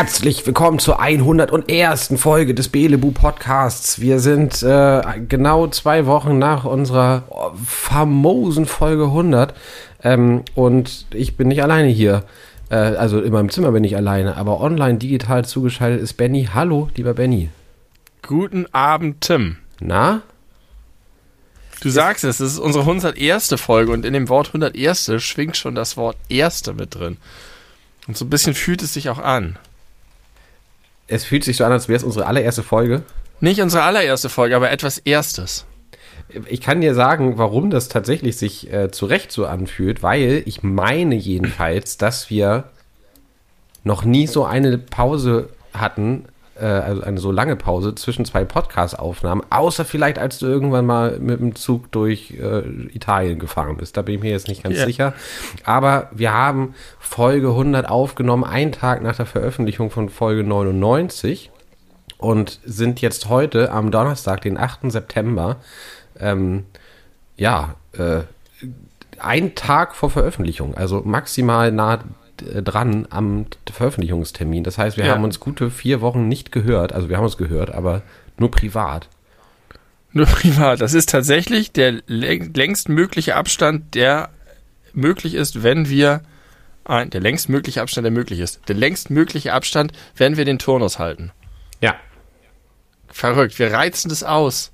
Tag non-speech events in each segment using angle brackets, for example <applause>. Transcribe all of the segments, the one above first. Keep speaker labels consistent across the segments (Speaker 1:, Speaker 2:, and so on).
Speaker 1: Herzlich willkommen zur 101. Folge des Belebu Podcasts. Wir sind äh, genau zwei Wochen nach unserer famosen Folge 100 ähm, und ich bin nicht alleine hier. Äh, also in meinem Zimmer bin ich alleine, aber online digital zugeschaltet ist Benny. Hallo, lieber Benny.
Speaker 2: Guten Abend, Tim.
Speaker 1: Na?
Speaker 2: Du sagst es, es ist unsere 101. Folge und in dem Wort 101. schwingt schon das Wort Erste mit drin. Und so ein bisschen fühlt es sich auch an
Speaker 1: es fühlt sich so an, als wäre es unsere allererste Folge.
Speaker 2: Nicht unsere allererste Folge, aber etwas Erstes.
Speaker 1: Ich kann dir sagen, warum das tatsächlich sich äh, zu Recht so anfühlt, weil ich meine jedenfalls, dass wir noch nie so eine Pause hatten, äh, also eine so lange Pause zwischen zwei Podcast-Aufnahmen, außer vielleicht, als du irgendwann mal mit dem Zug durch äh, Italien gefahren bist. Da bin ich mir jetzt nicht ganz yeah. sicher. Aber wir haben Folge 100 aufgenommen, einen Tag nach der Veröffentlichung von Folge 99 und sind jetzt heute am Donnerstag, den 8. September, ähm, ja, äh, ein Tag vor Veröffentlichung, also maximal nah dran am Veröffentlichungstermin. Das heißt, wir ja. haben uns gute vier Wochen nicht gehört. Also wir haben uns gehört, aber nur privat.
Speaker 2: Nur <laughs> privat. Das ist tatsächlich der längst mögliche Abstand, der möglich ist, wenn wir ein, der längst mögliche Abstand, der möglich ist. Der längst mögliche Abstand, wenn wir den Turnus halten.
Speaker 1: Ja.
Speaker 2: Verrückt. Wir reizen das aus.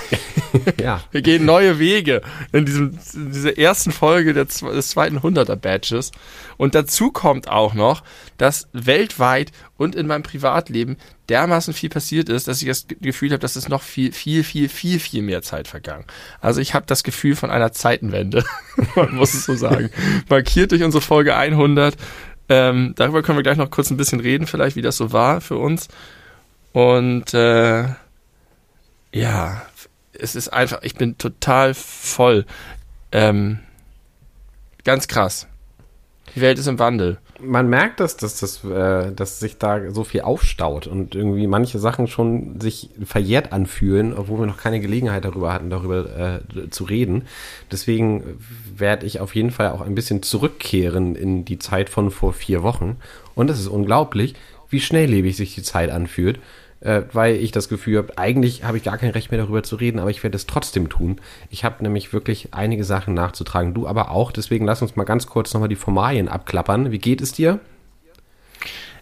Speaker 2: <laughs>
Speaker 1: ja.
Speaker 2: Wir gehen neue Wege in, diesem, in dieser ersten Folge des, des zweiten 100er Badges. Und dazu kommt auch noch, dass weltweit und in meinem Privatleben dermaßen viel passiert ist, dass ich das Gefühl habe, dass es noch viel, viel, viel, viel, viel mehr Zeit vergangen. Also ich habe das Gefühl von einer Zeitenwende, <laughs> man muss es so sagen. <laughs> Markiert durch unsere Folge 100. Ähm, darüber können wir gleich noch kurz ein bisschen reden, vielleicht, wie das so war für uns. Und äh, ja, es ist einfach, ich bin total voll. Ähm, ganz krass. Die Welt ist im Wandel.
Speaker 1: Man merkt das, dass, das, äh, dass sich da so viel aufstaut und irgendwie manche Sachen schon sich verjährt anfühlen, obwohl wir noch keine Gelegenheit darüber hatten, darüber äh, zu reden. Deswegen werde ich auf jeden Fall auch ein bisschen zurückkehren in die Zeit von vor vier Wochen. Und es ist unglaublich, wie schnelllebig sich die Zeit anfühlt äh, weil ich das Gefühl habe, eigentlich habe ich gar kein Recht mehr darüber zu reden, aber ich werde es trotzdem tun. Ich habe nämlich wirklich einige Sachen nachzutragen, du aber auch. Deswegen lass uns mal ganz kurz nochmal die Formalien abklappern. Wie geht es dir?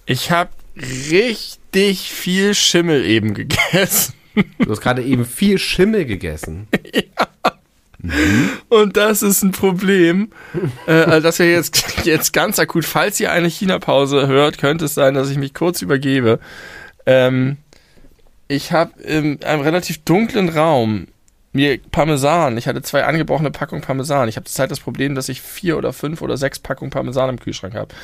Speaker 2: Ich habe richtig viel Schimmel eben gegessen.
Speaker 1: Du hast gerade eben viel Schimmel gegessen. <laughs> ja.
Speaker 2: Mhm. Und das ist ein Problem, äh, also dass wir jetzt, jetzt ganz akut, falls ihr eine China-Pause hört, könnte es sein, dass ich mich kurz übergebe. Ähm, ich habe in einem relativ dunklen Raum mir Parmesan, ich hatte zwei angebrochene Packungen Parmesan. Ich habe zurzeit das Problem, dass ich vier oder fünf oder sechs Packungen Parmesan im Kühlschrank habe.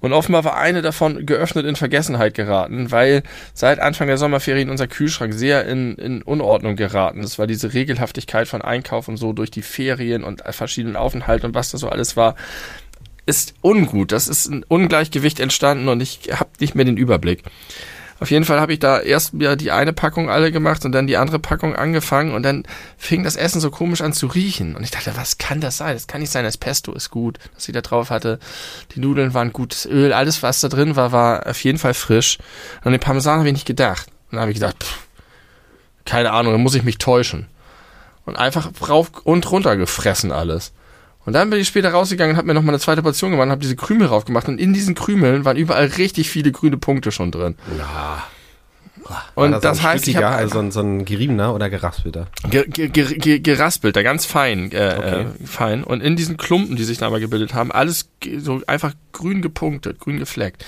Speaker 2: Und offenbar war eine davon geöffnet in Vergessenheit geraten, weil seit Anfang der Sommerferien unser Kühlschrank sehr in, in Unordnung geraten ist, weil diese Regelhaftigkeit von Einkauf und so durch die Ferien und verschiedenen Aufenthalte und was da so alles war, ist ungut. Das ist ein Ungleichgewicht entstanden und ich habe nicht mehr den Überblick. Auf jeden Fall habe ich da erst mir die eine Packung alle gemacht und dann die andere Packung angefangen und dann fing das Essen so komisch an zu riechen. Und ich dachte, was kann das sein? Das kann nicht sein, das Pesto ist gut, das ich da drauf hatte. Die Nudeln waren gutes Öl, alles was da drin war, war auf jeden Fall frisch. Und den Parmesan habe ich nicht gedacht. Und dann habe ich gedacht, pff, keine Ahnung, dann muss ich mich täuschen. Und einfach rauf und runter gefressen alles. Und dann bin ich später rausgegangen und habe mir nochmal eine zweite Portion gemacht und habe diese Krümel raufgemacht. Und in diesen Krümeln waren überall richtig viele grüne Punkte schon drin.
Speaker 1: Ja.
Speaker 2: Und das, das heißt, ich habe
Speaker 1: also so, so ein geriebener oder geraspelter?
Speaker 2: Ge, ge, ge, geraspelter, ganz fein, äh, okay. äh, fein. Und in diesen Klumpen, die sich da mal gebildet haben, alles so einfach grün gepunktet, grün gefleckt.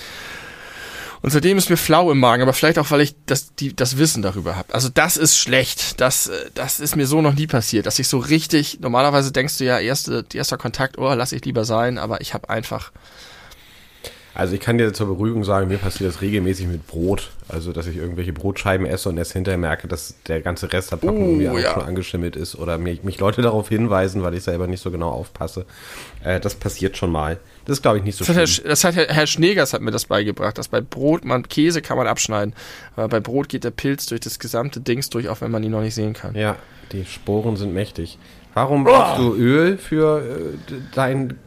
Speaker 2: Und seitdem ist mir flau im Magen, aber vielleicht auch, weil ich das, die, das Wissen darüber habe. Also das ist schlecht. Das, äh, das ist mir so noch nie passiert, dass ich so richtig, normalerweise denkst du ja, erste, erster Kontakt, oh, lass ich lieber sein, aber ich habe einfach.
Speaker 1: Also ich kann dir zur Beruhigung sagen, mir passiert das regelmäßig mit Brot. Also dass ich irgendwelche Brotscheiben esse und erst hinterher merke, dass der ganze Rest der Packung
Speaker 2: Oh,
Speaker 1: auch
Speaker 2: ja.
Speaker 1: schon angeschimmelt ist oder mich, mich Leute darauf hinweisen, weil ich selber nicht so genau aufpasse. Äh, das passiert schon mal. Das ist, glaube ich, nicht so
Speaker 2: Das hat, Herr,
Speaker 1: schlimm.
Speaker 2: Sch- das hat Herr, Herr Schnegers hat mir das beigebracht, dass bei Brot, man Käse kann man abschneiden, aber bei Brot geht der Pilz durch das gesamte Dings durch, auch wenn man ihn noch nicht sehen kann.
Speaker 1: Ja, die Sporen sind mächtig. Warum brauchst du Öl für äh, dein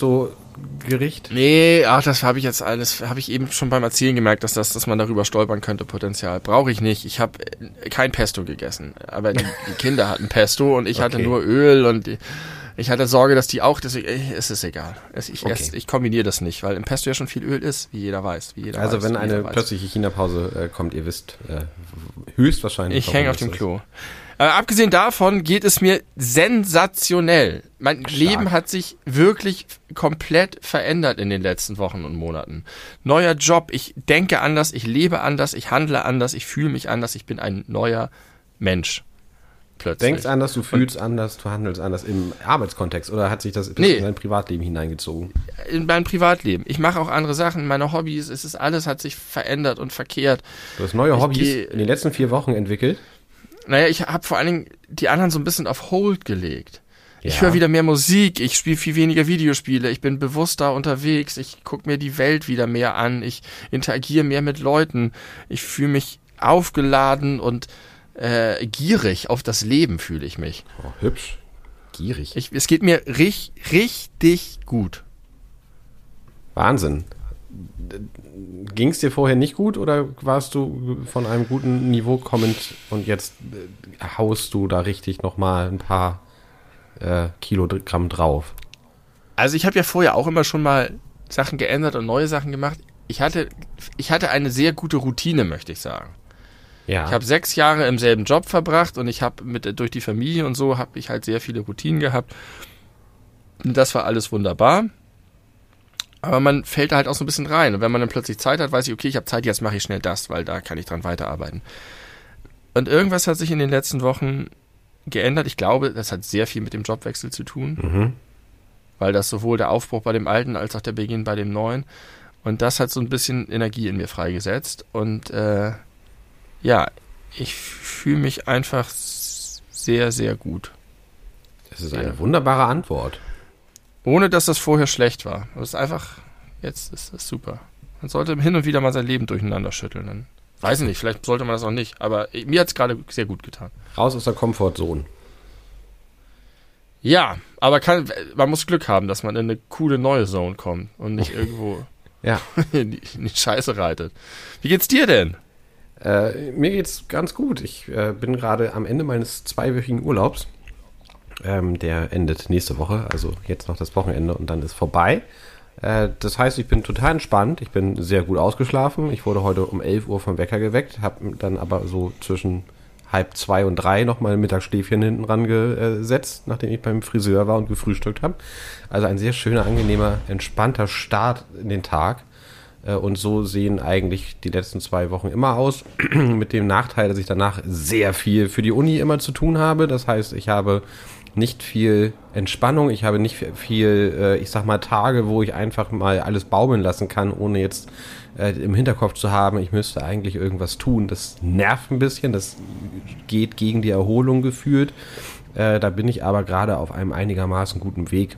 Speaker 1: Pesto-Gericht?
Speaker 2: Nee, ach, das habe ich jetzt alles, habe ich eben schon beim Erzählen gemerkt, dass das, dass man darüber stolpern könnte, Potenzial. Brauche ich nicht. Ich habe kein Pesto gegessen, aber die, die Kinder hatten Pesto und ich hatte
Speaker 1: Okay.
Speaker 2: nur Öl und die, ich hatte Sorge, dass die auch, deswegen, äh, es ist egal. Es, ich,
Speaker 1: Okay.
Speaker 2: ich kombiniere das nicht, weil im Pesto ja schon viel Öl ist, wie jeder weiß. Wie jeder
Speaker 1: Also
Speaker 2: weiß,
Speaker 1: wenn eine plötzliche China-Pause äh, kommt, ihr wisst äh, höchstwahrscheinlich.
Speaker 2: Ich hänge auf dem. Klo. Aber abgesehen davon geht es mir sensationell. Mein
Speaker 1: Stark.
Speaker 2: Leben hat sich wirklich komplett verändert in den letzten Wochen und Monaten. Neuer Job, ich denke anders, ich lebe anders, ich handle anders, ich fühle mich anders, ich bin ein neuer Mensch. Plötzlich.
Speaker 1: Denkst anders, du fühlst anders, du handelst anders im Arbeitskontext oder hat sich das
Speaker 2: Nee.
Speaker 1: in dein Privatleben hineingezogen?
Speaker 2: in meinem Privatleben. Ich mache auch andere Sachen, meine Hobbys, es ist alles hat sich verändert und verkehrt.
Speaker 1: Du hast neue
Speaker 2: Ich
Speaker 1: Hobbys
Speaker 2: geh-
Speaker 1: in den letzten vier Wochen entwickelt.
Speaker 2: Naja, ich habe vor allen Dingen die anderen so ein bisschen auf Hold gelegt. Ich
Speaker 1: Ja.
Speaker 2: höre wieder mehr Musik, ich spiele viel weniger Videospiele, ich bin bewusster unterwegs, ich gucke mir die Welt wieder mehr an, ich interagiere mehr mit Leuten, ich fühle mich aufgeladen und äh, gierig auf das Leben fühle ich mich.
Speaker 1: Oh, hübsch. Gierig.
Speaker 2: Ich, es geht mir rich, richtig gut.
Speaker 1: Wahnsinn. Ging es dir vorher nicht gut oder warst du von einem guten Niveau kommend und jetzt äh, haust du da richtig nochmal ein paar äh, Kilogramm drauf?
Speaker 2: Also ich habe ja vorher auch immer schon mal Sachen geändert und neue Sachen gemacht. Ich hatte, ich hatte eine sehr gute Routine, möchte ich sagen.
Speaker 1: Ja.
Speaker 2: Ich habe sechs Jahre im selben Job verbracht und ich habe mit durch die Familie und so habe ich halt sehr viele Routinen gehabt. Und das war alles wunderbar. Aber man fällt da halt auch so ein bisschen rein. Und wenn man dann plötzlich Zeit hat, weiß ich, okay, ich habe Zeit, jetzt mache ich schnell das, weil da kann ich dran weiterarbeiten. Und irgendwas hat sich in den letzten Wochen geändert. Ich glaube, das hat sehr viel mit dem Jobwechsel zu tun,
Speaker 1: mhm.
Speaker 2: weil das sowohl der Aufbruch bei dem alten als auch der Beginn bei dem neuen. Und das hat so ein bisschen Energie in mir freigesetzt. Und äh, ja, ich fühle mich einfach sehr, sehr gut.
Speaker 1: Das ist
Speaker 2: Ja.
Speaker 1: eine wunderbare Antwort.
Speaker 2: Ohne dass das vorher schlecht war. Das ist einfach, jetzt ist das super. Man sollte hin und wieder mal sein Leben durcheinander schütteln. Dann weiß ich nicht, vielleicht sollte man das auch nicht. Aber mir hat es gerade sehr gut getan.
Speaker 1: Raus aus der Komfortzone.
Speaker 2: Ja, aber kann, man muss Glück haben, dass man in eine coole neue Zone kommt und nicht <laughs> irgendwo
Speaker 1: Ja. <laughs>
Speaker 2: in die, in die Scheiße reitet. Wie geht's dir denn?
Speaker 1: Äh, mir geht's ganz gut. Ich äh, bin gerade am Ende meines zweiwöchigen Urlaubs. Ähm, der endet nächste Woche, also jetzt noch das Wochenende und dann ist vorbei. Äh, das heißt, ich bin total entspannt. Ich bin sehr gut ausgeschlafen. Ich wurde heute um 11 Uhr vom Wecker geweckt, habe dann aber so zwischen halb zwei und drei nochmal ein Mittagsschläfchen hinten ran gesetzt, nachdem ich beim Friseur war und gefrühstückt habe. Also ein sehr schöner, angenehmer, entspannter Start in den Tag. Äh, Und so sehen eigentlich die letzten zwei Wochen immer aus. <clears throat> Mit dem Nachteil, dass ich danach sehr viel für die Uni immer zu tun habe. Das heißt, ich habe nicht viel Entspannung. Ich habe nicht viel, äh, ich sag mal, Tage, wo ich einfach mal alles baumeln lassen kann, ohne jetzt äh, im Hinterkopf zu haben, ich müsste eigentlich irgendwas tun. Das nervt ein bisschen. Das geht gegen die Erholung gefühlt. Da bin ich aber gerade auf einem einigermaßen guten Weg.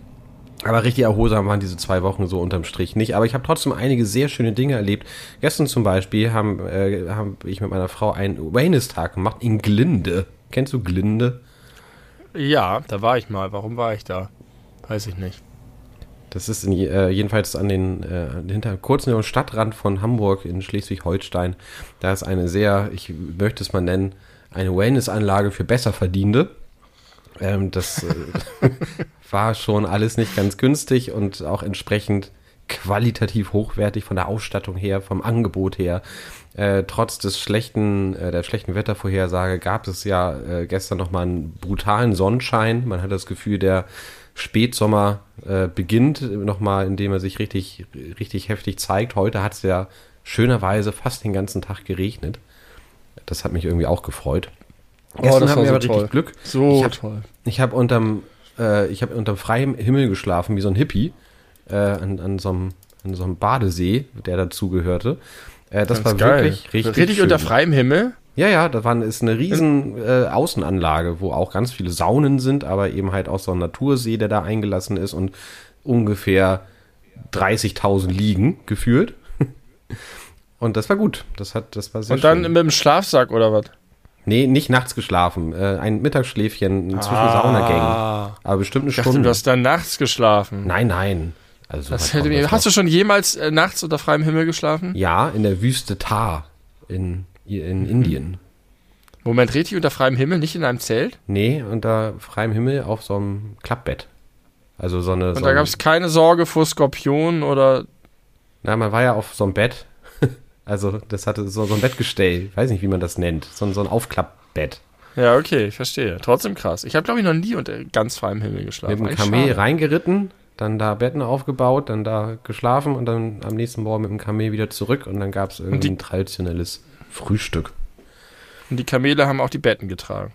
Speaker 1: Aber richtig erholsam waren diese zwei Wochen so unterm Strich nicht. Aber ich habe trotzdem einige sehr schöne Dinge erlebt. Gestern zum Beispiel haben, äh, haben ich mit meiner Frau einen Waynes-Tag gemacht in Glinde. Kennst du Glinde?
Speaker 2: Ja, da war ich mal. Warum war ich da? Weiß ich nicht.
Speaker 1: Das ist in, äh, jedenfalls an den äh, hinter kurz über dem Stadtrand von Hamburg in Schleswig-Holstein. Da ist eine sehr, ich möchte es mal nennen, eine Wellness-Anlage für Besserverdienende. Ähm, das äh, <laughs> war schon alles nicht ganz günstig und auch entsprechend qualitativ hochwertig von der Ausstattung her, vom Angebot her. Äh, trotz des schlechten, äh, der schlechten Wettervorhersage gab es ja äh, gestern nochmal einen brutalen Sonnenschein. Man hat das Gefühl, der Spätsommer äh, beginnt nochmal, indem er sich richtig, richtig heftig zeigt. Heute hat es ja schönerweise fast den ganzen Tag geregnet. Das hat mich irgendwie auch gefreut. Gestern
Speaker 2: Oh, das
Speaker 1: hatten
Speaker 2: war
Speaker 1: wir
Speaker 2: so
Speaker 1: aber
Speaker 2: toll.
Speaker 1: richtig Glück.
Speaker 2: So
Speaker 1: ich hab,
Speaker 2: toll.
Speaker 1: ich habe unterm, äh, ich habe unterm freiem Himmel geschlafen, wie so ein Hippie, äh, an, an so einem in so einem Badesee, der dazugehörte. Äh, das
Speaker 2: Ganz
Speaker 1: war
Speaker 2: geil.
Speaker 1: wirklich richtig
Speaker 2: Richtig
Speaker 1: schön.
Speaker 2: unter freiem Himmel.
Speaker 1: Ja, ja, da war, ist eine riesen äh, Außenanlage, wo auch ganz viele Saunen sind, aber eben halt auch so ein Natursee, der da eingelassen ist und ungefähr 30.000 liegen gefühlt. <laughs> Und das war gut. Das hat, das war sehr
Speaker 2: Und dann
Speaker 1: schön.
Speaker 2: mit dem Schlafsack oder was?
Speaker 1: Nee, nicht nachts geschlafen. Äh, ein Mittagsschläfchen zwischen Saunagängen.
Speaker 2: Ah.
Speaker 1: Aber bestimmt eine
Speaker 2: Ich dachte,
Speaker 1: Stunde.
Speaker 2: du hast dann nachts geschlafen.
Speaker 1: nein, nein. Also
Speaker 2: Das hätte mir, hast du schon jemals äh, nachts unter freiem Himmel geschlafen?
Speaker 1: Ja, in der Wüste Thar in, in
Speaker 2: Mhm.
Speaker 1: Indien.
Speaker 2: Moment, richtig unter freiem Himmel, nicht in einem Zelt?
Speaker 1: Nee, unter freiem Himmel auf so einem Klappbett. Also so eine.
Speaker 2: Und
Speaker 1: so
Speaker 2: da gab es keine Sorge vor Skorpionen oder.
Speaker 1: Na, man war ja auf so einem Bett. Also, das hatte so, so ein Bettgestell. Ich weiß nicht, wie man das nennt. So, ein- so ein Aufklappbett.
Speaker 2: Ja, okay, ich verstehe. Trotzdem krass. Ich habe, glaube ich, noch nie unter ganz freiem Himmel geschlafen.
Speaker 1: Mit dem Kamel
Speaker 2: schade.
Speaker 1: reingeritten, dann da Betten aufgebaut, dann da geschlafen und dann am nächsten Morgen mit dem Kamel wieder zurück und dann gab es irgendwie
Speaker 2: die-
Speaker 1: ein traditionelles Frühstück.
Speaker 2: Und die Kamele haben auch die Betten getragen.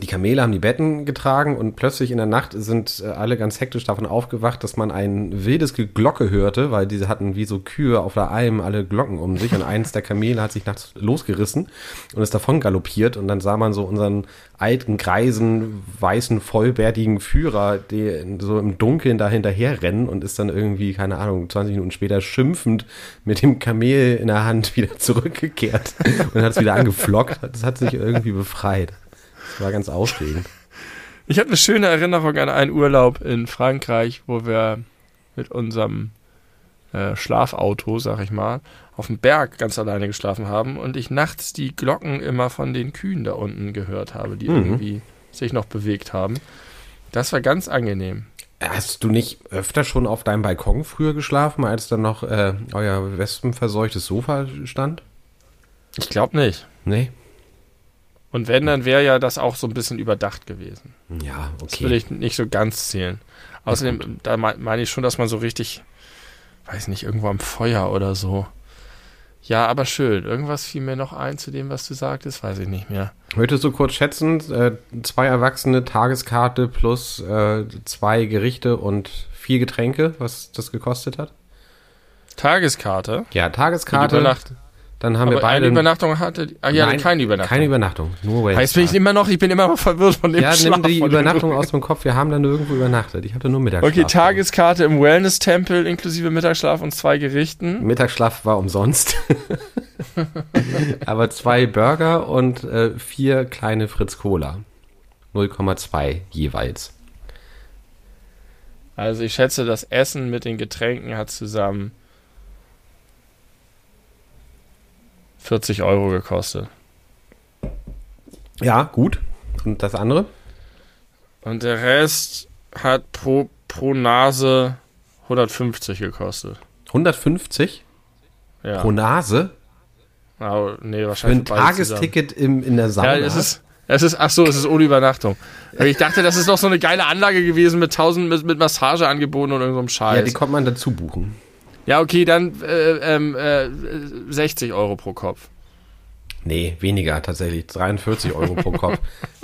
Speaker 1: Die Kamele haben die Betten getragen und plötzlich in der Nacht sind äh, alle ganz hektisch davon aufgewacht, dass man ein wildes Geglocke hörte, weil diese hatten wie so Kühe auf der Alm alle Glocken um sich und eins der Kamele hat sich nachts losgerissen und ist davon galoppiert und dann sah man so unseren alten, greisen, weißen, vollbärtigen Führer, der so im Dunkeln da hinterher rennen und ist dann irgendwie, keine Ahnung, 20 Minuten später schimpfend mit dem Kamel in der Hand wieder zurückgekehrt und hat es wieder <laughs> angeflockt. Das hat sich irgendwie befreit. Das war ganz aufregend. <laughs>
Speaker 2: Ich habe eine schöne Erinnerung an einen Urlaub in Frankreich, wo wir mit unserem äh, Schlafauto, sag ich mal, auf dem Berg ganz alleine geschlafen haben und ich nachts die Glocken immer von den Kühen da unten gehört habe, die
Speaker 1: Mhm.
Speaker 2: irgendwie sich noch bewegt haben. Das war ganz angenehm.
Speaker 1: Hast du nicht öfter schon auf deinem Balkon früher geschlafen, als dann noch äh, euer wespenverseuchtes Sofa stand?
Speaker 2: Ich glaube nicht.
Speaker 1: Nee.
Speaker 2: Und wenn, dann wäre ja das auch so ein bisschen überdacht gewesen.
Speaker 1: Ja,
Speaker 2: Das würde
Speaker 1: okay.
Speaker 2: ich nicht so ganz zählen. Außerdem, da me- meine ich schon, dass man so richtig, weiß nicht, irgendwo am Feuer oder so. Ja, aber schön. Irgendwas fiel mir noch ein zu dem, was du sagtest, weiß ich nicht mehr.
Speaker 1: Möchtest du kurz schätzen, äh, zwei Erwachsene, Tageskarte plus äh, zwei Gerichte und vier Getränke, was das gekostet hat?
Speaker 2: Tageskarte.
Speaker 1: Ja, Tageskarte.
Speaker 2: Übernacht
Speaker 1: Dann haben
Speaker 2: aber
Speaker 1: wir beide
Speaker 2: eine Übernachtung hatte. Ah ja,
Speaker 1: Nein,
Speaker 2: keine Übernachtung.
Speaker 1: keine Übernachtung, nur Wellness.
Speaker 2: heißt bin ich immer noch, ich bin immer noch verwirrt von dem
Speaker 1: ja,
Speaker 2: Schlaf
Speaker 1: nimm die Übernachtung aus dem Kopf. Wir haben dann nirgendwo übernachtet. Ich hatte nur Mittagsschlaf.
Speaker 2: Okay, Tageskarte im Wellness-Tempel inklusive Mittagsschlaf und zwei Gerichten.
Speaker 1: Mittagsschlaf war umsonst. <laughs> Aber zwei Burger und äh, vier kleine Fritz Cola. 0,2 jeweils.
Speaker 2: Also ich schätze, das Essen mit den Getränken hat zusammen 40 Euro gekostet.
Speaker 1: Ja, gut. Und das andere?
Speaker 2: Und der Rest hat pro, pro Nase 150 gekostet.
Speaker 1: 150
Speaker 2: Ja.
Speaker 1: pro Nase
Speaker 2: Ah, nee, wahrscheinlich
Speaker 1: ein
Speaker 2: für beide
Speaker 1: Tagesticket im, in der Sauna.
Speaker 2: Ja, es ist, es ist, ach so, es ist ohne Übernachtung. Aber ich dachte, das ist doch so eine geile Anlage gewesen mit 1000, mit, mit Massageangeboten und irgendeinem
Speaker 1: ja,
Speaker 2: Scheiß.
Speaker 1: die kommt man dazu buchen.
Speaker 2: Ja, okay, dann äh, ähm, äh, 60 Euro pro Kopf.
Speaker 1: Nee, weniger tatsächlich. 43 Euro pro Kopf.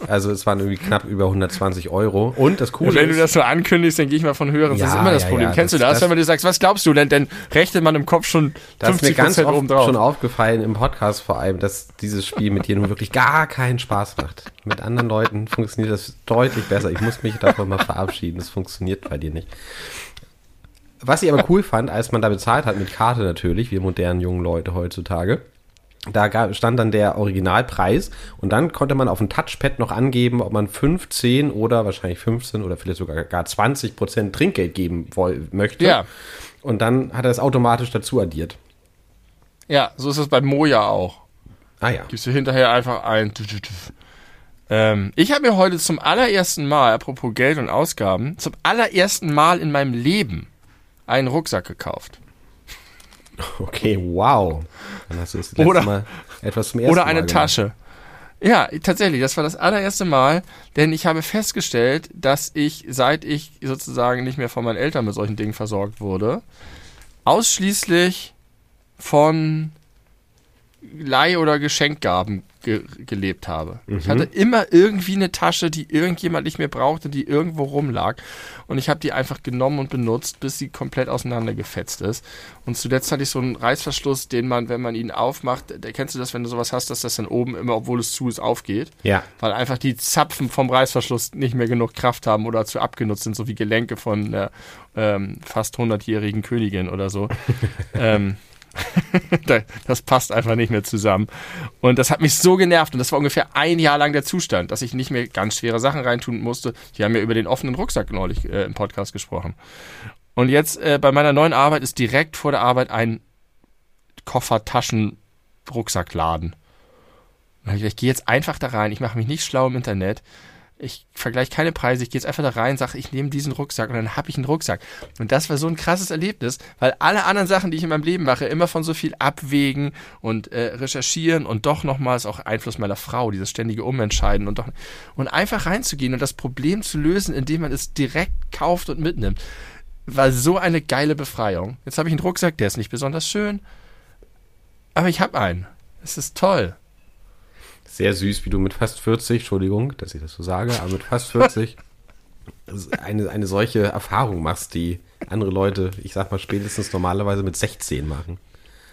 Speaker 1: Also es waren irgendwie knapp über 120 Euro. Und das Coole
Speaker 2: Wenn du
Speaker 1: ist,
Speaker 2: das so ankündigst, dann gehe ich mal von höheren. das
Speaker 1: Ja,
Speaker 2: ist immer das
Speaker 1: ja,
Speaker 2: Problem.
Speaker 1: ja,
Speaker 2: Kennst
Speaker 1: das-
Speaker 2: du das,
Speaker 1: das-
Speaker 2: wenn man dir sagst, was glaubst du denn? Dann rechnet man im Kopf schon
Speaker 1: Da ist mir
Speaker 2: 50
Speaker 1: ganz
Speaker 2: Prozent
Speaker 1: oft
Speaker 2: oben drauf.
Speaker 1: schon aufgefallen im Podcast vor allem, dass dieses Spiel mit dir nun wirklich gar keinen Spaß macht. Mit anderen Leuten funktioniert das deutlich besser. Ich muss mich davon mal verabschieden. Das funktioniert bei dir nicht. Was ich aber cool fand, als man da bezahlt hat, mit Karte natürlich, wir modernen jungen Leute heutzutage, da gab, stand dann der Originalpreis und dann konnte man auf dem Touchpad noch angeben, ob man 15 oder wahrscheinlich 15 oder vielleicht sogar gar 20 Prozent Trinkgeld geben woll, möchte.
Speaker 2: Ja.
Speaker 1: Und dann hat er es automatisch dazu addiert.
Speaker 2: Ja, so ist es bei Moja auch.
Speaker 1: Ah ja.
Speaker 2: Gibst du hinterher einfach ein. Ähm, ich habe mir heute zum allerersten Mal, apropos Geld und Ausgaben, zum allerersten Mal in meinem Leben einen Rucksack gekauft.
Speaker 1: Okay, wow. Dann hast du das letzte
Speaker 2: Oder-
Speaker 1: Mal etwas zum ersten
Speaker 2: Oder
Speaker 1: Mal
Speaker 2: eine
Speaker 1: gemacht.
Speaker 2: Tasche. Ja, tatsächlich, das war das allererste Mal, denn ich habe festgestellt, dass ich, seit ich sozusagen nicht mehr von meinen Eltern mit solchen Dingen versorgt wurde, ausschließlich von Leih- oder Geschenkgaben ge gelebt habe. Mhm. Ich hatte immer irgendwie eine Tasche, die irgendjemand nicht mehr brauchte, die irgendwo rumlag. Und ich habe die einfach genommen und benutzt, bis sie komplett auseinandergefetzt ist. Und zuletzt hatte ich so einen Reißverschluss, den man, wenn man ihn aufmacht, kennst du das, wenn du sowas hast, dass das dann oben immer, obwohl es zu ist, aufgeht.
Speaker 1: Ja.
Speaker 2: Weil einfach die Zapfen vom Reißverschluss nicht mehr genug Kraft haben oder zu abgenutzt sind, so wie Gelenke von einer ähm, fast 100-jährigen Königin oder so. <laughs> ähm, <laughs> das passt einfach nicht mehr zusammen. Und das hat mich so genervt. Und das war ungefähr ein Jahr lang der Zustand, dass ich nicht mehr ganz schwere Sachen reintun musste. Wir haben ja über den offenen Rucksack neulich äh, im Podcast gesprochen. Und jetzt äh, bei meiner neuen Arbeit ist direkt vor der Arbeit ein Koffer-Taschen-Rucksackladen. Ich gehe jetzt einfach da rein. Ich mache mich nicht schlau im Internet ich vergleiche keine Preise, ich gehe jetzt einfach da rein, sage, ich nehme diesen Rucksack und dann habe ich einen Rucksack. Und das war so ein krasses Erlebnis, weil alle anderen Sachen, die ich in meinem Leben mache, immer von so viel abwägen und äh, recherchieren und doch nochmals auch Einfluss meiner Frau, dieses ständige Umentscheiden und doch und einfach reinzugehen und das Problem zu lösen, indem man es direkt kauft und mitnimmt, war so eine geile Befreiung. Jetzt habe ich einen Rucksack, der ist nicht besonders schön, aber ich habe einen. Es ist toll
Speaker 1: sehr süß, wie du mit fast 40, Entschuldigung, dass ich das so sage, aber mit fast 40 eine, eine solche Erfahrung machst, die andere Leute, ich sag mal, spätestens normalerweise mit 16 machen.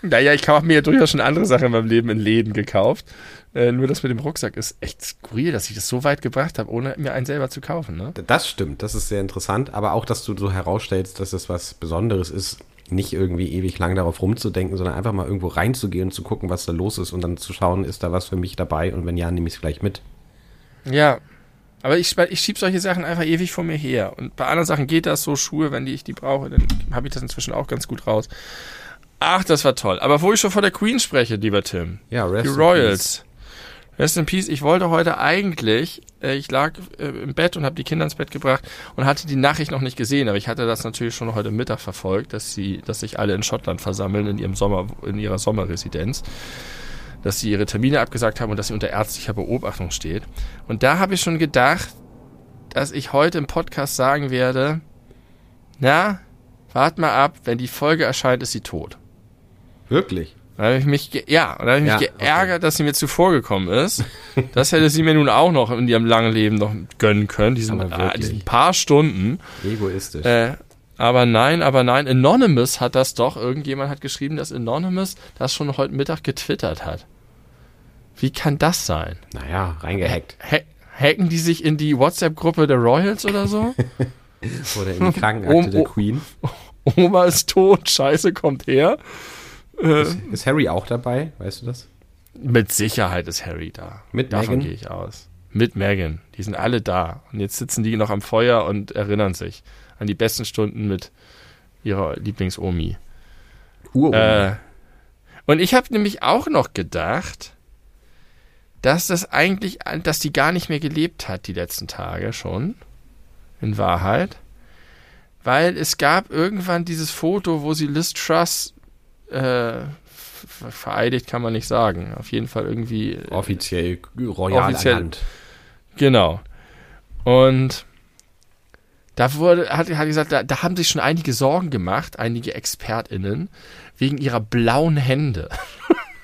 Speaker 2: Naja, ich habe mir ja durchaus schon andere Sachen in meinem Leben in Läden gekauft. Äh, nur das mit dem Rucksack ist echt skurril, dass ich das so weit gebracht habe, ohne mir einen selber zu kaufen. Ne?
Speaker 1: Das stimmt, das ist sehr interessant. Aber auch, dass du so herausstellst, dass es was Besonderes ist, nicht irgendwie ewig lang darauf rumzudenken, sondern einfach mal irgendwo reinzugehen und zu gucken, was da los ist und dann zu schauen, ist da was für mich dabei und wenn ja, nehme ich es gleich mit.
Speaker 2: Ja, aber ich, ich schiebe solche Sachen einfach ewig vor mir her. Und bei anderen Sachen geht das so, Schuhe, wenn die, ich die brauche, dann habe ich das inzwischen auch ganz gut raus. Ach, das war toll. Aber wo ich schon vor der Queen spreche, lieber Tim.
Speaker 1: Ja,
Speaker 2: Rest Die Royals. Rest in Peace. Ich wollte heute eigentlich, äh, ich lag äh, im Bett und habe die Kinder ins Bett gebracht und hatte die Nachricht noch nicht gesehen, aber ich hatte das natürlich schon heute Mittag verfolgt, dass sie, dass sich alle in Schottland versammeln in ihrem Sommer, in ihrer Sommerresidenz, dass sie ihre Termine abgesagt haben und dass sie unter ärztlicher Beobachtung steht. Und da habe ich schon gedacht, dass ich heute im Podcast sagen werde, na, wart mal ab, wenn die Folge erscheint, ist sie tot.
Speaker 1: Wirklich?
Speaker 2: Da habe ich mich, ja, da habe ich mich ja, geärgert, okay. dass sie mir zuvor gekommen ist. <laughs> Das hätte sie mir nun auch noch in ihrem langen Leben noch gönnen können, diesen, äh, diesen paar Stunden.
Speaker 1: Egoistisch.
Speaker 2: Äh, aber nein, aber nein, Anonymous hat das doch, irgendjemand hat geschrieben, dass Anonymous das schon heute Mittag getwittert hat. Wie kann das sein?
Speaker 1: Naja, reingehackt.
Speaker 2: Ha hacken die sich in die WhatsApp-Gruppe der Royals oder so? <laughs>
Speaker 1: oder in die Krankenakte <laughs> der Queen?
Speaker 2: Oma ist tot, Scheiße kommt her.
Speaker 1: Äh, ist, ist, Harry auch dabei? Weißt du das?
Speaker 2: Mit Sicherheit ist Harry da.
Speaker 1: Mit
Speaker 2: Davon gehe ich aus. Mit Megan. Die sind alle da. Und jetzt sitzen die noch am Feuer und erinnern sich an die besten Stunden mit ihrer Lieblingsomi.
Speaker 1: Uromi.
Speaker 2: Äh, und ich habe nämlich auch noch gedacht, dass das eigentlich, dass die gar nicht mehr gelebt hat die letzten Tage schon. In Wahrheit. Weil es gab irgendwann dieses Foto, wo sie Liz Truss äh, vereidigt kann man nicht sagen. Auf jeden Fall irgendwie.
Speaker 1: Äh, offiziell royal offiziell, ernannt.
Speaker 2: Genau. Und da wurde, hat, hat gesagt, da, da haben sich schon einige Sorgen gemacht, einige ExpertInnen, wegen ihrer blauen Hände.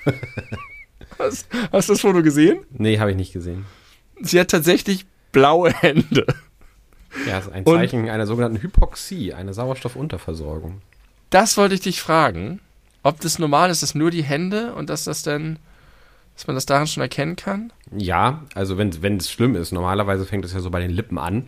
Speaker 2: <laughs> hast, hast du das Foto gesehen?
Speaker 1: Nee, habe ich nicht gesehen.
Speaker 2: Sie hat tatsächlich blaue Hände.
Speaker 1: Ja, das ist ein Zeichen Und einer sogenannten Hypoxie, einer Sauerstoffunterversorgung.
Speaker 2: Das wollte ich dich fragen ob das normal ist, dass nur die Hände und dass das dann, dass man das daran schon erkennen kann?
Speaker 1: Ja, also wenn es schlimm ist, normalerweise fängt es ja so bei den Lippen an,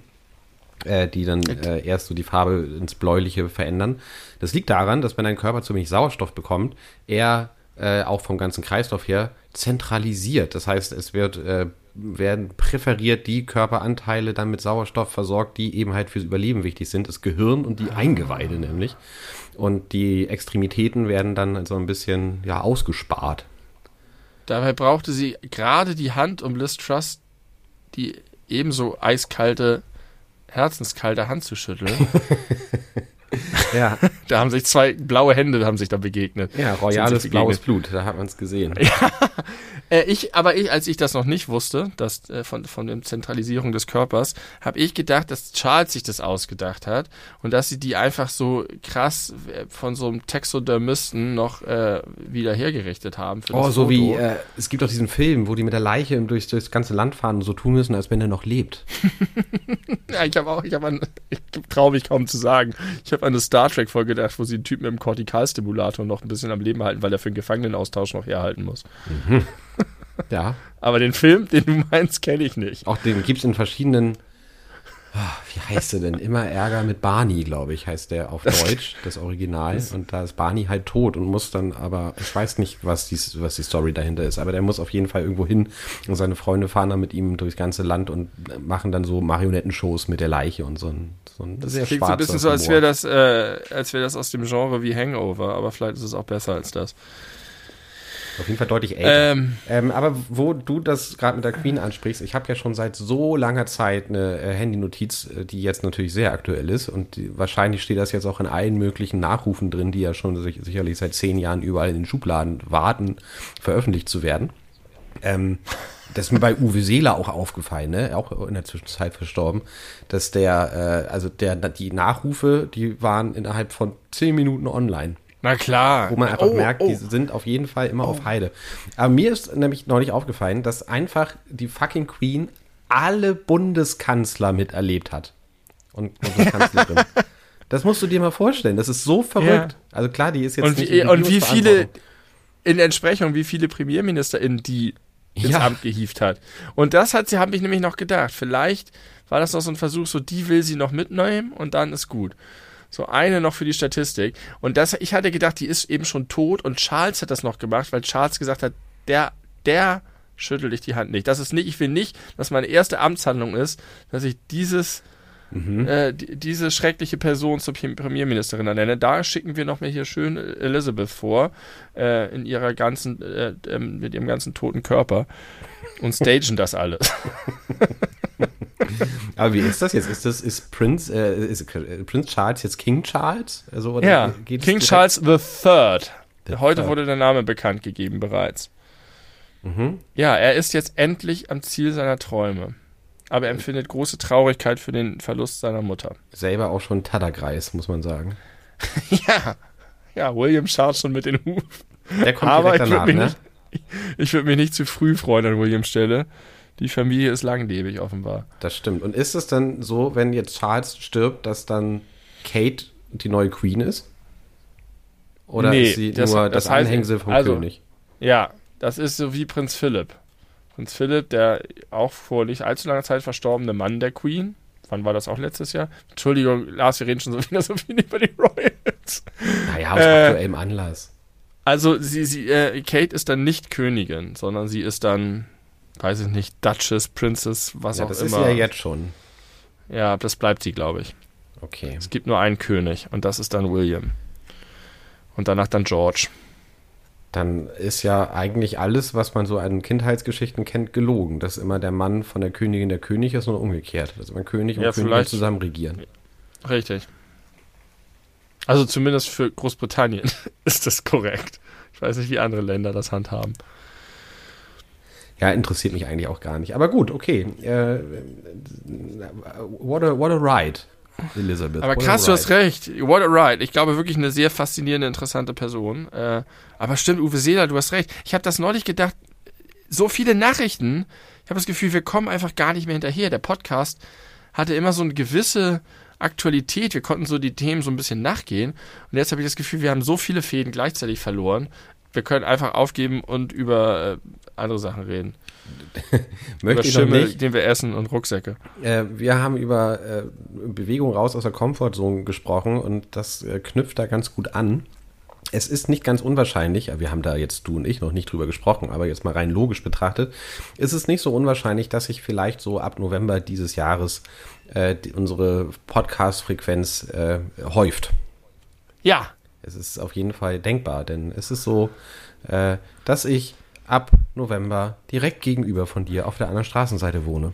Speaker 1: äh, die dann äh, erst so die Farbe ins Bläuliche verändern. Das liegt daran, dass wenn dein Körper zu wenig Sauerstoff bekommt, er äh, auch vom ganzen Kreislauf her zentralisiert. Das heißt, es wird äh, werden präferiert die Körperanteile dann mit Sauerstoff versorgt, die eben halt fürs Überleben wichtig sind, das Gehirn und die Eingeweide nämlich. Und die Extremitäten werden dann so ein bisschen ja, ausgespart.
Speaker 2: Dabei brauchte sie gerade die Hand, um Liz Trust die ebenso eiskalte, herzenskalte Hand zu schütteln. <laughs> <laughs> ja. Da haben sich zwei blaue Hände haben sich da begegnet.
Speaker 1: Ja, royales blaues Blut, da hat man es gesehen. <laughs> Ja.
Speaker 2: Äh, ich, aber ich, als ich das noch nicht wusste, dass äh, von von der Zentralisierung des Körpers, habe ich gedacht, dass Charles sich das ausgedacht hat und dass sie die einfach so krass äh, von so einem Taxidermisten noch äh, wieder hergerichtet haben.
Speaker 1: oh, so Foto. wie äh, es gibt auch diesen Film, wo die mit der Leiche durchs, durchs ganze Land fahren und so tun müssen, als wenn er noch lebt. <laughs>
Speaker 2: ja, ich habe auch, ich habe ich traue mich kaum zu sagen, ich habe an eine Star Trek Folge gedacht, wo sie einen Typen im Kortikalstimulator noch ein bisschen am Leben halten, weil er für einen Gefangenenaustausch noch herhalten muss. Mhm. <laughs> Ja. Aber den Film, den du meinst, kenne ich nicht.
Speaker 1: Auch den gibt es in verschiedenen. Oh, wie heißt der denn? Immer Ärger mit Barney, glaube ich, heißt der auf Deutsch, das Original. Und da ist Barney halt tot und muss dann aber, ich weiß nicht, was die, was die Story dahinter ist, aber der muss auf jeden Fall irgendwo hin und seine Freunde fahren dann mit ihm durchs ganze Land und machen dann so Marionettenshows mit der Leiche und so ein, so ein
Speaker 2: das sehr klingt so ein bisschen so, als wäre das, äh, als wäre das aus dem Genre wie Hangover, aber vielleicht ist es auch besser als das.
Speaker 1: Auf jeden Fall deutlich älter. Ähm, ähm, aber wo du das gerade mit der Queen ansprichst, ich habe ja schon seit so langer Zeit eine äh, Handynotiz, äh, die jetzt natürlich sehr aktuell ist und die, wahrscheinlich steht das jetzt auch in allen möglichen Nachrufen drin, die ja schon sich, sicherlich seit zehn Jahren überall in den Schubladen warten, veröffentlicht zu werden. Ähm, das ist mir bei Uwe Seeler auch aufgefallen, ne? auch in der Zwischenzeit verstorben, dass der, äh, also der, die Nachrufe, die waren innerhalb von zehn Minuten online.
Speaker 2: Na klar.
Speaker 1: Wo man einfach oh, merkt, oh. die sind auf jeden Fall immer oh. auf Heide. Aber mir ist nämlich neulich aufgefallen, dass einfach die fucking Queen alle Bundeskanzler miterlebt hat. Und Bundeskanzlerin. <laughs> das musst du dir mal vorstellen. Das ist so verrückt. Ja. Also klar, die ist jetzt
Speaker 2: und. Wie, und wie viele, in Entsprechung, wie viele PremierministerInnen die ins ja. Amt gehievt hat. Und das hat sie, habe ich nämlich noch gedacht. Vielleicht war das noch so ein Versuch, so die will sie noch mitnehmen und dann ist gut. So eine noch für die Statistik. Und das, ich hatte gedacht, die ist eben schon tot und Charles hat das noch gemacht, weil Charles gesagt hat, der, der schüttel ich die Hand nicht. Das ist nicht, ich will nicht, dass meine erste Amtshandlung ist, dass ich dieses, mhm. äh, die, diese schreckliche Person zur Premierministerin ernenne. Da schicken wir noch mal hier schön Elizabeth vor, äh, in ihrer ganzen, äh, ähm, mit ihrem ganzen toten Körper und stagen das alles. <laughs> <laughs>
Speaker 1: Aber wie ist das jetzt? Ist das ist Prince äh, ist Prince Charles jetzt King Charles?
Speaker 2: Also, ja, King Charles the Third. The Heute wurde der Name bekannt gegeben bereits. Mhm. Ja, er ist jetzt endlich am Ziel seiner Träume. Aber er empfindet große Traurigkeit für den Verlust seiner Mutter.
Speaker 1: Selber auch schon Tadagreis, muss man sagen. <laughs>
Speaker 2: ja, ja, William Charles schon mit den Hufen.
Speaker 1: Der kommt Aber direkt danach, ich würde
Speaker 2: ne? ich würd mich nicht zu früh freuen an Williams Stelle die Familie ist langlebig offenbar.
Speaker 1: Das stimmt. Und ist es dann so, wenn jetzt Charles stirbt, dass dann Kate die neue Queen ist? Oder nee, ist sie das, nur das, das Anhängsel vom also, König?
Speaker 2: Ja, das ist so wie Prinz Philipp. Prinz Philipp, der auch vor nicht allzu langer Zeit verstorbene Mann der Queen. Wann war das auch letztes Jahr? Entschuldigung, Lars, wir reden schon so <laughs> wieder so viel über die Royals.
Speaker 1: Naja, aus äh, aktuellem Anlass.
Speaker 2: Also, sie, sie, äh, Kate ist dann nicht Königin, sondern sie ist dann weiß ich nicht, Duchess, Princess, was ja, auch das immer. Das ist
Speaker 1: ja jetzt schon.
Speaker 2: Ja, das bleibt sie, glaube ich.
Speaker 1: Okay.
Speaker 2: Es gibt nur einen König und das ist dann William. Und danach dann George.
Speaker 1: Dann ist ja eigentlich alles, was man so an Kindheitsgeschichten kennt, gelogen. Dass immer der Mann von der Königin der König ist und umgekehrt. Dass immer König und ja, Königin zusammen regieren.
Speaker 2: Richtig. Also zumindest für Großbritannien <laughs> ist das korrekt. Ich weiß nicht, wie andere Länder das handhaben.
Speaker 1: Ja, interessiert mich eigentlich auch gar nicht. Aber gut, okay. Äh, what, a, what a ride. Elizabeth.
Speaker 2: Aber krass, du hast recht. What a ride. Ich glaube wirklich eine sehr faszinierende, interessante Person. Äh, aber stimmt, Uwe Seeler, du hast recht. Ich habe das neulich gedacht, so viele Nachrichten. Ich habe das Gefühl, wir kommen einfach gar nicht mehr hinterher. Der Podcast hatte immer so eine gewisse Aktualität. Wir konnten so die Themen so ein bisschen nachgehen. Und jetzt habe ich das Gefühl, wir haben so viele Fäden gleichzeitig verloren wir können einfach aufgeben und über äh, andere Sachen reden. <laughs>
Speaker 1: Möchte über ich Schimmel, nicht.
Speaker 2: den wir essen und Rucksäcke.
Speaker 1: Äh, wir haben über äh, Bewegung raus aus der Komfortzone gesprochen und das äh, knüpft da ganz gut an. Es ist nicht ganz unwahrscheinlich, wir haben da jetzt du und ich noch nicht drüber gesprochen, aber jetzt mal rein logisch betrachtet, ist es nicht so unwahrscheinlich, dass sich vielleicht so ab November dieses Jahres äh, die, unsere Podcast-Frequenz äh, häuft.
Speaker 2: Ja,
Speaker 1: es ist auf jeden Fall denkbar, denn es ist so, äh, dass ich ab November direkt gegenüber von dir auf der anderen Straßenseite wohne.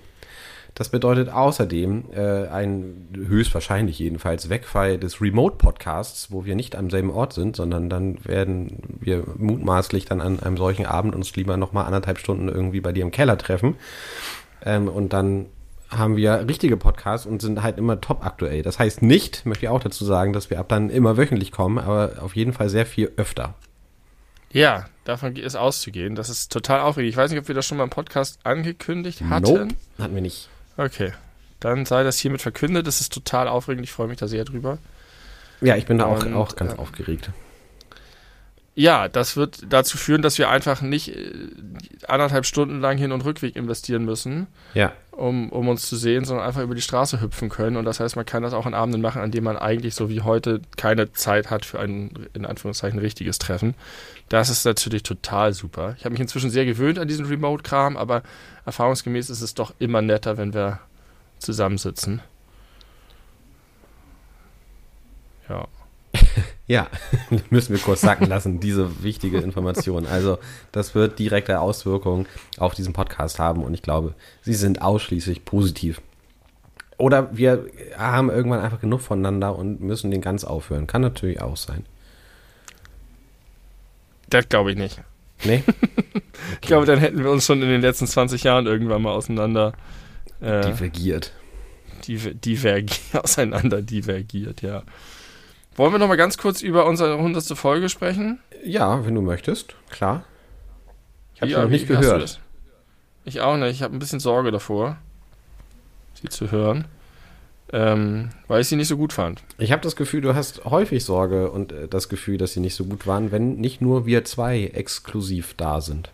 Speaker 1: Das bedeutet außerdem äh, ein höchstwahrscheinlich jedenfalls Wegfall des Remote-Podcasts, wo wir nicht am selben Ort sind, sondern dann werden wir mutmaßlich dann an einem solchen Abend uns lieber nochmal anderthalb Stunden irgendwie bei dir im Keller treffen. Ähm, und dann haben wir richtige Podcasts und sind halt immer top aktuell. Das heißt nicht, möchte ich auch dazu sagen, dass wir ab dann immer wöchentlich kommen, aber auf jeden Fall sehr viel öfter.
Speaker 2: Ja, davon ist auszugehen. Das ist total aufregend. Ich weiß nicht, ob wir das schon mal im Podcast angekündigt hatten.
Speaker 1: Nope, hatten wir nicht.
Speaker 2: Okay. Dann sei das hiermit verkündet. Das ist total aufregend. Ich freue mich da sehr drüber.
Speaker 1: Ja, ich bin da auch, auch ganz äh, aufgeregt.
Speaker 2: Ja, das wird dazu führen, dass wir einfach nicht äh, anderthalb Stunden lang Hin- und Rückweg investieren müssen,
Speaker 1: ja.
Speaker 2: um, um uns zu sehen, sondern einfach über die Straße hüpfen können. Und das heißt, man kann das auch an Abenden machen, an denen man eigentlich so wie heute keine Zeit hat für ein, in Anführungszeichen, richtiges Treffen. Das ist natürlich total super. Ich habe mich inzwischen sehr gewöhnt an diesen Remote-Kram, aber erfahrungsgemäß ist es doch immer netter, wenn wir zusammensitzen.
Speaker 1: Ja. Ja, <laughs> müssen wir kurz sacken lassen, diese wichtige Information. Also, das wird direkte Auswirkungen auf diesen Podcast haben und ich glaube, sie sind ausschließlich positiv. Oder wir haben irgendwann einfach genug voneinander und müssen den ganz aufhören. Kann natürlich auch sein.
Speaker 2: Das glaube ich nicht.
Speaker 1: Nee?
Speaker 2: Okay. <laughs> ich glaube, dann hätten wir uns schon in den letzten 20 Jahren irgendwann mal auseinander
Speaker 1: äh, divergiert.
Speaker 2: Diver, divergiert, <laughs> auseinander divergiert, ja. Wollen wir noch mal ganz kurz über unsere 100. Folge sprechen?
Speaker 1: Ja, wenn du möchtest, klar. Ich habe ja, noch nicht gehört.
Speaker 2: Ich auch nicht. Ich habe ein bisschen Sorge davor, sie zu hören, ähm, weil ich sie nicht so gut fand.
Speaker 1: Ich habe das Gefühl, du hast häufig Sorge und äh, das Gefühl, dass sie nicht so gut waren, wenn nicht nur wir zwei exklusiv da sind.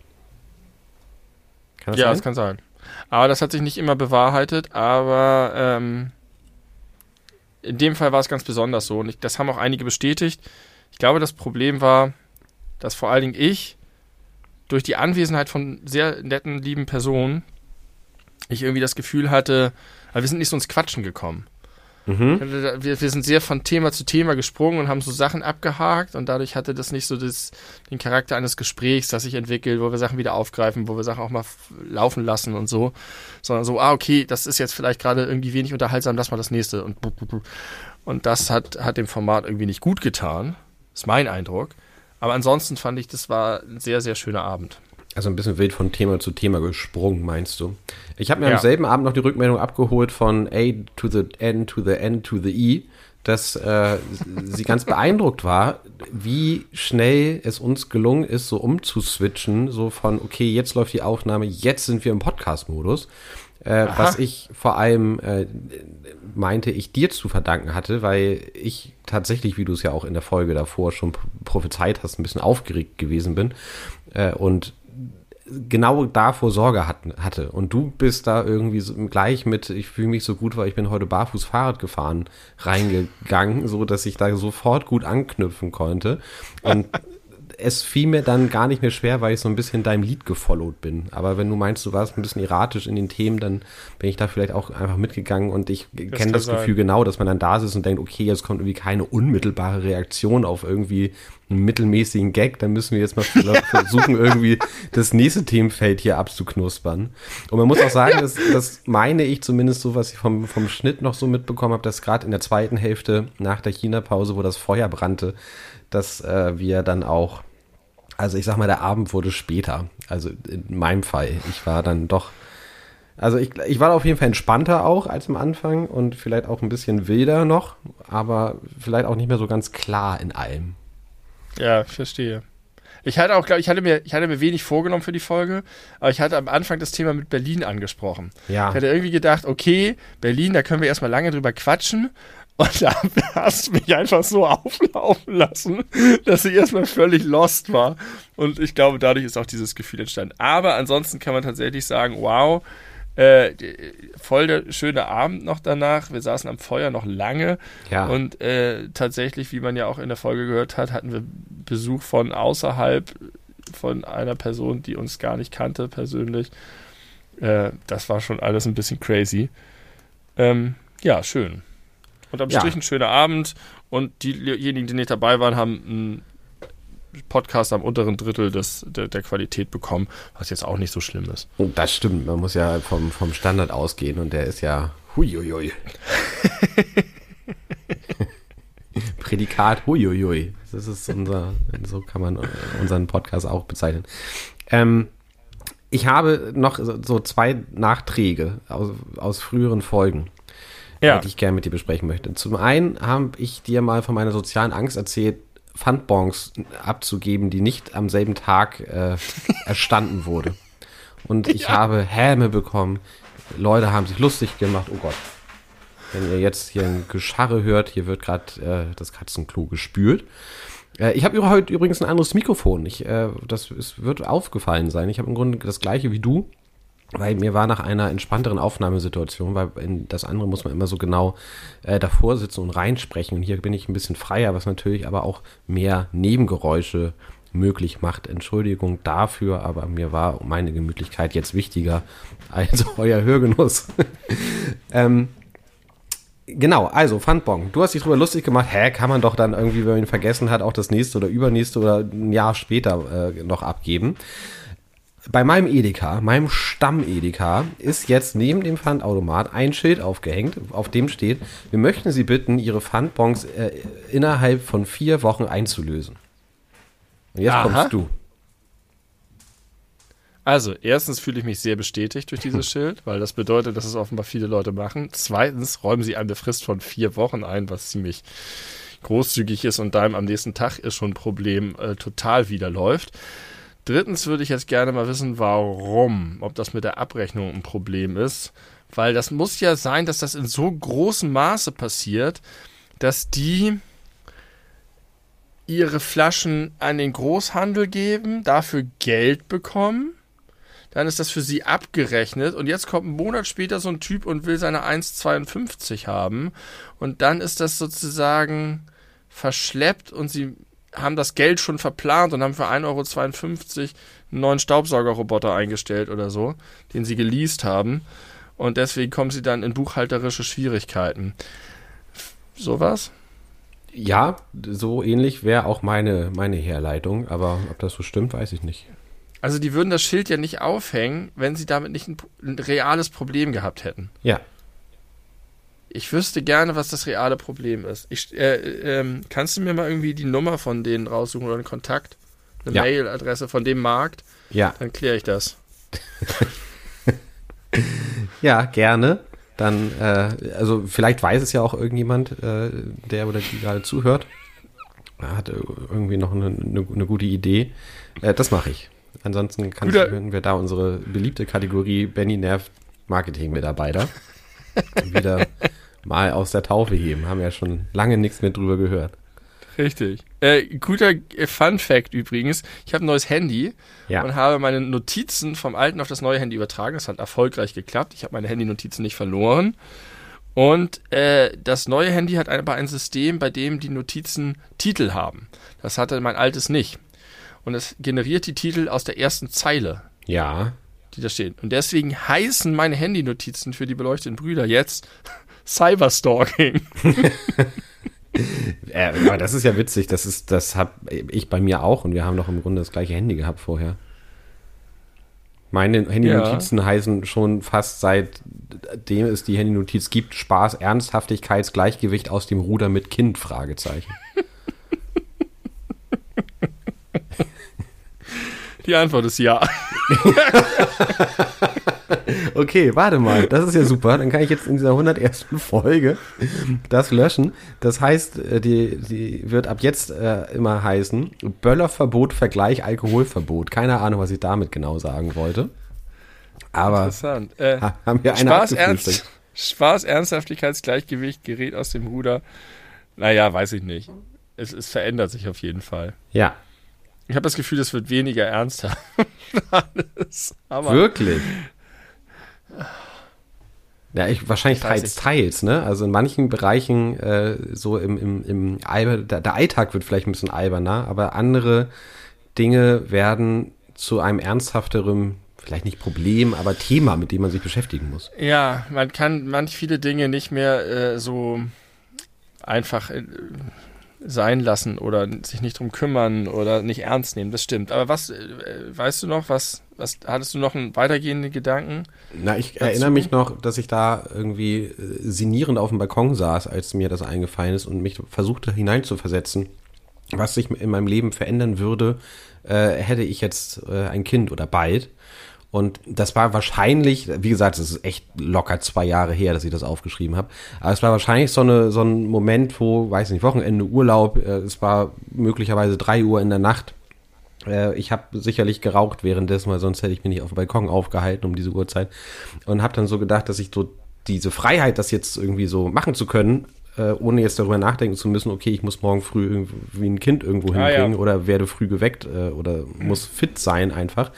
Speaker 2: Kann das ja, sein? das kann sein. Aber das hat sich nicht immer bewahrheitet, aber ähm, in dem Fall war es ganz besonders so und ich, das haben auch einige bestätigt. Ich glaube, das Problem war, dass vor allen Dingen ich durch die Anwesenheit von sehr netten, lieben Personen ich irgendwie das Gefühl hatte, wir sind nicht so ins Quatschen gekommen. Mhm. Wir, wir, sind sehr von Thema zu Thema gesprungen und haben so Sachen abgehakt und dadurch hatte das nicht so das, den Charakter eines Gesprächs, das sich entwickelt, wo wir Sachen wieder aufgreifen, wo wir Sachen auch mal laufen lassen und so, sondern so, ah, okay, das ist jetzt vielleicht gerade irgendwie wenig unterhaltsam, lass mal das nächste und und das hat, hat dem Format irgendwie nicht gut getan, ist mein Eindruck. Aber ansonsten fand ich, das war ein sehr, sehr schöner Abend.
Speaker 1: Also ein bisschen wild von Thema zu Thema gesprungen, meinst du? Ich habe mir ja. am selben Abend noch die Rückmeldung abgeholt von A to the N to the N to the E, dass äh, sie ganz beeindruckt war, wie schnell es uns gelungen ist, so umzuswitchen, so von, okay, jetzt läuft die Aufnahme, jetzt sind wir im Podcast-Modus. Äh, was ich vor allem äh, meinte, ich dir zu verdanken hatte, weil ich tatsächlich, wie du es ja auch in der Folge davor schon prophezeit hast, ein bisschen aufgeregt gewesen bin äh, und genau davor Sorge hatten, hatte. Und du bist da irgendwie so gleich mit, ich fühle mich so gut, weil ich bin heute barfuß Fahrrad gefahren, reingegangen, so dass ich da sofort gut anknüpfen konnte. Und <laughs> es fiel mir dann gar nicht mehr schwer, weil ich so ein bisschen deinem Lied gefollowt bin. Aber wenn du meinst, du warst ein bisschen erratisch in den Themen, dann bin ich da vielleicht auch einfach mitgegangen und ich kenne das sein. Gefühl genau, dass man dann da sitzt und denkt, okay, jetzt kommt irgendwie keine unmittelbare Reaktion auf irgendwie einen mittelmäßigen Gag, dann müssen wir jetzt mal <laughs> versuchen, irgendwie das nächste Themenfeld hier abzuknuspern. Und man muss auch sagen, das, das meine ich zumindest so, was ich vom, vom Schnitt noch so mitbekommen habe, dass gerade in der zweiten Hälfte nach der China-Pause, wo das Feuer brannte, dass äh, wir dann auch also ich sag mal, der Abend wurde später. Also in meinem Fall. Ich war dann doch. Also ich, ich war auf jeden Fall entspannter auch als am Anfang und vielleicht auch ein bisschen wilder noch, aber vielleicht auch nicht mehr so ganz klar in allem.
Speaker 2: Ja, verstehe. Ich hatte auch, glaube ich, hatte mir, ich hatte mir wenig vorgenommen für die Folge, aber ich hatte am Anfang das Thema mit Berlin angesprochen.
Speaker 1: Ja.
Speaker 2: Ich hatte irgendwie gedacht, okay, Berlin, da können wir erstmal lange drüber quatschen <laughs> und da hast du mich einfach so auflaufen lassen, dass ich erstmal völlig lost war. Und ich glaube, dadurch ist auch dieses Gefühl entstanden. Aber ansonsten kann man tatsächlich sagen, wow, äh, voll der schöne Abend noch danach. Wir saßen am Feuer noch lange.
Speaker 1: Ja.
Speaker 2: Und äh, tatsächlich, wie man ja auch in der Folge gehört hat, hatten wir Besuch von außerhalb von einer Person, die uns gar nicht kannte persönlich. Äh, das war schon alles ein bisschen crazy. Ähm, ja, schön. Und am ja. Strich ein schöner Abend und diejenigen, die nicht dabei waren, haben Podcast am unteren Drittel des, der, der Qualität bekommen, was jetzt auch nicht so schlimm ist.
Speaker 1: Das stimmt, man muss ja vom, vom Standard ausgehen und der ist ja huiuiui. <laughs> Prädikat huiuiui. Das ist unser, so kann man unseren Podcast auch bezeichnen. Ähm, ich habe noch so zwei Nachträge aus, aus früheren Folgen, ja. die ich gerne mit dir besprechen möchte. Zum einen habe ich dir mal von meiner sozialen Angst erzählt, Pfandbons abzugeben, die nicht am selben Tag äh, <laughs> erstanden wurde. Und ich ja. habe Häme bekommen. Leute haben sich lustig gemacht. Oh Gott. Wenn ihr jetzt hier ein Gescharre hört, hier wird gerade äh, das Katzenklo gespült. Äh, ich habe heute übrigens ein anderes Mikrofon. Ich, äh, das ist, wird aufgefallen sein. Ich habe im Grunde das gleiche wie du, weil mir war nach einer entspannteren Aufnahmesituation, weil in das andere muss man immer so genau äh, davor sitzen und reinsprechen. Und hier bin ich ein bisschen freier, was natürlich aber auch mehr Nebengeräusche möglich macht. Entschuldigung dafür, aber mir war meine Gemütlichkeit jetzt wichtiger <laughs> als euer Hörgenuss. <laughs> ähm, Genau, also Pfandbon. Du hast dich drüber lustig gemacht, hä, kann man doch dann irgendwie, wenn man ihn vergessen hat, auch das nächste oder übernächste oder ein Jahr später äh, noch abgeben. Bei meinem Edeka, meinem Stamm-Edeka, ist jetzt neben dem Pfandautomat ein Schild aufgehängt, auf dem steht, wir möchten Sie bitten, Ihre Pfandbons äh, innerhalb von vier Wochen einzulösen. Und jetzt Aha. kommst du.
Speaker 2: Also, erstens fühle ich mich sehr bestätigt durch dieses <laughs> Schild, weil das bedeutet, dass es offenbar viele Leute machen. Zweitens räumen sie eine Frist von vier Wochen ein, was ziemlich großzügig ist und deinem am nächsten Tag ist schon ein Problem äh, total wieder läuft. Drittens würde ich jetzt gerne mal wissen, warum, ob das mit der Abrechnung ein Problem ist, weil das muss ja sein, dass das in so großem Maße passiert, dass die ihre Flaschen an den Großhandel geben, dafür Geld bekommen. Dann ist das für sie abgerechnet. Und jetzt kommt ein Monat später so ein Typ und will seine 1,52 haben. Und dann ist das sozusagen verschleppt und sie haben das Geld schon verplant und haben für 1,52 Euro einen neuen Staubsaugerroboter eingestellt oder so, den sie geleast haben und deswegen kommen sie dann in buchhalterische Schwierigkeiten. Sowas?
Speaker 1: Ja, so ähnlich wäre auch meine, meine Herleitung, aber ob das so stimmt, weiß ich nicht.
Speaker 2: Also die würden das Schild ja nicht aufhängen, wenn sie damit nicht ein, ein reales Problem gehabt hätten.
Speaker 1: Ja.
Speaker 2: Ich wüsste gerne, was das reale Problem ist. Ich, äh, ähm, kannst du mir mal irgendwie die Nummer von denen raussuchen oder einen Kontakt? Eine ja. Mailadresse von dem Markt?
Speaker 1: Ja.
Speaker 2: Dann kläre ich das. <laughs>
Speaker 1: ja, gerne. Dann, äh, also vielleicht weiß es ja auch irgendjemand, äh, der oder die gerade zuhört. Hat irgendwie noch eine, eine, eine gute Idee. Äh, das mache ich. Ansonsten kann, können wir da unsere beliebte Kategorie Benny nervt Marketing-Mitarbeiter <laughs> wieder mal aus der Taufe heben. Haben ja schon lange nichts mehr drüber gehört.
Speaker 2: Richtig. Äh, guter Fun Fact übrigens. Ich habe ein neues Handy ja. und habe meine Notizen vom alten auf das neue Handy übertragen. Das hat erfolgreich geklappt. Ich habe meine Handy-Notizen nicht verloren. Und äh, das neue Handy hat aber ein System, bei dem die Notizen Titel haben. Das hatte mein altes nicht und es generiert die Titel aus der ersten Zeile.
Speaker 1: Ja.
Speaker 2: Die da stehen. Und deswegen heißen meine Handynotizen für die beleuchteten Brüder jetzt Cyberstalking. <laughs>
Speaker 1: äh, aber das ist ja witzig. Das ist, das habe ich bei mir auch und wir haben doch im Grunde das gleiche Handy gehabt vorher. Meine Handynotizen ja. heißen schon fast seitdem es die Handynotiz gibt, Spaß, Ernsthaftigkeitsgleichgewicht aus dem Ruder mit Kind, Fragezeichen.
Speaker 2: Die Antwort ist ja. <laughs>
Speaker 1: okay, warte mal, das ist ja super. Dann kann ich jetzt in dieser 101. Folge das löschen. Das heißt, äh, die, die wird ab jetzt äh, immer heißen Böllerverbot, Vergleich, Alkoholverbot. Keine Ahnung, was ich damit genau sagen wollte. Aber
Speaker 2: Interessant. Äh, haben wir eine Spaß, Ernst, Spaß, Ernsthaftigkeitsgleichgewicht gerät aus dem Ruder. Naja, weiß ich nicht. Es, es verändert sich auf jeden Fall.
Speaker 1: Ja,
Speaker 2: ich habe das Gefühl, es wird weniger ernster. <laughs>
Speaker 1: Wirklich? Ja, ich, wahrscheinlich teils, teils, ne? Also in manchen Bereichen, äh, so im, im, im Alber, der, Alltag wird vielleicht ein bisschen alberner, aber andere Dinge werden zu einem ernsthafteren, vielleicht nicht Problem, aber Thema, mit dem man sich beschäftigen muss.
Speaker 2: Ja, man kann manch viele Dinge nicht mehr äh, so einfach äh, sein lassen oder sich nicht drum kümmern oder nicht ernst nehmen. Das stimmt. Aber was, äh, weißt du noch, was, was, hattest du noch einen weitergehenden Gedanken?
Speaker 1: Na, ich dazu? erinnere mich noch, dass ich da irgendwie äh, sinnierend auf dem Balkon saß, als mir das eingefallen ist und mich versuchte hineinzuversetzen, was sich in meinem Leben verändern würde, äh, hätte ich jetzt äh, ein Kind oder bald. Und das war wahrscheinlich, wie gesagt, es ist echt locker zwei Jahre her, dass ich das aufgeschrieben habe. Aber es war wahrscheinlich so, eine, so ein Moment, wo, weiß nicht, Wochenende, Urlaub, äh, es war möglicherweise drei Uhr in der Nacht. Äh, ich habe sicherlich geraucht währenddessen, weil sonst hätte ich mich nicht auf dem Balkon aufgehalten um diese Uhrzeit. Und habe dann so gedacht, dass ich so diese Freiheit, das jetzt irgendwie so machen zu können, äh, ohne jetzt darüber nachdenken zu müssen, okay, ich muss morgen früh irgendwie ein Kind irgendwo hinbringen ah, ja. oder werde früh geweckt äh, oder muss fit sein einfach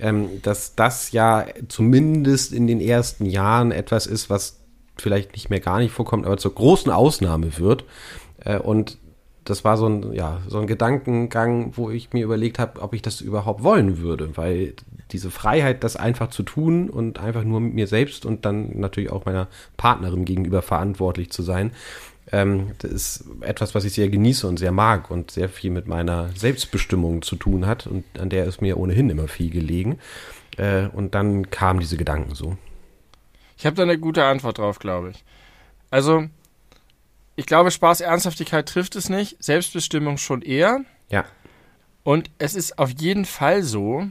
Speaker 1: ähm, dass das ja zumindest in den ersten Jahren etwas ist, was vielleicht nicht mehr gar nicht vorkommt, aber zur großen Ausnahme wird. Äh, und das war so ein, ja, so ein Gedankengang, wo ich mir überlegt habe, ob ich das überhaupt wollen würde, weil diese Freiheit, das einfach zu tun und einfach nur mit mir selbst und dann natürlich auch meiner Partnerin gegenüber verantwortlich zu sein, ähm, das ist etwas, was ich sehr genieße und sehr mag und sehr viel mit meiner Selbstbestimmung zu tun hat und an der ist mir ohnehin immer viel gelegen. Äh, und dann kamen diese Gedanken so.
Speaker 2: Ich habe da eine gute Antwort drauf, glaube ich. Also, ich glaube, Spaß, Ernsthaftigkeit trifft es nicht, Selbstbestimmung schon eher.
Speaker 1: Ja.
Speaker 2: Und es ist auf jeden Fall so,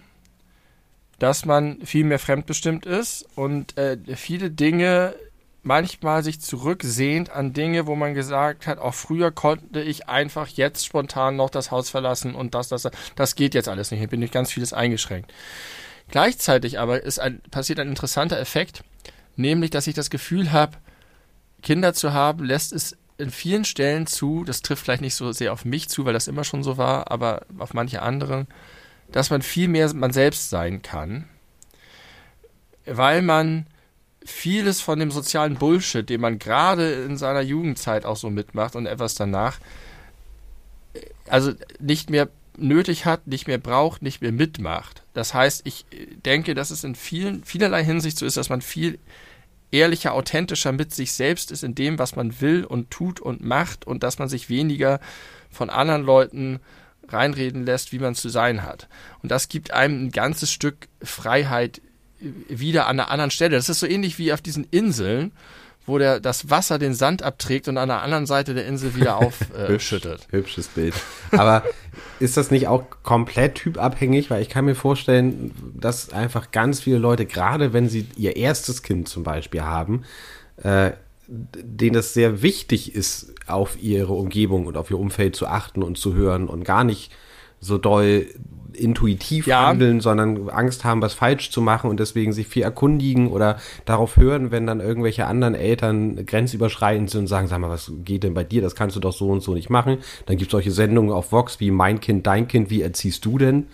Speaker 2: dass man viel mehr fremdbestimmt ist und äh, viele Dinge manchmal sich zurücksehnt an Dinge, wo man gesagt hat, auch früher konnte ich einfach jetzt spontan noch das Haus verlassen und das, das, das, das geht jetzt alles nicht. Hier bin ich ganz vieles eingeschränkt. Gleichzeitig aber ist ein, passiert ein interessanter Effekt, nämlich, dass ich das Gefühl habe, Kinder zu haben, lässt es in vielen Stellen zu, das trifft vielleicht nicht so sehr auf mich zu, weil das immer schon so war, aber auf manche anderen, dass man viel mehr man selbst sein kann, weil man vieles von dem sozialen Bullshit, den man gerade in seiner Jugendzeit auch so mitmacht und etwas danach, also nicht mehr nötig hat, nicht mehr braucht, nicht mehr mitmacht. Das heißt, ich denke, dass es in vielen, vielerlei Hinsicht so ist, dass man viel ehrlicher, authentischer mit sich selbst ist in dem, was man will und tut und macht und dass man sich weniger von anderen Leuten reinreden lässt, wie man zu sein hat. Und das gibt einem ein ganzes Stück Freiheit wieder an einer anderen Stelle. Das ist so ähnlich wie auf diesen Inseln, wo der, das Wasser den Sand abträgt und an der anderen Seite der Insel wieder <laughs> aufschüttet.
Speaker 1: Äh, hübsches Bild. Aber ist das nicht auch komplett typabhängig? Weil ich kann mir vorstellen, dass einfach ganz viele Leute, gerade wenn sie ihr erstes Kind zum Beispiel haben, äh, denen es sehr wichtig ist, auf ihre Umgebung und auf ihr Umfeld zu achten und zu hören und gar nicht so doll intuitiv ja. handeln, sondern Angst haben, was falsch zu machen und deswegen sich viel erkundigen oder darauf hören, wenn dann irgendwelche anderen Eltern grenzüberschreitend sind und sagen, sag mal, was geht denn bei dir? Das kannst du doch so und so nicht machen. Dann gibt es solche Sendungen auf Vox wie Mein Kind, Dein Kind, wie erziehst du denn?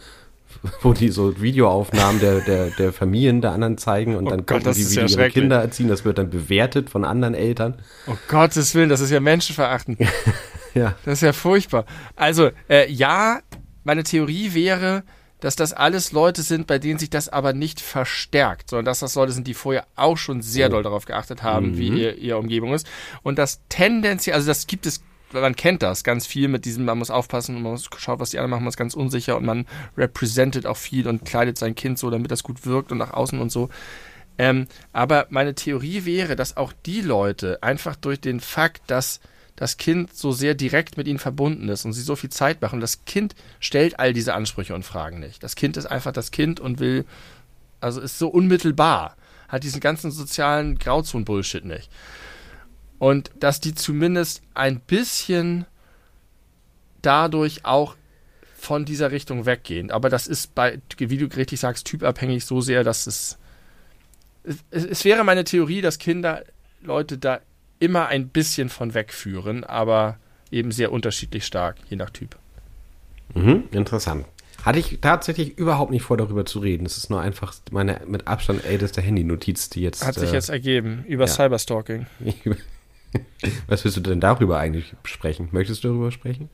Speaker 1: <laughs> wo die so Videoaufnahmen der, der, der Familien der anderen zeigen und oh dann gucken die, wie ja ihre Kinder erziehen. Das wird dann bewertet von anderen Eltern.
Speaker 2: Oh Gottes Willen, das ist ja menschenverachtend. <laughs>
Speaker 1: ja.
Speaker 2: Das ist ja furchtbar. Also, äh, ja, meine Theorie wäre, dass das alles Leute sind, bei denen sich das aber nicht verstärkt, sondern dass das Leute sind, die vorher auch schon sehr oh. doll darauf geachtet haben, mhm. wie ihr, ihre Umgebung ist. Und das tendenziell, also das gibt es, man kennt das ganz viel mit diesem, man muss aufpassen und man muss schauen, was die anderen machen, man ist ganz unsicher und man representet auch viel und kleidet sein Kind so, damit das gut wirkt und nach außen und so. Ähm, aber meine Theorie wäre, dass auch die Leute einfach durch den Fakt, dass das Kind so sehr direkt mit ihnen verbunden ist und sie so viel Zeit machen. Das Kind stellt all diese Ansprüche und Fragen nicht. Das Kind ist einfach das Kind und will, also ist so unmittelbar, hat diesen ganzen sozialen Grauzonen-Bullshit nicht. Und dass die zumindest ein bisschen dadurch auch von dieser Richtung weggehen. Aber das ist bei, wie du richtig sagst, typabhängig so sehr, dass es. Es, es wäre meine Theorie, dass Kinder Leute da immer ein bisschen von wegführen, aber eben sehr unterschiedlich stark, je nach Typ.
Speaker 1: Mhm, interessant. Hatte ich tatsächlich überhaupt nicht vor, darüber zu reden. Es ist nur einfach meine mit Abstand älteste Handy-Notiz, die jetzt.
Speaker 2: Hat sich äh, jetzt ergeben, über ja. Cyberstalking. <laughs>
Speaker 1: Was willst du denn darüber eigentlich sprechen? Möchtest du darüber sprechen?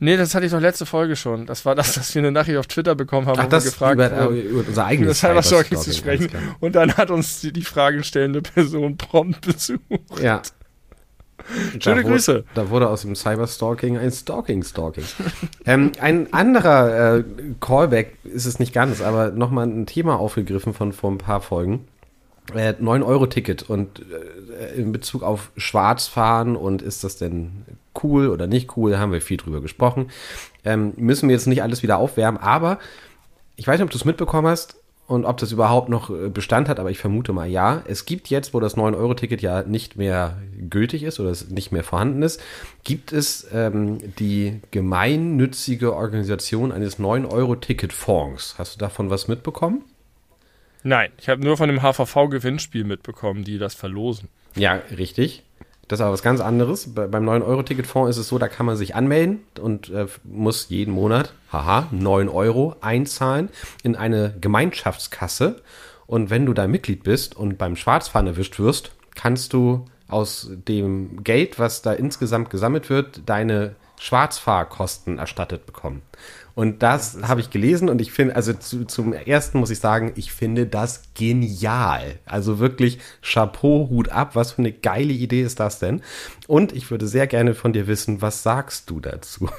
Speaker 2: Nee, das hatte ich doch letzte Folge schon. Das war das, dass wir eine Nachricht auf Twitter bekommen haben, Ach,
Speaker 1: wo das wir gefragt über, haben, über unser eigenes
Speaker 2: über Cyberstalking zu sprechen. Und dann hat uns die, die fragenstellende Person prompt <laughs> besucht.
Speaker 1: Ja.
Speaker 2: Schöne
Speaker 1: da
Speaker 2: Grüße.
Speaker 1: Wurde, da wurde aus dem Cyberstalking ein Stalking-Stalking. <laughs> ähm, ein anderer äh, Callback ist es nicht ganz, aber nochmal ein Thema aufgegriffen von vor ein paar Folgen. Äh, 9-Euro-Ticket und äh, in Bezug auf Schwarzfahren und ist das denn cool oder nicht cool, haben wir viel drüber gesprochen. Ähm, müssen wir jetzt nicht alles wieder aufwärmen, aber ich weiß nicht, ob du es mitbekommen hast und ob das überhaupt noch äh, Bestand hat, aber ich vermute mal ja. Es gibt jetzt, wo das 9-Euro-Ticket ja nicht mehr gültig ist oder es nicht mehr vorhanden ist, gibt es ähm, die gemeinnützige Organisation eines 9-Euro-Ticket-Fonds. Hast du davon was mitbekommen?
Speaker 2: Nein, ich habe nur von dem HVV-Gewinnspiel mitbekommen, die das verlosen.
Speaker 1: Ja, richtig. Das ist aber was ganz anderes. Bei, beim 9-Euro-Ticket-Fonds ist es so, da kann man sich anmelden und äh, muss jeden Monat, haha, 9 Euro einzahlen in eine Gemeinschaftskasse. Und wenn du da Mitglied bist und beim Schwarzfahren erwischt wirst, kannst du aus dem Geld, was da insgesamt gesammelt wird, deine Schwarzfahrkosten erstattet bekommen. Und das habe ich gelesen und ich finde, also zu, zum ersten muss ich sagen, ich finde das genial. Also wirklich Chapeau, Hut ab, was für eine geile Idee ist das denn? Und ich würde sehr gerne von dir wissen, was sagst du dazu? <laughs>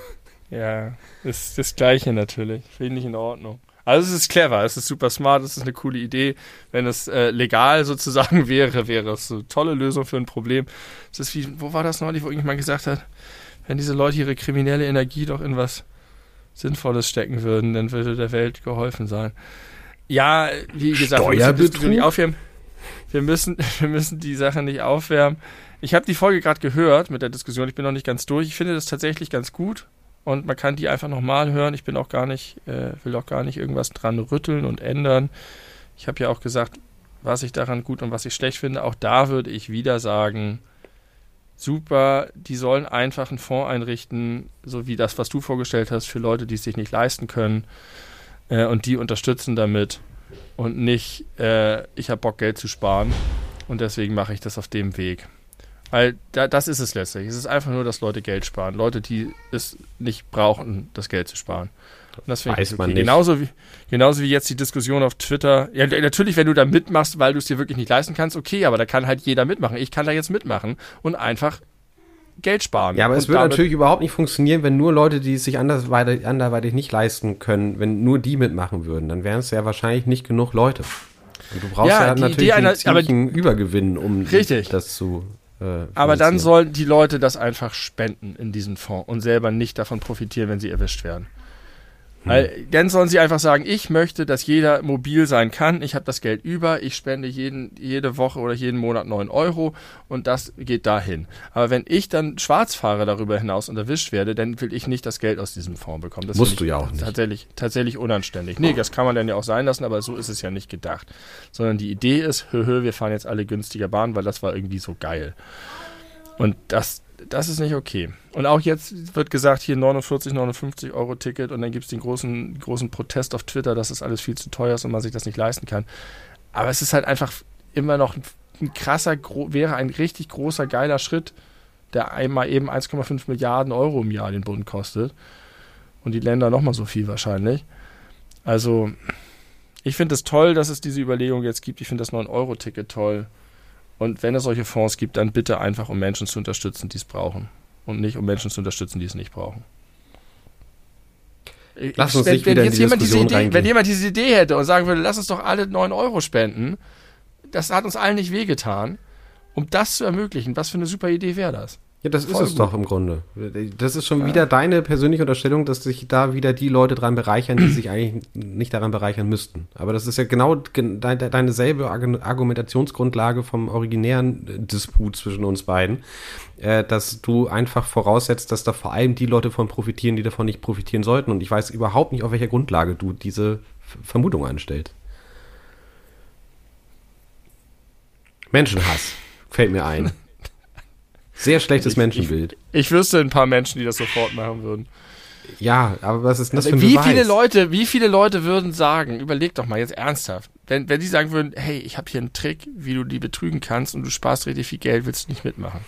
Speaker 2: Ja, ist das Gleiche natürlich. Finde ich in Ordnung. Also es ist clever, es ist super smart, es ist eine coole Idee. Wenn es äh, legal sozusagen <laughs> wäre, wäre es eine tolle Lösung für ein Problem. Es ist wie, wo war das neulich, wo irgendjemand gesagt hat, wenn diese Leute ihre kriminelle Energie doch in was Sinnvolles stecken würden, dann würde der Welt geholfen sein. Ja, wie gesagt, wir müssen, nicht aufwärmen. Wir müssen, <laughs> wir müssen die Sache nicht aufwärmen. Ich habe die Folge gerade gehört mit der Diskussion. Ich bin noch nicht ganz durch. Ich finde das tatsächlich ganz gut und man kann die einfach nochmal hören. Ich bin auch gar nicht, äh, will auch gar nicht irgendwas dran rütteln und ändern. Ich habe ja auch gesagt, was ich daran gut und was ich schlecht finde. Auch da würde ich wieder sagen, super, die sollen einfach einen Fonds einrichten, so wie das, was du vorgestellt hast, für Leute, die es sich nicht leisten können. Äh, und die unterstützen damit. Und nicht, äh, ich habe Bock, Geld zu sparen. Und deswegen mache ich das auf dem Weg. Weil da, das ist es letztlich. Es ist einfach nur, dass Leute Geld sparen. Leute, die es nicht brauchen, das Geld zu sparen. Und das finde ich okay. man nicht. Genauso wie, genauso wie jetzt die Diskussion auf Twitter. Ja, natürlich, wenn du da mitmachst, weil du es dir wirklich nicht leisten kannst, okay, aber da kann halt jeder mitmachen. Ich kann da jetzt mitmachen und einfach Geld sparen.
Speaker 1: Ja, aber es würde natürlich überhaupt nicht funktionieren, wenn nur Leute, die es sich anderweitig, anderweitig nicht leisten können, wenn nur die mitmachen würden. Dann wären es ja wahrscheinlich nicht genug Leute. Und du brauchst ja, ja natürlich einer, einen Übergewinn, um richtig. das zu
Speaker 2: äh, aber dann sollen die Leute das einfach spenden in diesen Fonds und selber nicht davon profitieren, wenn sie erwischt werden. Weil hm. dann sollen sie einfach sagen, ich möchte, dass jeder mobil sein kann. Ich habe das Geld über. Ich spende jeden, jede Woche oder jeden Monat 9 Euro und das geht dahin. Aber wenn ich dann schwarz fahre darüber hinaus und erwischt werde, dann will ich nicht das Geld aus diesem Fonds bekommen. Das
Speaker 1: Musst du ja auch nicht.
Speaker 2: Tatsächlich, tatsächlich unanständig. Nee, das kann man dann ja auch sein lassen, aber so ist es ja nicht gedacht. Sondern die Idee ist, hö, hö, wir fahren jetzt alle günstiger Bahn, weil das war irgendwie so geil. Und das, das ist nicht okay. Und auch jetzt wird gesagt, hier 49, 59 Euro Ticket und dann gibt es den großen, großen Protest auf Twitter, dass das alles viel zu teuer ist und man sich das nicht leisten kann. Aber es ist halt einfach immer noch ein, ein krasser, wäre ein richtig großer, geiler Schritt, der einmal eben 1,5 Milliarden Euro im Jahr den Bund kostet. Und die Länder nochmal so viel wahrscheinlich. Also, ich finde es toll, dass es diese Überlegung jetzt gibt. Ich finde das 9-Euro-Ticket toll. Und wenn es solche Fonds gibt, dann bitte einfach, um Menschen zu unterstützen, die es brauchen. Und nicht, um Menschen zu unterstützen, die es nicht brauchen.
Speaker 1: Lass uns wenn, nicht wenn wieder in die jemand
Speaker 2: diese
Speaker 1: Idee,
Speaker 2: Wenn jemand diese Idee hätte und sagen würde, lass uns doch alle 9 Euro spenden, das hat uns allen nicht wehgetan. Um das zu ermöglichen, was für eine super Idee wäre das?
Speaker 1: Ja, das Voll ist es gut. doch im Grunde. Das ist schon ja. wieder deine persönliche Unterstellung, dass sich da wieder die Leute dran bereichern, die <clears throat> sich eigentlich nicht daran bereichern müssten. Aber das ist ja genau deine selbe Argumentationsgrundlage vom originären äh, Disput zwischen uns beiden, äh, dass du einfach voraussetzt, dass da vor allem die Leute von profitieren, die davon nicht profitieren sollten. Und ich weiß überhaupt nicht, auf welcher Grundlage du diese Vermutung anstellst. Menschenhass fällt mir ein. <laughs> Sehr schlechtes ich, Menschenbild.
Speaker 2: Ich, ich, wüsste ein paar Menschen, die das sofort machen würden.
Speaker 1: Ja, aber was ist denn das für ein
Speaker 2: wie viele Leute, Wie viele Leute würden sagen, überleg doch mal jetzt ernsthaft, wenn, wenn die sagen würden, hey, ich habe hier einen Trick, wie du die betrügen kannst und du sparst richtig viel Geld, willst du nicht mitmachen?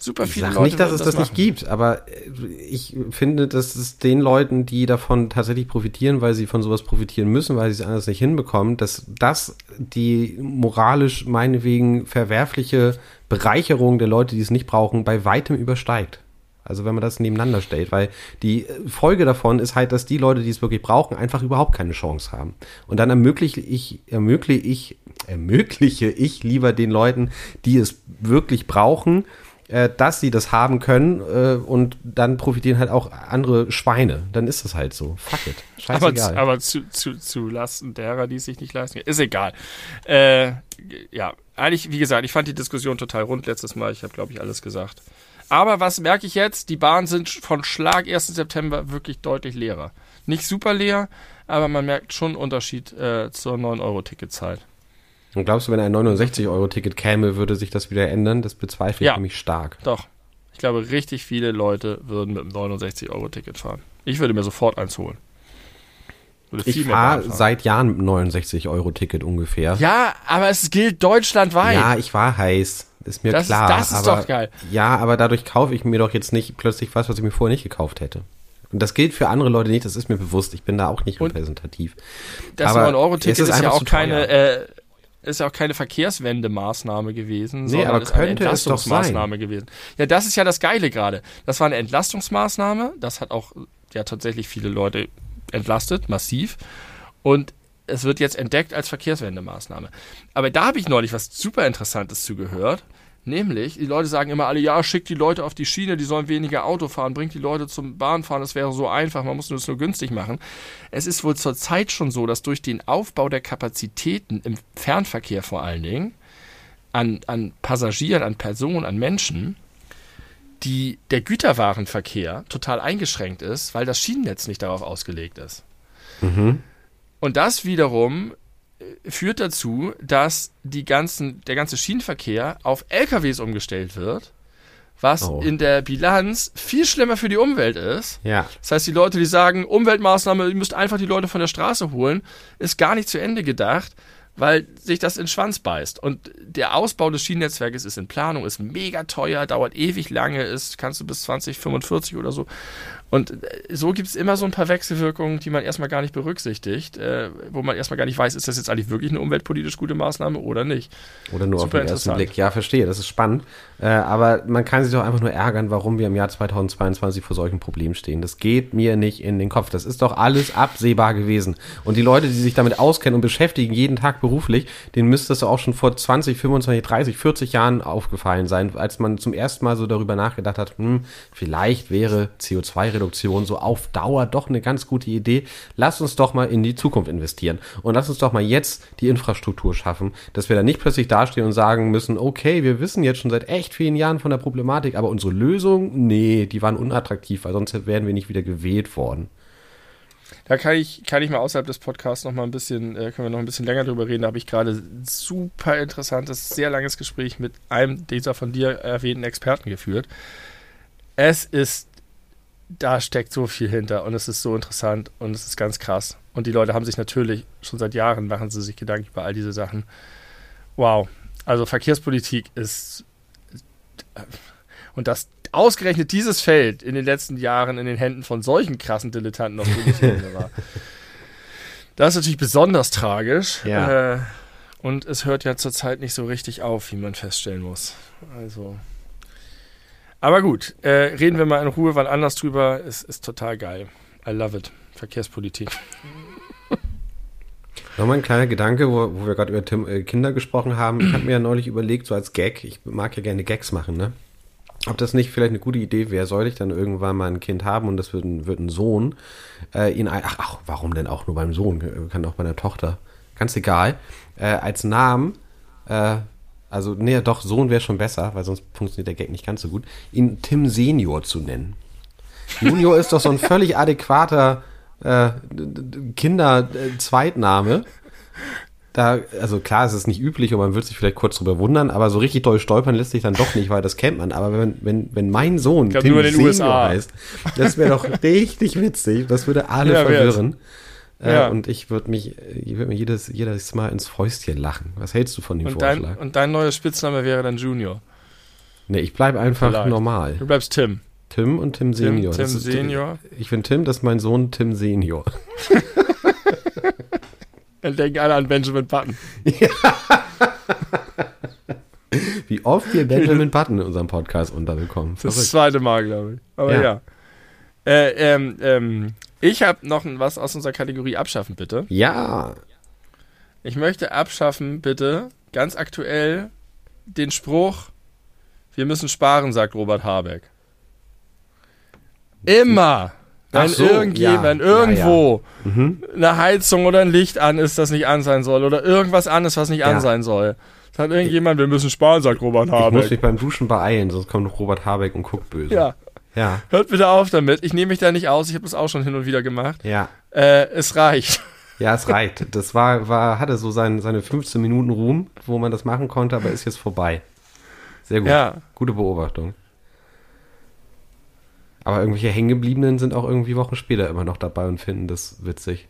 Speaker 2: Super
Speaker 1: Ich
Speaker 2: viele
Speaker 1: sage
Speaker 2: Leute
Speaker 1: nicht, dass es das, nicht
Speaker 2: machen.
Speaker 1: gibt, aber äh, ich finde, dass es den Leuten, die davon tatsächlich profitieren, weil sie von sowas profitieren müssen, weil sie es anders nicht hinbekommen, dass das die moralisch meinetwegen verwerfliche Bereicherung der Leute, die es nicht brauchen, bei weitem übersteigt. Also wenn man das nebeneinander stellt, weil die äh, Folge davon ist halt, dass die Leute, die es wirklich brauchen, einfach überhaupt keine Chance haben. Und dann ermögliche ich, ermögliche ich, ermögliche ich lieber den Leuten, die es wirklich brauchen, äh, dass sie das haben können äh, und dann profitieren halt auch andere Schweine. Dann ist das halt so. Fuck it.
Speaker 2: Aber,
Speaker 1: Scheißegal.
Speaker 2: aber zu, zu, zu Lasten derer, die es sich nicht leisten können. Ist egal. Äh, ja, eigentlich, wie gesagt, ich fand die Diskussion total rund letztes Mal. Ich habe, glaube ich, alles gesagt. Aber was merke ich jetzt? Die Bahnen sind von Schlag 1. September wirklich deutlich leerer. Nicht super leer, aber man merkt schon einen Unterschied äh, zur 9-Euro-Ticket-Zeit.
Speaker 1: Und glaubst du, wenn ein 69-Euro-Ticket käme, würde sich das wieder ändern? Das bezweifle ich
Speaker 2: Ja.
Speaker 1: nämlich stark.
Speaker 2: Doch. Ich glaube, richtig viele Leute würden mit dem 69-Euro-Ticket fahren. Ich würde mir sofort eins holen. Würde
Speaker 1: Ich fahre seit Jahren mit einem 69-Euro-Ticket ungefähr.
Speaker 2: Ja, aber es gilt deutschlandweit.
Speaker 1: Ja, ich war heiß. Ist mir
Speaker 2: Das ist-
Speaker 1: klar.
Speaker 2: das ist
Speaker 1: aber,
Speaker 2: doch geil.
Speaker 1: Ja, aber dadurch kaufe ich mir doch jetzt nicht plötzlich was, was ich mir vorher nicht gekauft hätte. Und das gilt für andere Leute nicht, das ist mir bewusst. Ich bin da auch nicht repräsentativ.
Speaker 2: Das
Speaker 1: Aber
Speaker 2: 9-Euro-Ticket
Speaker 1: es ist
Speaker 2: ist, ja auch keine, äh, ist ja auch keine Verkehrswendemaßnahme gewesen,
Speaker 1: Nee,
Speaker 2: sondern
Speaker 1: aber
Speaker 2: ist eine
Speaker 1: es
Speaker 2: Entlastungsmaßnahme gewesen. Ja, das ist ja das Geile gerade. Das war eine Entlastungsmaßnahme, das hat auch ja tatsächlich viele Leute entlastet, massiv. Und es wird jetzt entdeckt als Verkehrswendemaßnahme. Aber da habe ich neulich was super Interessantes zugehört. Nämlich, die Leute sagen immer alle, ja, schickt die Leute auf die Schiene, die sollen weniger Auto fahren, bringt die Leute zum Bahnfahren, das wäre so einfach, man muss das nur günstig machen. Es ist wohl zurzeit schon so, dass durch den Aufbau der Kapazitäten im Fernverkehr vor allen Dingen an, an Passagieren, an Personen, an Menschen, die, der Güterwarenverkehr total eingeschränkt ist, weil das Schienennetz nicht darauf ausgelegt ist. Und das wiederum führt dazu, dass die ganzen, der ganze Schienenverkehr auf LKWs umgestellt wird, was
Speaker 1: Oh.
Speaker 2: in der Bilanz viel schlimmer für die Umwelt ist.
Speaker 1: Ja.
Speaker 2: Das heißt, die Leute, die sagen, Umweltmaßnahme, ihr müsst einfach die Leute von der Straße holen, ist gar nicht zu Ende gedacht, weil sich das in den Schwanz beißt. Und der Ausbau des Schienennetzwerkes ist in Planung, ist mega teuer, dauert ewig lange, ist, kannst du bis 2045 oder so. Und äh, so gibt es immer so ein paar Wechselwirkungen, die man erstmal gar nicht berücksichtigt, äh, wo man erstmal gar nicht weiß, ist das jetzt eigentlich wirklich eine umweltpolitisch gute Maßnahme oder nicht.
Speaker 1: Oder nur auf
Speaker 2: Super
Speaker 1: den ersten. Blick. Ja, verstehe, das ist spannend. Äh, aber man kann sich doch einfach nur ärgern, warum wir im Jahr 2022 vor solchen Problemen stehen. Das geht mir nicht in den Kopf. Das ist doch alles absehbar gewesen. Und die Leute, die sich damit auskennen und beschäftigen, jeden Tag beruflich, denen müsste es doch auch schon vor 20, 25, 30, 40 Jahren aufgefallen sein, als man zum ersten Mal so darüber nachgedacht hat, hm, vielleicht wäre CO2-Reduktion so auf Dauer doch eine ganz gute Idee. Lass uns doch mal in die Zukunft investieren. Und lass uns doch mal jetzt die Infrastruktur schaffen, dass wir da nicht plötzlich dastehen und sagen müssen, okay, wir wissen jetzt schon seit echt vielen Jahren von der Problematik, aber unsere Lösung, nee, die waren unattraktiv, weil sonst wären wir nicht wieder gewählt worden.
Speaker 2: Da kann ich, kann ich mal außerhalb des Podcasts noch mal ein bisschen, äh, können wir noch ein bisschen länger drüber reden. Da habe ich gerade ein super interessantes, sehr langes Gespräch mit einem dieser von dir erwähnten Experten geführt. Es ist, da steckt so viel hinter und es ist so interessant und es ist ganz krass. Und die Leute haben sich natürlich schon seit Jahren machen sie sich Gedanken über all diese Sachen. Wow. Also Verkehrspolitik ist und das ausgerechnet dieses Feld in den letzten Jahren in den Händen von solchen krassen Dilettanten auf Bundesebene war. <laughs> Das ist natürlich besonders tragisch.
Speaker 1: Ja.
Speaker 2: Äh, und es hört ja zurzeit nicht so richtig auf, wie man feststellen muss. Also. Aber gut, äh, reden wir mal in Ruhe wann anders drüber. Es ist total geil. I love it. Verkehrspolitik. <laughs>
Speaker 1: Nochmal ein kleiner Gedanke, wo, wo wir gerade über Tim, äh, Kinder gesprochen haben. Ich habe mir ja neulich überlegt, so als Gag, ich mag ja gerne Gags machen, ne? Ob das nicht vielleicht eine gute Idee wäre, sollte ich dann irgendwann mal ein Kind haben und das wird ein, wird ein Sohn, äh, ihn ach, ach, warum denn auch nur beim Sohn? Kann auch bei einer Tochter. Ganz egal. Äh, als Namen, äh, also, nee, doch, Sohn wäre schon besser, weil sonst funktioniert der Gag nicht ganz so gut, ihn Tim Senior zu nennen. Junior ist doch so ein völlig adäquater äh, Kinder-Zweitname. Da, also klar, es ist nicht üblich und man wird sich vielleicht kurz drüber wundern, aber so richtig doll stolpern lässt sich dann doch nicht, weil das kennt man. Aber wenn, wenn, wenn mein Sohn
Speaker 2: glaub, den
Speaker 1: Senior
Speaker 2: USA.
Speaker 1: heißt, das wäre doch richtig witzig. Das würde alle
Speaker 2: Ja, wär's.
Speaker 1: Äh,
Speaker 2: Ja.
Speaker 1: Und ich würde mich, ich würde mir jedes, jedes Mal ins Fäustchen lachen. Was hältst du von dem
Speaker 2: Und dein,
Speaker 1: Vorschlag?
Speaker 2: und dein neuer Spitzname wäre dann Junior.
Speaker 1: Nee, ich bleibe einfach
Speaker 2: Vielleicht.
Speaker 1: normal.
Speaker 2: Du bleibst Tim.
Speaker 1: Tim und Tim Senior.
Speaker 2: Tim
Speaker 1: Das ist-
Speaker 2: Senior.
Speaker 1: Ich bin Tim, das ist mein Sohn Tim Senior. <laughs>
Speaker 2: Dann denken alle an Benjamin Button. <laughs>
Speaker 1: Wie oft wir <laughs> Benjamin Button in unserem Podcast unterbekommen.
Speaker 2: Das
Speaker 1: Verrückt.
Speaker 2: zweite Mal, glaube ich. Aber ja.
Speaker 1: Ja.
Speaker 2: Äh, ähm, ähm, ich habe noch ein- was aus unserer Kategorie abschaffen, bitte.
Speaker 1: Ja,
Speaker 2: Ich möchte abschaffen, bitte, ganz aktuell, den Spruch, wir müssen sparen, sagt Robert Habeck. Immer. Wenn,
Speaker 1: so,
Speaker 2: irgendje,
Speaker 1: ja,
Speaker 2: wenn
Speaker 1: ja,
Speaker 2: irgendwo
Speaker 1: Mhm.
Speaker 2: eine Heizung oder ein Licht an ist, das nicht an sein soll, oder irgendwas an ist, was nicht an
Speaker 1: Ja.
Speaker 2: sein soll. Sagt irgendjemand, wir müssen sparen, sagt Robert
Speaker 1: ich muss
Speaker 2: Habeck.
Speaker 1: mich beim Duschen beeilen, sonst kommt noch Robert Habeck und guckt böse.
Speaker 2: Ja,
Speaker 1: Ja,
Speaker 2: hört bitte auf damit. Ich nehme mich da nicht aus, ich habe das auch schon hin und wieder gemacht.
Speaker 1: ja.
Speaker 2: Äh, es reicht. <laughs>
Speaker 1: Ja, es reicht. Das war, war, hatte so sein, seine 15 Minuten Ruhm, wo man das machen konnte, aber ist jetzt vorbei. Sehr gut.
Speaker 2: Ja.
Speaker 1: Gute Beobachtung. Aber irgendwelche Hängengebliebenen sind auch irgendwie Wochen später immer noch dabei und finden das witzig.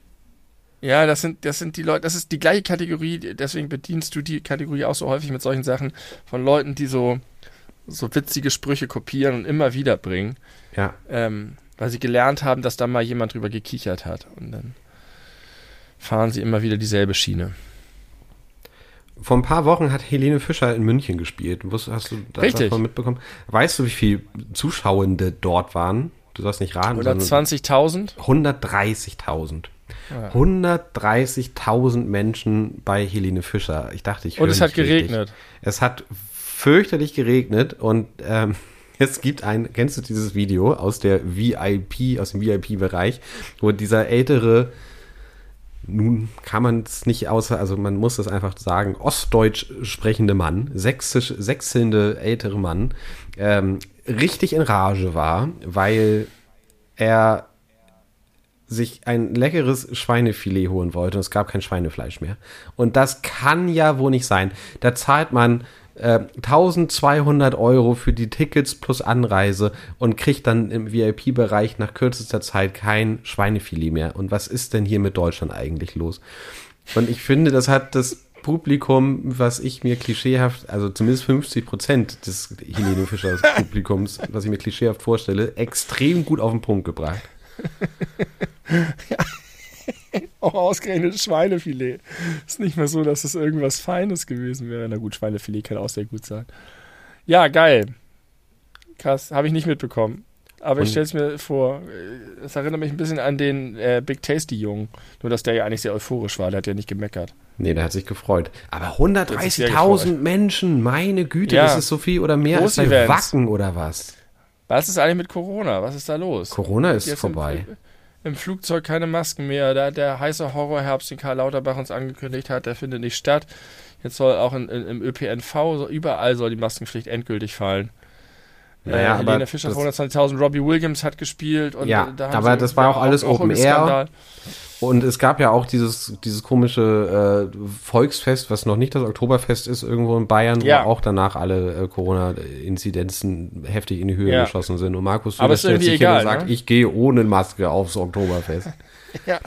Speaker 2: Ja, das sind, das sind die Leute, das ist die gleiche Kategorie, deswegen bedienst du die Kategorie auch so häufig mit solchen Sachen von Leuten, die so, so witzige Sprüche kopieren und immer wieder bringen,
Speaker 1: Ja.
Speaker 2: ähm, weil sie gelernt haben, dass da mal jemand drüber gekichert hat. Und dann fahren sie immer wieder dieselbe Schiene.
Speaker 1: Vor ein paar Wochen hat Helene Fischer in München gespielt. Hast du da
Speaker 2: Richtig.
Speaker 1: davon mitbekommen? Weißt du, wie viele Zuschauende dort waren? Du sollst nicht raten.
Speaker 2: Oder
Speaker 1: sondern
Speaker 2: 20.000?
Speaker 1: 130.000.
Speaker 2: Ja.
Speaker 1: 130.000 Menschen bei Helene Fischer. Ich dachte, ich
Speaker 2: Und es hat
Speaker 1: nicht richtig.
Speaker 2: geregnet.
Speaker 1: Es hat fürchterlich geregnet und ähm, <laughs> es gibt ein, kennst du dieses Video aus der VIP, aus dem VIP-Bereich, wo dieser ältere, nun kann man es nicht außer, also man muss es einfach sagen, ostdeutsch sprechende Mann, sächsisch, sächselnde ältere Mann, ähm, richtig in Rage war, weil er sich ein leckeres Schweinefilet holen wollte und es gab kein Schweinefleisch mehr. Und das kann ja wohl nicht sein. Da zahlt man äh, 1200 Euro für die Tickets plus Anreise und kriegt dann im VIP-Bereich nach kürzester Zeit kein Schweinefilet mehr. Und was ist denn hier mit Deutschland eigentlich los? Und ich finde, das hat das Publikum, was ich mir klischeehaft, also zumindest 50 Prozent des Helene Fischers <laughs> Publikums, was ich mir klischeehaft vorstelle, extrem gut auf den Punkt gebracht. <laughs> <laughs>
Speaker 2: Auch ausgerechnet Schweinefilet. Ist nicht mehr so, dass es irgendwas Feines gewesen wäre. Na gut, Schweinefilet kann auch sehr gut sein. Ja, geil. Krass, habe ich nicht mitbekommen. Aber ich
Speaker 1: Und-
Speaker 2: stelle es mir vor, äh, es erinnert mich ein bisschen an den äh, Big Tasty-Jungen. Nur, dass der ja eigentlich sehr euphorisch war. Der hat ja nicht gemeckert.
Speaker 1: Nee, der hat sich gefreut. Aber
Speaker 2: hat sich sehr
Speaker 1: 130.000 Menschen, meine Güte,
Speaker 2: Ja.
Speaker 1: das ist so viel oder mehr als bei. Wacken oder was?
Speaker 2: Was ist eigentlich mit Corona? Was ist da los?
Speaker 1: Corona ist vorbei.
Speaker 2: Im, Im Flugzeug keine Masken mehr. Da der heiße Horrorherbst, den Karl Lauterbach uns angekündigt hat, der findet nicht statt. Jetzt soll auch in, in, im ÖPNV, überall soll die Maskenpflicht endgültig fallen.
Speaker 1: Naja,
Speaker 2: äh, Helene Fischer
Speaker 1: das-
Speaker 2: 120.000, Robbie Williams hat gespielt. Und
Speaker 1: Ja,
Speaker 2: äh, da
Speaker 1: aber das war auch alles Open
Speaker 2: irgendwie
Speaker 1: Air.
Speaker 2: Skandal.
Speaker 1: Und es gab ja auch dieses, dieses komische äh, Volksfest, was noch nicht das Oktoberfest ist, irgendwo in Bayern,
Speaker 2: Ja.
Speaker 1: wo auch danach alle äh, Corona-Inzidenzen heftig in die Höhe
Speaker 2: Ja.
Speaker 1: geschossen sind. Und Markus
Speaker 2: Aber
Speaker 1: Söder stellt sich hin
Speaker 2: egal,
Speaker 1: und sagt,
Speaker 2: ne?
Speaker 1: ich gehe ohne Maske aufs Oktoberfest. <laughs>
Speaker 2: Ja.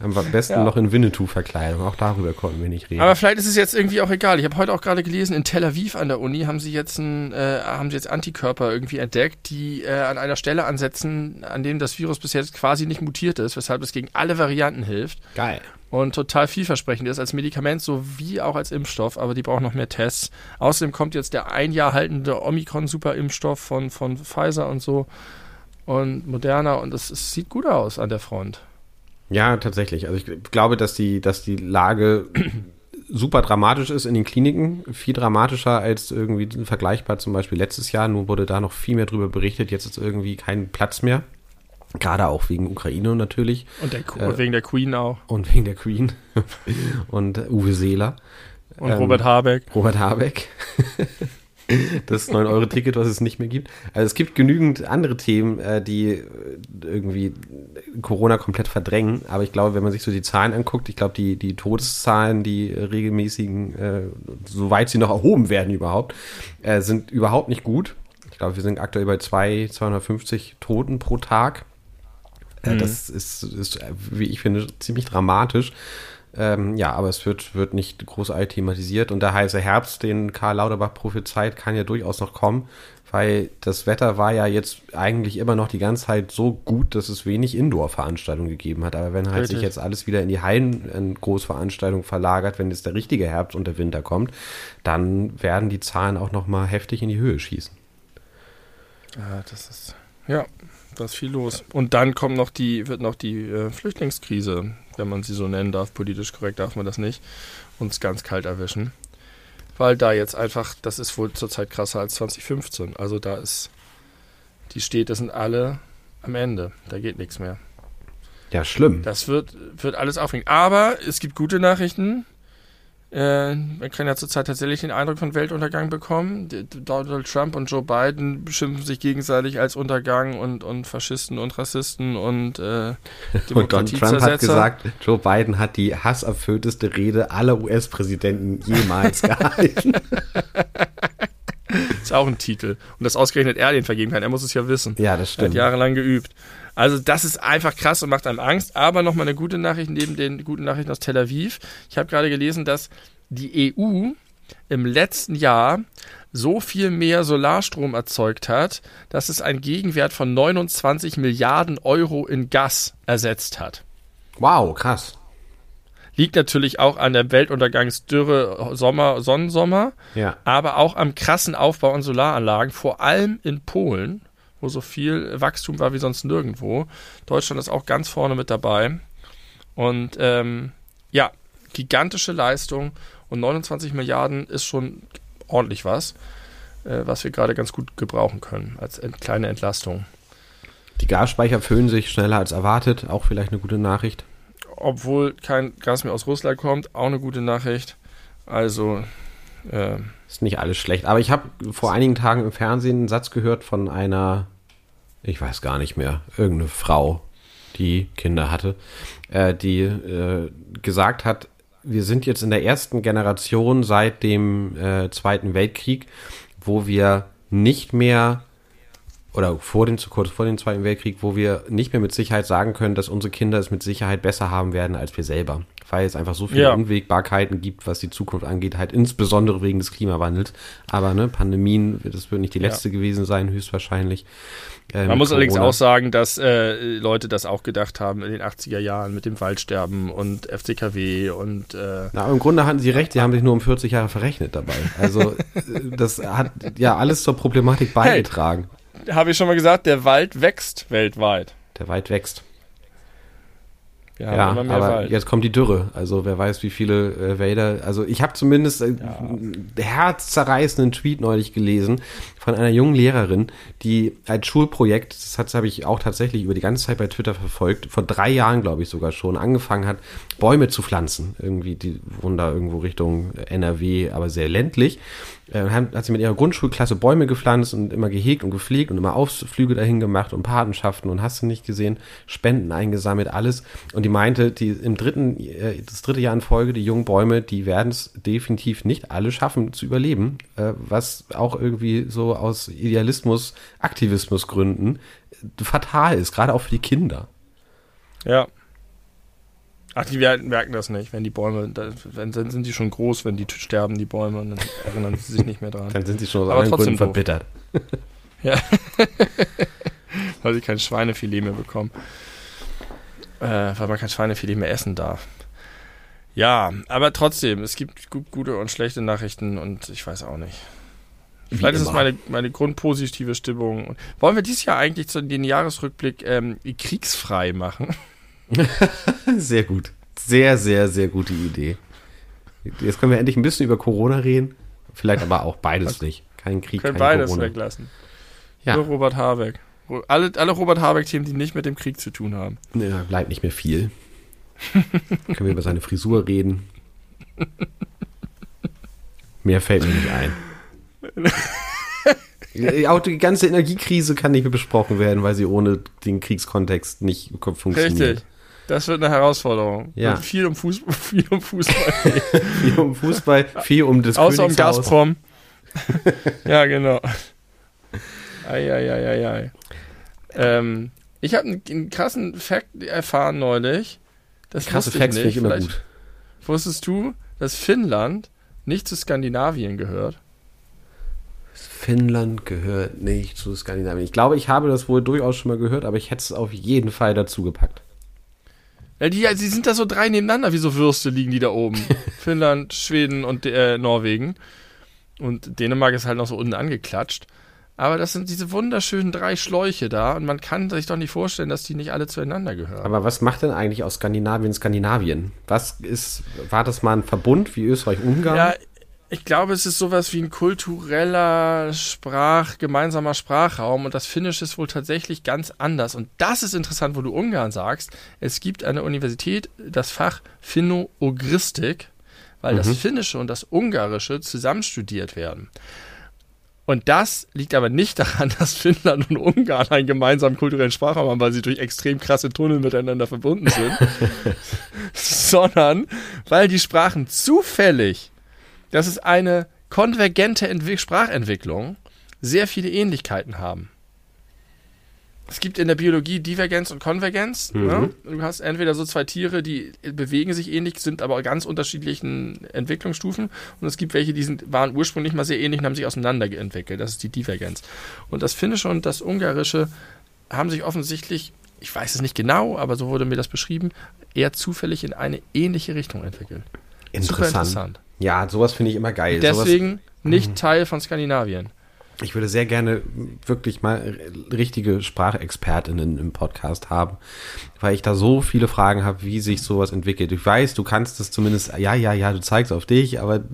Speaker 1: Am besten
Speaker 2: Ja.
Speaker 1: noch in Winnetou-Verkleidung. Auch darüber konnten wir nicht reden.
Speaker 2: Aber vielleicht ist es jetzt irgendwie auch egal. Ich habe heute auch gerade gelesen, in Tel Aviv an der Uni haben sie jetzt ein, äh, haben sie jetzt Antikörper irgendwie entdeckt, die äh, an einer Stelle ansetzen, an dem das Virus bis jetzt quasi nicht mutiert ist, weshalb es gegen alle Varianten hilft
Speaker 1: Geil.
Speaker 2: und total vielversprechend ist als Medikament sowie auch als Impfstoff, aber die brauchen noch mehr Tests. Außerdem kommt jetzt der ein Jahr haltende Omikron-Super-Impfstoff von, von Pfizer und so und Moderna und es, es sieht gut aus an der Front.
Speaker 1: Ja, tatsächlich. Also ich glaube, dass die, dass die Lage <clears throat> super dramatisch ist in den Kliniken. Viel dramatischer als irgendwie vergleichbar zum Beispiel letztes Jahr. Nur wurde da noch viel mehr drüber berichtet. Jetzt ist irgendwie kein Platz mehr. Gerade auch wegen Ukraine natürlich.
Speaker 2: Und der,
Speaker 1: Äh,
Speaker 2: wegen der Queen auch.
Speaker 1: Und wegen der Queen. <laughs> und Uwe Seeler.
Speaker 2: Und
Speaker 1: ähm,
Speaker 2: Robert Habeck.
Speaker 1: Robert Habeck. <laughs> Das 9-Euro-Ticket, was es nicht mehr gibt. Also es gibt genügend andere Themen, äh, die äh, irgendwie Corona komplett verdrängen. Aber ich glaube, wenn man sich so die Zahlen anguckt, ich glaube, die, die Todeszahlen, die regelmäßigen, äh, soweit sie noch erhoben werden überhaupt, sind überhaupt nicht gut. Ich glaube, wir sind aktuell bei zwei, 250 Toten pro Tag.
Speaker 2: Mhm.
Speaker 1: Das ist, ist, wie ich finde, ziemlich dramatisch. Ähm, ja, aber es wird, wird nicht großartig thematisiert. Und der heiße Herbst, den Karl Lauterbach prophezeit, kann ja durchaus noch kommen. weil das Wetter war ja jetzt eigentlich immer noch die ganze Zeit so gut, dass es wenig Indoor-Veranstaltungen gegeben hat. Aber wenn halt Richtig. sich jetzt alles wieder in die Hallen in Großveranstaltungen verlagert, wenn jetzt der richtige Herbst und der Winter kommt, dann werden die Zahlen auch noch mal heftig in die Höhe schießen.
Speaker 2: Ja, das ist ja, da ist viel los. Und dann kommt noch die wird noch die äh, Flüchtlingskrise, wenn man sie so nennen darf, politisch korrekt darf man das nicht, uns ganz kalt erwischen weil da jetzt einfach, das ist wohl zurzeit krasser als 2015. Also da ist, die Städte sind alle am Ende. Da geht nichts mehr.
Speaker 1: Ja, schlimm.
Speaker 2: Das wird, wird alles aufregend. Aber es gibt gute Nachrichten. Äh, man kann ja zurzeit tatsächlich den Eindruck von Weltuntergang bekommen. Donald Trump und Joe Biden beschimpfen sich gegenseitig als Untergang und, und Faschisten und Rassisten und äh, <laughs>
Speaker 1: Und Donald Trump hat gesagt, Joe Biden hat die hasserfüllteste Rede aller US-Präsidenten jemals <laughs> gehalten.
Speaker 2: Ist auch ein Titel. Und dass ausgerechnet er den vergeben kann, er muss es ja wissen.
Speaker 1: Ja, das stimmt.
Speaker 2: Er hat jahrelang geübt. Also das ist einfach krass und macht einem Angst. Aber nochmal eine gute Nachricht neben den guten Nachrichten aus Tel Aviv. Ich habe gerade gelesen, dass die EU im letzten Jahr so viel mehr Solarstrom erzeugt hat, dass es einen Gegenwert von 29 Milliarden Euro in Gas ersetzt hat.
Speaker 1: Wow, krass.
Speaker 2: Liegt natürlich auch an der Weltuntergangsdürre Sommer, Sonnensommer,
Speaker 1: ja.
Speaker 2: aber auch am krassen Aufbau an Solaranlagen, vor allem in Polen wo so viel Wachstum war wie sonst nirgendwo. Deutschland ist auch ganz vorne mit dabei. Und ähm, ja, gigantische Leistung und 29 Milliarden ist schon ordentlich was, äh, was wir gerade ganz gut gebrauchen können als ent kleine Entlastung.
Speaker 1: Die Gasspeicher füllen sich schneller als erwartet, auch vielleicht eine gute Nachricht.
Speaker 2: Obwohl kein Gas mehr aus Russland kommt, auch eine gute Nachricht. Also
Speaker 1: äh, ist nicht alles schlecht. Aber ich habe vor einigen Tagen im Fernsehen einen Satz gehört von einer, ich weiß gar nicht mehr, irgendeine Frau, die Kinder hatte, äh, die äh, gesagt hat, wir sind jetzt in der ersten Generation seit dem äh, Zweiten Weltkrieg, wo wir nicht mehr oder vor dem, kurz vor dem Zweiten Weltkrieg, wo wir nicht mehr mit Sicherheit sagen können, dass unsere Kinder es mit Sicherheit besser haben werden als wir selber. Weil es einfach so viele ja. Unwägbarkeiten gibt, was die Zukunft angeht, halt insbesondere wegen des Klimawandels. Aber ne, Pandemien, das wird nicht die letzte ja. gewesen sein, höchstwahrscheinlich.
Speaker 2: Äh, Man muss Corona. allerdings auch sagen, dass äh, Leute das auch gedacht haben in den 80er Jahren mit dem Waldsterben und FCKW und äh,
Speaker 1: Na, im Grunde hatten sie recht, sie haben sich nur um 40 Jahre verrechnet dabei. Also <laughs> das hat ja alles zur Problematik beigetragen.
Speaker 2: Hey, Habe ich schon mal gesagt, der Wald wächst weltweit.
Speaker 1: Der Wald wächst. Wir ja, aber Wald. jetzt kommt die Dürre. Also wer weiß, wie viele äh, Wälder. Also ich habe zumindest äh, ja. herzzerreißenden Tweet neulich gelesen von einer jungen Lehrerin, die als Schulprojekt, das habe ich auch tatsächlich über die ganze Zeit bei Twitter verfolgt, vor drei Jahren glaube ich sogar schon, angefangen hat, Bäume zu pflanzen. Irgendwie, die wohnen da irgendwo Richtung NRW, aber sehr ländlich äh, hat sie mit ihrer Grundschulklasse Bäume gepflanzt und immer gehegt und gepflegt und immer Ausflüge dahin gemacht und Patenschaften und hast du nicht gesehen, Spenden eingesammelt, alles. Und die meinte, die im dritten, äh, das dritte Jahr in Folge, die jungen Bäume, die werden es definitiv nicht alle schaffen zu überleben, äh, was auch irgendwie so aus Idealismus, Aktivismus Gründen äh, fatal ist, gerade auch für die Kinder.
Speaker 2: Ja, Ach, die merken das nicht, wenn die Bäume, dann sind sie schon groß, wenn die sterben, die Bäume, und dann erinnern sie sich nicht mehr dran.
Speaker 1: Dann sind sie schon aus allen Gründen verbittert. <laughs>
Speaker 2: ja. <laughs> weil sie kein Schweinefilet mehr bekommen. Äh, weil man kein Schweinefilet mehr essen darf. Ja, aber trotzdem, es gibt gute und schlechte Nachrichten und ich weiß auch nicht. Wie Vielleicht immer. ist es meine, meine grundpositive Stimmung. Wollen wir dieses Jahr eigentlich zu den Jahresrückblick ähm, kriegsfrei machen? <laughs> <laughs>
Speaker 1: sehr gut. Sehr, sehr, sehr gute Idee. Jetzt können wir endlich ein bisschen über Corona reden. Vielleicht aber auch beides nicht. Kein Krieg,
Speaker 2: können
Speaker 1: kein
Speaker 2: beides Corona. weglassen. Ja. Nur Robert Habeck. Alle, alle Robert Habeck-Themen, die nicht mit dem Krieg zu tun haben.
Speaker 1: Ja, bleibt nicht mehr viel. <laughs> können wir über seine Frisur reden. Mehr fällt mir nicht ein. <laughs> Auch die ganze Energiekrise kann nicht mehr besprochen werden, weil sie ohne den Kriegskontext nicht funktioniert. Richtig.
Speaker 2: Das wird eine Herausforderung.
Speaker 1: Ja.
Speaker 2: Wird viel um <laughs> Fußball, <laughs> viel um Fußball.
Speaker 1: viel um Fußball, viel um das
Speaker 2: Außer um Gazprom. <laughs> ja, genau. Eieieiei. Ähm, ich habe einen, einen, krassen Fact erfahren neulich. Das Krasse Facts finde ich immer Vielleicht gut. Wusstest du, dass Finnland nicht zu Skandinavien gehört?
Speaker 1: Finnland gehört nicht zu Skandinavien. Ich glaube, ich habe das wohl durchaus schon mal gehört, aber ich hätte es auf jeden Fall dazu gepackt.
Speaker 2: Ja, die, die sind da so drei nebeneinander, wie so Würste liegen die da oben. <laughs> Finnland, Schweden und äh, Norwegen. Und Dänemark ist halt noch so unten angeklatscht. Aber das sind diese wunderschönen drei Schläuche da und man kann sich doch nicht vorstellen, dass die nicht alle zueinander gehören.
Speaker 1: Aber was macht denn eigentlich aus Skandinavien Skandinavien? Was ist, war das mal ein Verbund wie Österreich-Ungarn?
Speaker 2: Ja, ich glaube, es ist sowas wie ein kultureller Sprach, gemeinsamer Sprachraum und das Finnisch ist wohl tatsächlich ganz anders. Und das ist interessant, wo du Ungarn sagst. Es gibt an der Universität das Fach Finno-Ogristik, weil mhm. das Finnische und das Ungarische zusammen studiert werden. Und das liegt aber nicht daran, <laughs> dass Finnland und Ungarn einen gemeinsamen kulturellen Sprachraum haben, weil sie durch extrem krasse Tunnel miteinander verbunden sind, <laughs> sondern weil die Sprachen zufällig dass es eine konvergente Entwick Sprachentwicklung sehr viele Ähnlichkeiten haben. Es gibt in der Biologie Divergenz und Konvergenz. Mhm. Ne? Du hast entweder so zwei Tiere, die bewegen sich ähnlich, sind aber ganz unterschiedlichen Entwicklungsstufen. Und es gibt welche, die sind, waren ursprünglich mal sehr ähnlich und haben sich auseinanderentwickelt. Das ist die Divergenz. Und das Finnische und das Ungarische haben sich offensichtlich, ich weiß es nicht genau, aber so wurde mir das beschrieben, eher zufällig in eine ähnliche Richtung entwickelt.
Speaker 1: Interessant. Interessant. Ja, sowas finde ich immer geil.
Speaker 2: Deswegen
Speaker 1: sowas,
Speaker 2: nicht mhm. Teil von Skandinavien.
Speaker 1: Ich würde sehr gerne wirklich mal richtige Sprachexpertinnen im Podcast haben, weil ich da so viele Fragen habe, wie sich sowas entwickelt. Ich weiß, du kannst das zumindest, ja, ja, ja, du zeigst auf dich, aber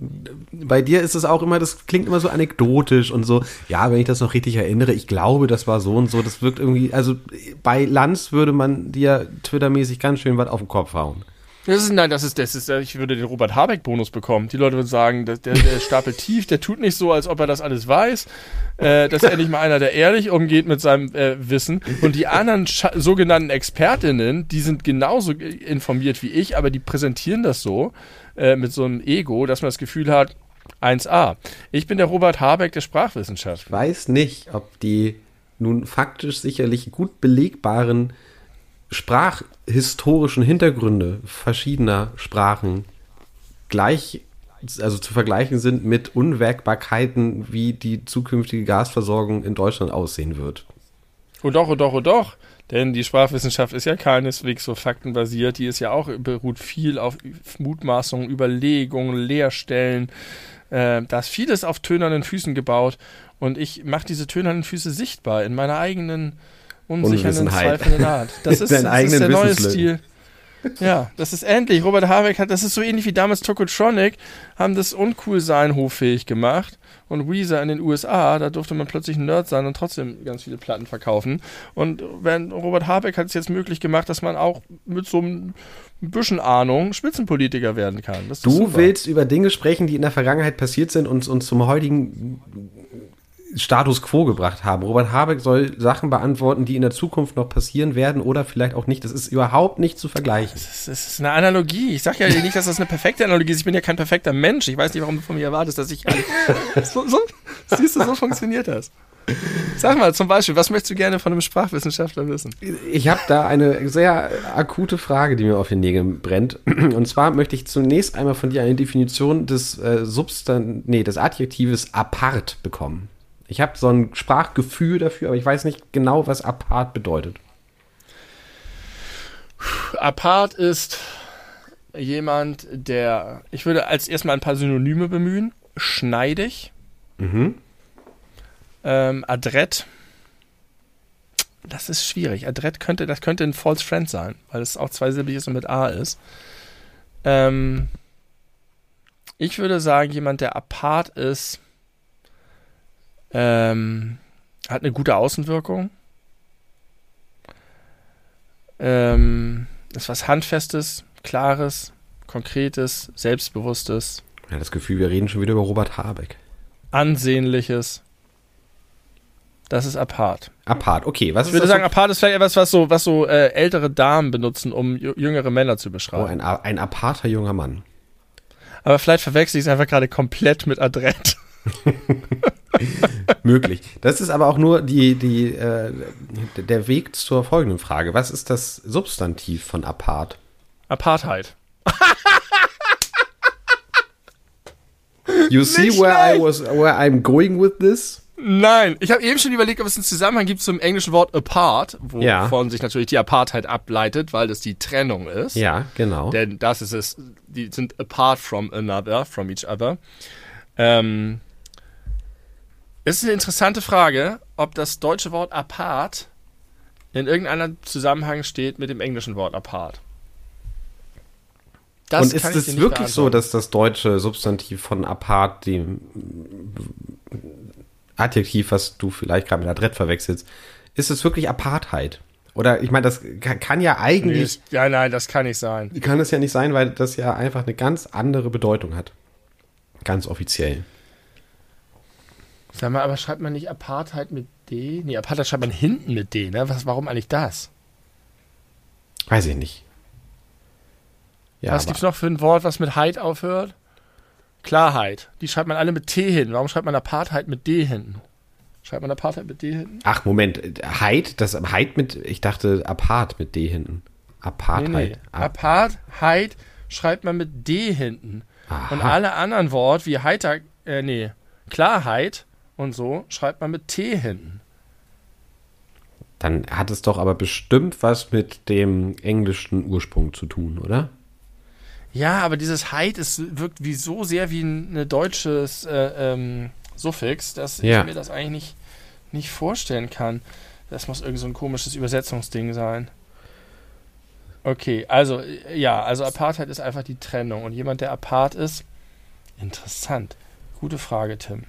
Speaker 1: bei dir ist es auch immer, das klingt immer so anekdotisch und so, ja, wenn ich das noch richtig erinnere, ich glaube, das war so und so, das wirkt irgendwie, also bei Lanz würde man dir twittermäßig ganz schön was auf den Kopf hauen.
Speaker 2: Das ist, nein, das ist, das ist, ich würde den Robert Habeck-Bonus bekommen. Die Leute würden sagen, der, der, stapelt tief, der tut nicht so, als ob er das alles weiß. Äh, das ist endlich mal einer, der ehrlich umgeht mit seinem äh, Wissen. Und die anderen sogenannten Expertinnen, die sind genauso informiert wie ich, aber die präsentieren das so äh, mit so einem Ego, dass man das Gefühl hat, 1a. Ich bin der Robert Habeck der Sprachwissenschaft.
Speaker 1: Ich weiß nicht, ob die nun faktisch sicherlich gut belegbaren sprachhistorischen Hintergründe verschiedener Sprachen gleich, also zu vergleichen sind mit Unwägbarkeiten, wie die zukünftige Gasversorgung in Deutschland aussehen wird.
Speaker 2: Oh doch, oh doch, oh doch. Denn die Sprachwissenschaft ist ja keineswegs so faktenbasiert. Die ist ja auch, beruht viel auf Mutmaßungen, Überlegungen, Leerstellen. Äh, da ist vieles auf tönernen Füßen gebaut. Und ich mache diese tönernen Füße sichtbar in meiner eigenen unsicheren, zweifelnden Art. <laughs> Das ist, das ist der neue Stil. Ja, das ist endlich. Robert Habeck hat, das ist so ähnlich wie damals Tokotronic, haben das Uncool-Sein hoffähig gemacht. Und Weezer in den USA, da durfte man plötzlich ein Nerd sein und trotzdem ganz viele Platten verkaufen. Und wenn Robert Habeck hat es jetzt möglich gemacht, dass man auch mit so einem bisschen Ahnung Spitzenpolitiker werden kann.
Speaker 1: du super. willst über Dinge sprechen, die in der Vergangenheit passiert sind und uns zum heutigen Status quo gebracht haben. Robert Habeck soll Sachen beantworten, die in der Zukunft noch passieren werden oder vielleicht auch nicht. Das ist überhaupt nicht zu vergleichen. Das
Speaker 2: ist, das ist eine Analogie. Ich sage ja nicht, dass das eine perfekte Analogie ist. Ich bin ja kein perfekter Mensch. Ich weiß nicht, warum du von mir erwartest, dass ich. <laughs> so, so, siehst du, so funktioniert das. Sag mal zum Beispiel, was möchtest du gerne von einem Sprachwissenschaftler wissen?
Speaker 1: Ich habe da eine sehr akute Frage, die mir auf den Nägeln brennt. Und zwar möchte ich zunächst einmal von dir eine Definition des äh, Substan nee, des Adjektives apart bekommen. Ich habe so ein Sprachgefühl dafür, aber ich weiß nicht genau, was apart bedeutet.
Speaker 2: Apart ist jemand, der, ich würde als erstmal ein paar Synonyme bemühen. Schneidig. Mhm. Ähm, adrett. Das ist schwierig. Adrett könnte, das könnte ein False Friend sein, weil es auch zweisilbig ist und mit A ist. Ähm, ich würde sagen, jemand, der apart ist, ähm, hat eine gute Außenwirkung. Ähm, ist was Handfestes, Klares, Konkretes, Selbstbewusstes.
Speaker 1: Ja, das Gefühl, wir reden schon wieder über Robert Habeck.
Speaker 2: Ansehnliches. Das ist apart.
Speaker 1: Apart, okay.
Speaker 2: Was ich würde sagen, so? apart ist vielleicht etwas, was so, was so äh, ältere Damen benutzen, um jüngere Männer zu beschreiben. Oh,
Speaker 1: ein, ein aparter junger Mann.
Speaker 2: Aber vielleicht verwechsel ich es einfach gerade komplett mit Adrett. <laughs>
Speaker 1: Möglich. Das ist aber auch nur die, die, äh, der Weg zur folgenden Frage. Was ist das Substantiv von Apart?
Speaker 2: Apartheid.
Speaker 1: You see
Speaker 2: Nicht
Speaker 1: where I was, where I'm going with this?
Speaker 2: Nein, ich habe eben schon überlegt, ob es einen Zusammenhang gibt zum englischen Wort apart,
Speaker 1: Ja.
Speaker 2: wovon sich natürlich die Apartheid ableitet, weil das die Trennung ist.
Speaker 1: Ja, genau.
Speaker 2: Denn das ist es, die sind apart from another, from each other. Ähm, es ist eine interessante Frage, ob das deutsche Wort apart in irgendeinem Zusammenhang steht mit dem englischen Wort apart. Das
Speaker 1: Und ist es wirklich so, dass das deutsche Substantiv von apart dem Adjektiv, was du vielleicht gerade mit Adrett verwechselst, ist es wirklich Apartheid? Oder ich meine, das kann, ja
Speaker 2: Nee,
Speaker 1: eigentlich,
Speaker 2: das- ja, nein, das kann nicht sein.
Speaker 1: kann es ja nicht sein, weil das ja einfach eine ganz andere Bedeutung hat. Ganz offiziell.
Speaker 2: Sag mal, aber schreibt man nicht Apartheid mit D? Nee, Apartheid schreibt man hinten mit D, ne? Was, warum eigentlich das?
Speaker 1: Weiß ich nicht. Ja,
Speaker 2: was gibt's noch für ein Wort, was mit Heid aufhört? Klarheit. Die schreibt man alle mit T hin. Warum schreibt man Apartheid mit D hinten? Schreibt man Apartheid mit D hinten?
Speaker 1: Ach, Moment. Heid, das Heid mit, ich dachte apart mit D hinten. Apartheid.
Speaker 2: Nee, nee.
Speaker 1: Ap-
Speaker 2: Apartheid schreibt man mit D hinten.
Speaker 1: Aha.
Speaker 2: Und alle anderen Worte wie Heiter, äh, nee, Klarheit und so schreibt man mit T hinten.
Speaker 1: Dann hat es doch aber bestimmt was mit dem englischen Ursprung zu tun, oder?
Speaker 2: Ja, aber dieses Heid ist, wirkt wie so sehr wie ein deutsches äh, ähm, Suffix, dass
Speaker 1: Ja.
Speaker 2: ich mir das eigentlich nicht, nicht vorstellen kann. Das muss irgend so ein komisches Übersetzungsding sein. Okay, also äh, ja, also Apartheid ist einfach die Trennung. Und jemand, der apart ist, interessant. Gute Frage, Tim.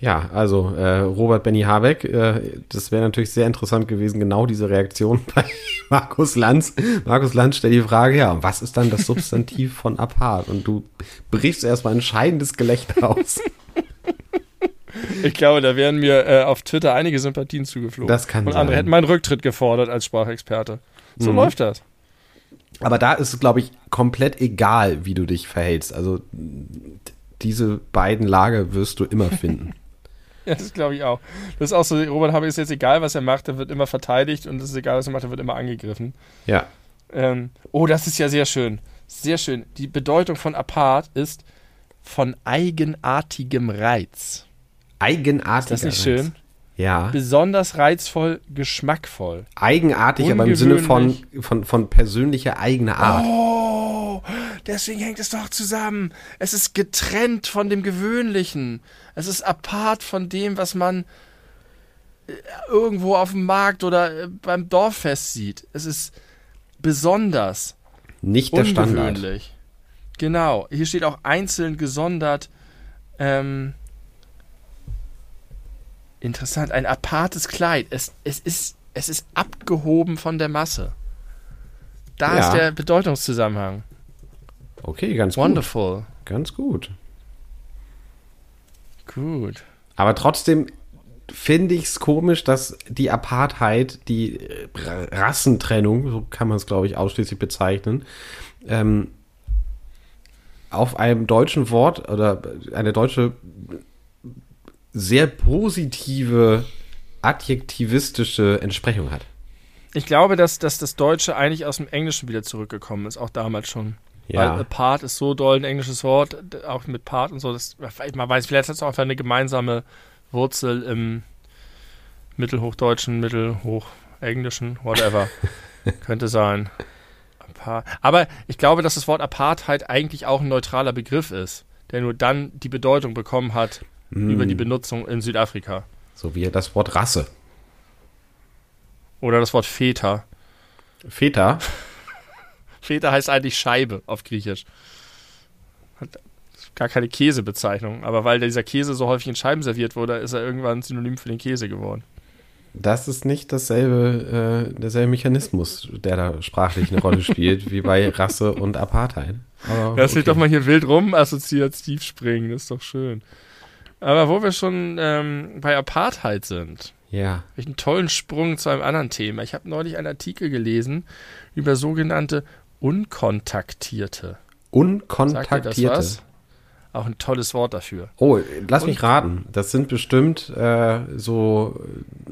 Speaker 1: Ja, also äh, Robert Benny Habeck, äh, das wäre natürlich sehr interessant gewesen, genau diese Reaktion <laughs> bei Markus Lanz. Markus Lanz stellt die Frage, ja, was ist dann das Substantiv von apart? Und du brichst erstmal ein scheinendes Gelächter <laughs> aus.
Speaker 2: Ich glaube, da wären mir äh, auf Twitter einige Sympathien zugeflogen.
Speaker 1: Das kann
Speaker 2: Und
Speaker 1: sein.
Speaker 2: andere hätten meinen Rücktritt gefordert als Sprachexperte. So
Speaker 1: Mhm.
Speaker 2: läuft das.
Speaker 1: Aber da ist es, glaube ich, komplett egal, wie du dich verhältst. Also diese beiden Lager wirst du immer finden.
Speaker 2: Ja, <laughs> das glaube ich auch. Das ist auch so, Robert Habeck ist jetzt egal, was er macht, er wird immer verteidigt und es ist egal, was er macht, er wird immer angegriffen.
Speaker 1: ja.
Speaker 2: Ähm, oh, das ist ja sehr schön. Sehr schön. Die Bedeutung von apart ist von eigenartigem Reiz.
Speaker 1: Eigenartig.
Speaker 2: Ist das nicht schön?
Speaker 1: Ja.
Speaker 2: Besonders reizvoll, geschmackvoll.
Speaker 1: Eigenartig, aber im Sinne von, von, von persönlicher eigener Art.
Speaker 2: Oh, deswegen hängt es doch zusammen. Es ist getrennt von dem Gewöhnlichen. Es ist apart von dem, was man äh, irgendwo auf dem Markt oder äh, beim Dorffest sieht. Es ist besonders,
Speaker 1: Nicht der Standard.
Speaker 2: Genau. Hier steht auch einzeln gesondert. Ähm, interessant. Ein apartes Kleid. Es, es, ist, es ist abgehoben von der Masse. Da
Speaker 1: Ja.
Speaker 2: ist der Bedeutungszusammenhang.
Speaker 1: Okay, ganz gut.
Speaker 2: Wonderful.
Speaker 1: Ganz gut.
Speaker 2: Gut.
Speaker 1: Aber trotzdem finde ich es komisch, dass die Apartheid, die äh, Ra- Rassentrennung, so kann man es, glaube ich, ausschließlich bezeichnen, ähm, auf einem deutschen Wort oder eine deutsche sehr positive adjektivistische Entsprechung hat.
Speaker 2: Ich glaube, dass, dass das Deutsche eigentlich aus dem Englischen wieder zurückgekommen ist, auch damals schon.
Speaker 1: Ja.
Speaker 2: Weil apart ist so doll ein englisches Wort, auch mit Part und so. Das, man weiß, vielleicht hat es auch einfach eine gemeinsame Wurzel im Mittelhochdeutschen, Mittelhochenglischen, whatever. <laughs> Könnte sein. Aber ich glaube, dass das Wort Apartheid eigentlich auch ein neutraler Begriff ist, der nur dann die Bedeutung bekommen hat über die Benutzung in Südafrika.
Speaker 1: So wie das Wort Rasse.
Speaker 2: Oder das Wort Feta.
Speaker 1: Feta.
Speaker 2: Feta heißt eigentlich Scheibe auf Griechisch. Hat gar keine Käsebezeichnung, aber weil dieser Käse so häufig in Scheiben serviert wurde, ist er irgendwann Synonym für den Käse geworden.
Speaker 1: Das ist nicht dasselbe, äh, derselbe Mechanismus, der da sprachlich eine Rolle spielt, wie bei Rasse und Apartheid. Aber
Speaker 2: Lass mich
Speaker 1: okay.
Speaker 2: doch mal hier wild rum assoziativ springen, das ist doch schön. Aber wo wir schon ähm, bei Apartheid sind,
Speaker 1: Ja.
Speaker 2: habe ich einen tollen Sprung zu einem anderen Thema. Ich habe neulich einen Artikel gelesen über sogenannte Unkontaktierte.
Speaker 1: Unkontaktierte.
Speaker 2: was? Auch ein tolles Wort dafür.
Speaker 1: Oh, lass mich raten. Das sind bestimmt äh, so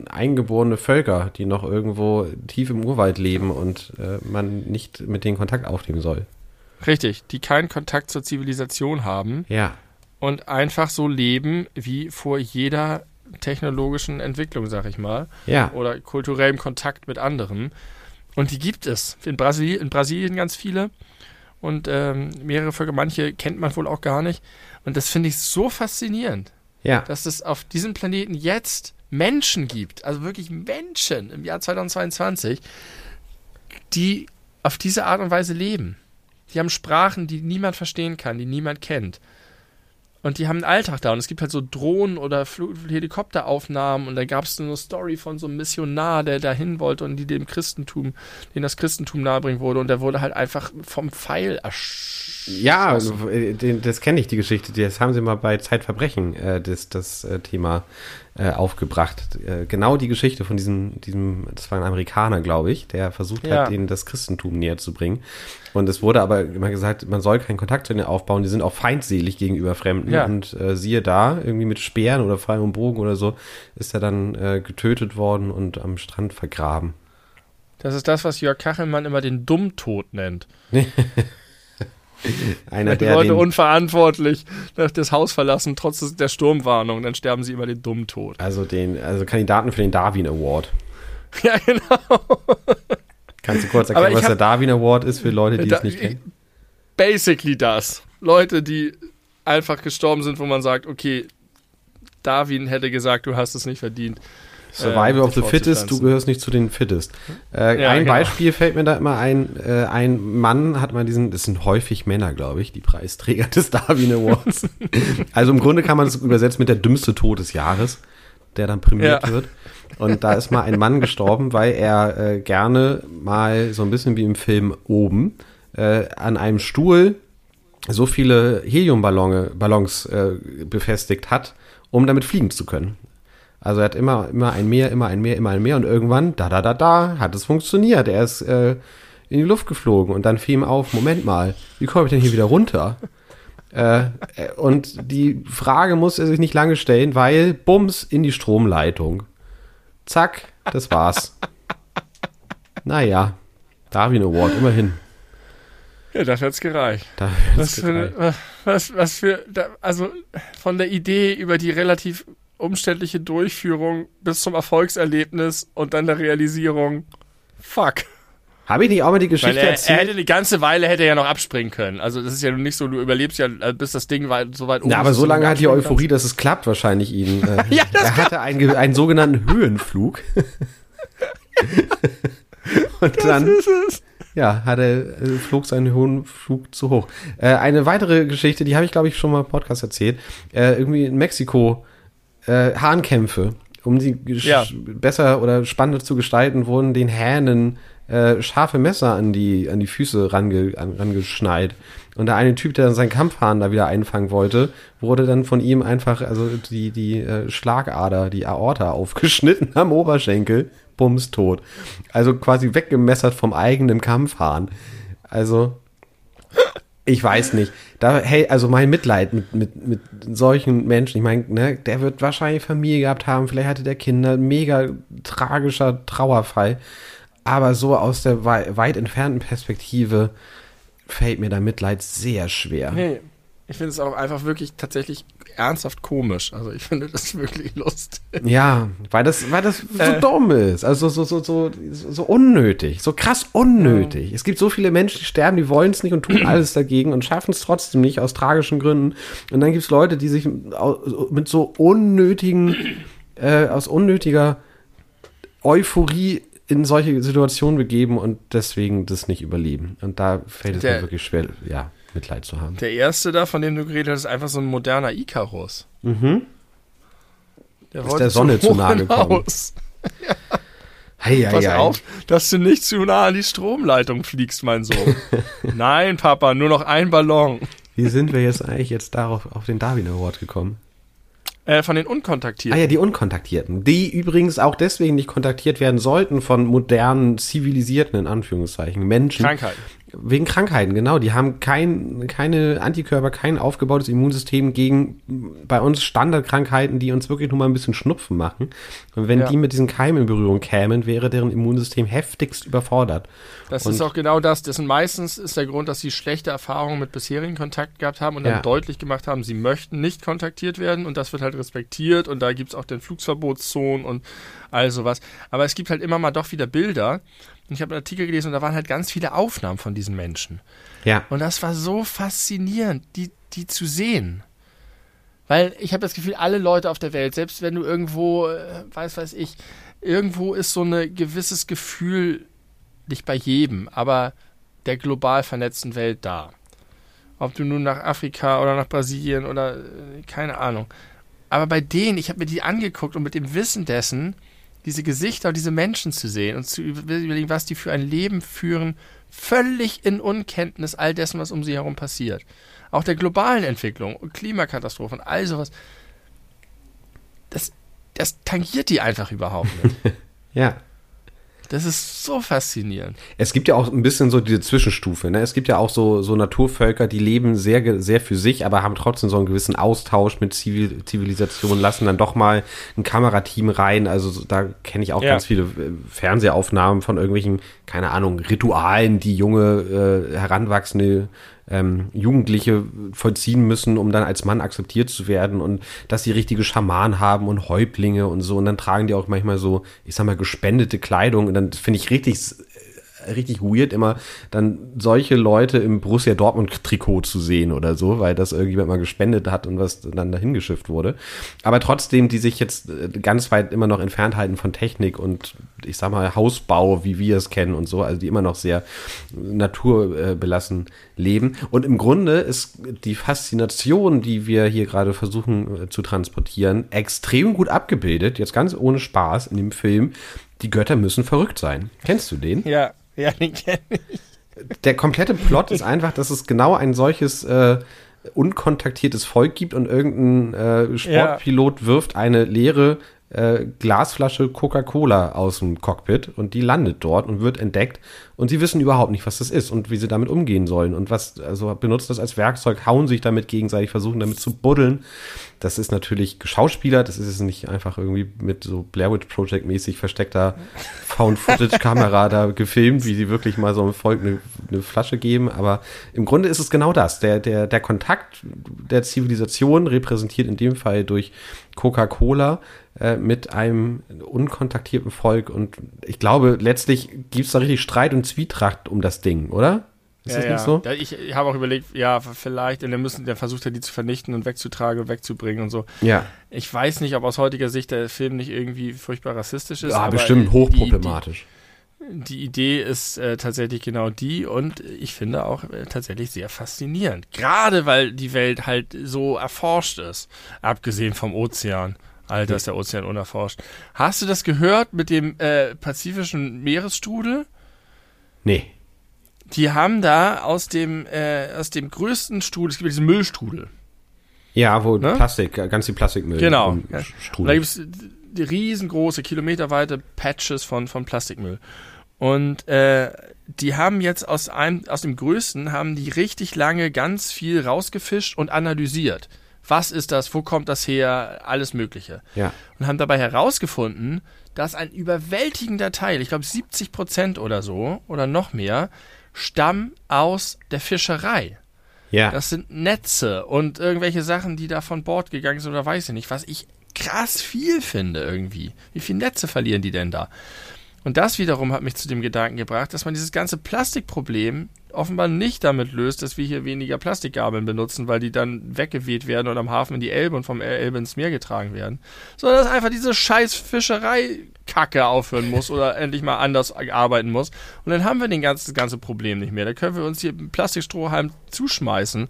Speaker 1: eingeborene Völker, die noch irgendwo tief im Urwald leben und äh, man nicht mit denen Kontakt aufnehmen soll.
Speaker 2: Richtig, die keinen Kontakt zur Zivilisation haben
Speaker 1: Ja.
Speaker 2: Und einfach so leben wie vor jeder technologischen Entwicklung, sag ich mal.
Speaker 1: Ja.
Speaker 2: Oder kulturellem Kontakt mit anderen. Und die gibt es. In, Brasil in Brasilien ganz viele. Und ähm, mehrere Völker, manche kennt man wohl auch gar nicht. Und das finde ich so faszinierend,
Speaker 1: Ja.
Speaker 2: dass es auf diesem Planeten jetzt Menschen gibt, also wirklich Menschen im Jahr 2022, die auf diese Art und Weise leben. Die haben Sprachen, die niemand verstehen kann, die niemand kennt. Und die haben einen Alltag da. Und es gibt halt so Drohnen oder Fl Helikopteraufnahmen. Und da gab es eine Story von so einem Missionar, der dahin wollte und die dem Christentum, den das Christentum nahebringen wurde. Und der wurde halt einfach vom Pfeil erschossen.
Speaker 1: Ja, also, das kenne ich, die Geschichte. Das haben sie mal bei Zeitverbrechen, äh, das, das äh, Thema äh, aufgebracht. Äh, genau die Geschichte von diesem, diesem, das war ein Amerikaner, glaube ich, der versucht
Speaker 2: Ja.
Speaker 1: hat, ihnen das Christentum näher zu bringen. Und es wurde aber immer gesagt, man soll keinen Kontakt zu ihnen aufbauen, die sind auch feindselig gegenüber Fremden.
Speaker 2: Ja.
Speaker 1: Und äh, siehe da, irgendwie mit Speeren oder freiem Bogen oder so, ist er dann äh, getötet worden und am Strand vergraben.
Speaker 2: Das ist das, was Jörg Kachelmann immer den Dummtod nennt. <laughs> <laughs>
Speaker 1: Einer,
Speaker 2: Wenn die
Speaker 1: der
Speaker 2: Leute
Speaker 1: den,
Speaker 2: unverantwortlich das Haus verlassen, trotz der Sturmwarnung, dann sterben sie immer den Dummtod.
Speaker 1: also den, also Kandidaten für den Darwin Award. <laughs>
Speaker 2: Ja, genau.
Speaker 1: Kannst du kurz erklären, was der
Speaker 2: hab-
Speaker 1: Darwin Award ist für Leute, die
Speaker 2: Da-
Speaker 1: es nicht kennen?
Speaker 2: Basically das. Leute, die einfach gestorben sind, wo man sagt, okay, Darwin hätte gesagt, du hast es nicht verdient.
Speaker 1: Survival
Speaker 2: äh,
Speaker 1: of the Fittest, du gehörst nicht zu den Fittest. Äh,
Speaker 2: Ja,
Speaker 1: ein
Speaker 2: genau.
Speaker 1: Beispiel fällt mir da immer ein, äh, ein Mann hat mal diesen, das sind häufig Männer, glaube ich, die Preisträger <laughs> des Darwin Awards. also im Grunde kann man es übersetzen mit der dümmste Tod des Jahres, der dann prämiert
Speaker 2: Ja.
Speaker 1: wird. Und da ist mal ein Mann gestorben, weil er äh, gerne mal so ein bisschen wie im Film oben äh, an einem Stuhl so viele Heliumballons Ballons, äh, befestigt hat, um damit fliegen zu können. Also er hat immer, immer ein Mehr, immer ein Mehr, immer ein Mehr und irgendwann, da, da, da, da, hat es funktioniert. Er ist äh, in die Luft geflogen und dann fiel ihm auf, Moment mal, wie komme ich denn hier wieder runter? äh, äh, und die Frage muss er sich nicht lange stellen, weil Bums in die Stromleitung. Zack, das war's. naja, Darwin Award, immerhin.
Speaker 2: Ja, das hat's gereicht.
Speaker 1: Da
Speaker 2: Was für, eine- was, was für, also von der Idee über die relativ umständliche Durchführung bis zum Erfolgserlebnis und dann der Realisierung. Fuck.
Speaker 1: Habe ich nicht auch mal die Geschichte
Speaker 2: er, er
Speaker 1: erzählt?
Speaker 2: hätte eine ganze Weile hätte er ja noch abspringen können. Also das ist ja nun nicht so, du überlebst ja, äh, bis das Ding weit, so weit oben
Speaker 1: Ja, aber so lange hat die Euphorie, dass es klappt, wahrscheinlich ihn. <laughs> Äh,
Speaker 2: Ja, das
Speaker 1: er hatte einen, einen sogenannten Höhenflug. <laughs> Und dann,
Speaker 2: kannst. Das ist
Speaker 1: ja, hat er, äh, flog seinen Höhenflug zu hoch. Äh, eine weitere Geschichte, die habe ich, glaube ich, schon mal im Podcast erzählt. Äh, irgendwie in Mexiko, äh, Hahnkämpfe. Um gesch-
Speaker 2: Ja.
Speaker 1: besser oder spannender zu gestalten, wurden den Hähnen äh, scharfe Messer an die, an die Füße range, an, rangeschnallt. Und der eine Typ, der dann seinen Kampfhahn da wieder einfangen wollte, wurde dann von ihm einfach, also die, die äh, Schlagader, die Aorta aufgeschnitten am Oberschenkel, bums tot. Also quasi weggemessert vom eigenen Kampfhahn. Also, ich weiß nicht. Da, hey, also mein Mitleid mit, mit, mit solchen Menschen. Ich meine, ne, der wird wahrscheinlich Familie gehabt haben, vielleicht hatte der Kinder, mega tragischer Trauerfall. Aber so aus der wei weit entfernten Perspektive fällt mir da Mitleid sehr schwer.
Speaker 2: Nee, ich finde es auch einfach wirklich tatsächlich ernsthaft komisch. Also ich finde das wirklich lustig.
Speaker 1: Ja, weil das, weil das so
Speaker 2: Äh.
Speaker 1: dumm ist. Also so, so, so, so unnötig. So krass unnötig. Es gibt so viele Menschen, die sterben, die wollen es nicht und tun <clears throat> alles dagegen und schaffen es trotzdem nicht aus tragischen Gründen. Und dann gibt es Leute, die sich mit so unnötigen, äh, aus unnötiger Euphorie in solche Situationen begeben und deswegen das nicht überleben. Und da fällt es
Speaker 2: Der-
Speaker 1: mir wirklich schwer, ja, Mitleid zu haben.
Speaker 2: Der erste da, von dem du geredet hast, ist einfach so ein moderner Icarus.
Speaker 1: Mhm.
Speaker 2: Der
Speaker 1: Ist der Sonne zu
Speaker 2: hoch
Speaker 1: nahe gekommen.
Speaker 2: hinaus. <laughs>
Speaker 1: Hei, hei,
Speaker 2: Pass
Speaker 1: hei.
Speaker 2: auf, dass du nicht zu nah an die Stromleitung fliegst, mein Sohn. <laughs> Nein, Papa, nur noch ein Ballon.
Speaker 1: Wie sind wir jetzt eigentlich jetzt darauf auf den Darwin Award gekommen?
Speaker 2: Äh, von den
Speaker 1: Ah
Speaker 2: Unkontaktierten.
Speaker 1: ja, die Unkontaktierten, die übrigens auch deswegen nicht kontaktiert werden sollten von modernen, zivilisierten, in Anführungszeichen, Menschen,
Speaker 2: Krankheit.
Speaker 1: Wegen Krankheiten, genau. Die haben kein, keine Antikörper, kein aufgebautes Immunsystem gegen bei uns Standardkrankheiten, die uns wirklich nur mal ein bisschen Schnupfen machen. Und wenn ja. die mit diesen Keimen in Berührung kämen, wäre deren Immunsystem heftigst überfordert.
Speaker 2: Das und ist auch genau das. Das sind meistens ist der Grund, dass sie schlechte Erfahrungen mit bisherigen Kontakt gehabt haben und dann ja. deutlich gemacht haben, sie möchten nicht kontaktiert werden und das wird halt respektiert und da gibt es auch den Flugsverbotszonen und all sowas. Aber es gibt halt immer mal doch wieder Bilder und ich habe einen Artikel gelesen und da waren halt ganz viele Aufnahmen von diesen Menschen.
Speaker 1: Ja.
Speaker 2: Und das war so faszinierend, die, die zu sehen. Weil ich habe das Gefühl, alle Leute auf der Welt, selbst wenn du irgendwo, äh, weiß, weiß ich, irgendwo ist so ein gewisses Gefühl, nicht bei jedem, aber der global vernetzten Welt da. Ob du nun nach Afrika oder nach Brasilien oder äh, keine Ahnung. Aber bei denen, ich habe mir die angeguckt und mit dem Wissen dessen, diese Gesichter diese Menschen zu sehen und zu überlegen, was die für ein Leben führen, völlig in Unkenntnis all dessen, was um sie herum passiert. Auch der globalen Entwicklung und Klimakatastrophen, all sowas. Das, das tangiert die einfach überhaupt nicht. <laughs>
Speaker 1: ja.
Speaker 2: Das ist so faszinierend.
Speaker 1: Es gibt ja auch ein bisschen so diese Zwischenstufe. Ne? Es gibt ja auch so, so Naturvölker, die leben sehr, sehr für sich, aber haben trotzdem so einen gewissen Austausch mit Zivil Zivilisationen, lassen dann doch mal ein Kamerateam rein. Also da kenne ich auch ja. ganz viele äh, Fernsehaufnahmen von irgendwelchen, keine Ahnung, Ritualen, die junge, äh, heranwachsende ähm, Jugendliche vollziehen müssen, um dann als Mann akzeptiert zu werden und dass sie richtige Schamanen haben und Häuptlinge und so. Und dann tragen die auch manchmal so, ich sag mal, gespendete Kleidung. Und dann finde ich richtig richtig weird, immer dann solche Leute im Borussia Dortmund Trikot zu sehen oder so, weil das irgendjemand mal gespendet hat und was dann dahin geschifft wurde. Aber trotzdem, die sich jetzt äh, ganz weit immer noch entfernt halten von Technik und ich sag mal Hausbau, wie wir es kennen und so, also die immer noch sehr naturbelassen leben. Und im Grunde ist die Faszination, die wir hier gerade versuchen äh, zu transportieren, extrem gut abgebildet, jetzt ganz ohne Spaß in dem Film. Die Götter müssen verrückt sein. Kennst du den?
Speaker 2: Ja, <laughs> ja, den kenne ich.
Speaker 1: Der komplette Plot ist einfach, dass es genau ein solches äh, unkontaktiertes Volk gibt und irgendein äh, Sportpilot ja. wirft eine leere äh, Glasflasche Coca-Cola aus dem Cockpit und die landet dort und wird entdeckt und sie wissen überhaupt nicht, was das ist und wie sie damit umgehen sollen und was, also benutzt das als Werkzeug, hauen sich damit gegenseitig, versuchen damit zu buddeln. Das ist natürlich geschauspielert, das ist jetzt nicht einfach irgendwie mit so Blair Witch Project mäßig versteckter Found-Footage-Kamera <laughs> da gefilmt, wie sie wirklich mal so einem Volk eine, eine, Flasche geben, aber im Grunde ist es genau das. Der, der, der Kontakt der Zivilisation repräsentiert in dem Fall durch Coca-Cola äh, mit einem unkontaktierten Volk. Und ich glaube, letztlich gibt es da richtig Streit und Zwietracht um das Ding, oder?
Speaker 2: Ist ja, das nicht so? Ja, ich, habe auch überlegt, ja, vielleicht, und dann müssen, der versucht ja, die zu vernichten und wegzutragen und wegzubringen und so.
Speaker 1: Ja.
Speaker 2: Ich weiß nicht, ob aus heutiger Sicht der Film nicht irgendwie furchtbar rassistisch ist.
Speaker 1: Ja, bestimmt hochproblematisch.
Speaker 2: Die, die, Idee ist äh, tatsächlich genau die und ich finde auch äh, tatsächlich sehr faszinierend. Gerade weil die Welt halt so erforscht ist, abgesehen vom Ozean. Alter, ist der Ozean unerforscht. Hast du das gehört mit dem äh, pazifischen Meeresstrudel?
Speaker 1: Nee.
Speaker 2: Die haben da aus dem, äh, aus dem größten Strudel, es gibt diesen Müllstrudel.
Speaker 1: Ja, wo ne? Plastik, ganz viel Plastikmüll.
Speaker 2: Genau. Ja. da gibt es riesengroße, kilometerweite Patches von, von Plastikmüll. Und äh, die haben jetzt aus einem, aus dem größten, haben die richtig lange ganz viel rausgefischt und analysiert was ist das, wo kommt das her, alles Mögliche.
Speaker 1: Ja.
Speaker 2: Und haben dabei herausgefunden, dass ein überwältigender Teil, ich glaube 70 Prozent oder so, oder noch mehr, stammen aus der Fischerei.
Speaker 1: Ja.
Speaker 2: Das sind Netze und irgendwelche Sachen, die da von Bord gegangen sind oder weiß ich nicht, was ich krass viel finde irgendwie. Wie viele Netze verlieren die denn da? Und das wiederum hat mich zu dem Gedanken gebracht, dass man dieses ganze Plastikproblem offenbar nicht damit löst, dass wir hier weniger Plastikgabeln benutzen, weil die dann weggeweht werden und am Hafen in die Elbe und vom Elbe ins Meer getragen werden, sondern dass einfach diese scheiß Fischerei-Kacke aufhören muss oder <laughs> endlich mal anders arbeiten muss. Und dann haben wir den ganzen, das ganze Problem nicht mehr. Da können wir uns hier Plastikstrohhalm zuschmeißen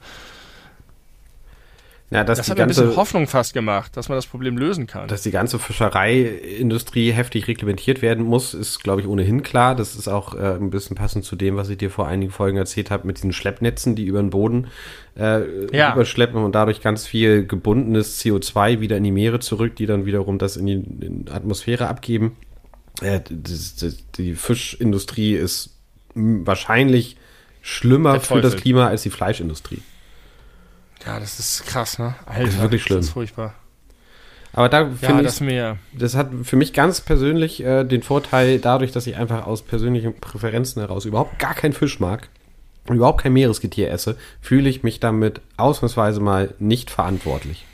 Speaker 1: ja,
Speaker 2: das hat ganze, ein bisschen Hoffnung fast gemacht, dass man das Problem lösen kann.
Speaker 1: Dass die ganze Fischereiindustrie heftig reglementiert werden muss, ist, glaube ich, ohnehin klar. Das ist auch äh, ein bisschen passend zu dem, was ich dir vor einigen Folgen erzählt habe, mit diesen Schleppnetzen, die über den Boden äh, ja. überschleppen und dadurch ganz viel gebundenes CO2 wieder in die Meere zurück, die dann wiederum das in die, in Atmosphäre abgeben. Äh, das, das, die Fischindustrie ist wahrscheinlich schlimmer für das Klima als die Fleischindustrie.
Speaker 2: Ja, das ist krass, ne?
Speaker 1: Alter, das ist wirklich schlimm. Das ist
Speaker 2: furchtbar.
Speaker 1: Aber da
Speaker 2: finde ja, das, mehr.
Speaker 1: das hat für mich ganz persönlich äh, den Vorteil, dadurch, dass ich einfach aus persönlichen Präferenzen heraus überhaupt gar keinen Fisch mag und überhaupt kein Meeresgetier esse, fühle ich mich damit ausnahmsweise mal nicht verantwortlich.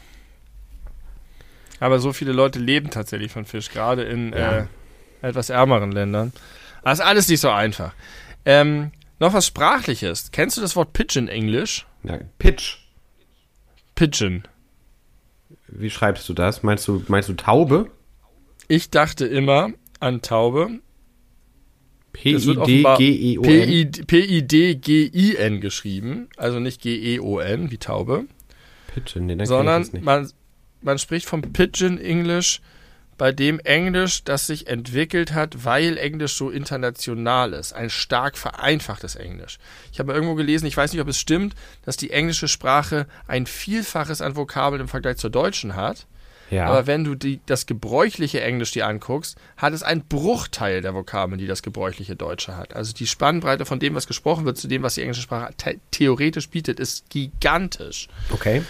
Speaker 2: Aber so viele Leute leben tatsächlich von Fisch, gerade in ja. äh, etwas ärmeren Ländern. Das ist alles nicht so einfach. Ähm, noch was Sprachliches. Kennst du das Wort Pigeon Englisch?
Speaker 1: Ja, Pitch.
Speaker 2: Pigeon.
Speaker 1: Wie schreibst du das? Meinst du, meinst du Taube?
Speaker 2: Ich dachte immer an Taube.
Speaker 1: P-I-D-G-E-O-N.
Speaker 2: P-I-D-G-I-N geschrieben. Also nicht G-E-O-N wie Taube.
Speaker 1: Pigeon, nee, dann
Speaker 2: sondern man, man spricht vom Pigeon English bei dem Englisch, das sich entwickelt hat, weil Englisch so international ist. Ein stark vereinfachtes Englisch. Ich habe irgendwo gelesen, ich weiß nicht, ob es stimmt, dass die englische Sprache ein Vielfaches an Vokabeln im Vergleich zur deutschen hat. Ja. Aber wenn du die, das gebräuchliche Englisch dir anguckst, hat es einen Bruchteil der Vokabeln, die das gebräuchliche Deutsche hat. Also die Spannbreite von dem, was gesprochen wird, zu dem, was die englische Sprache theoretisch bietet, ist gigantisch.
Speaker 1: Okay.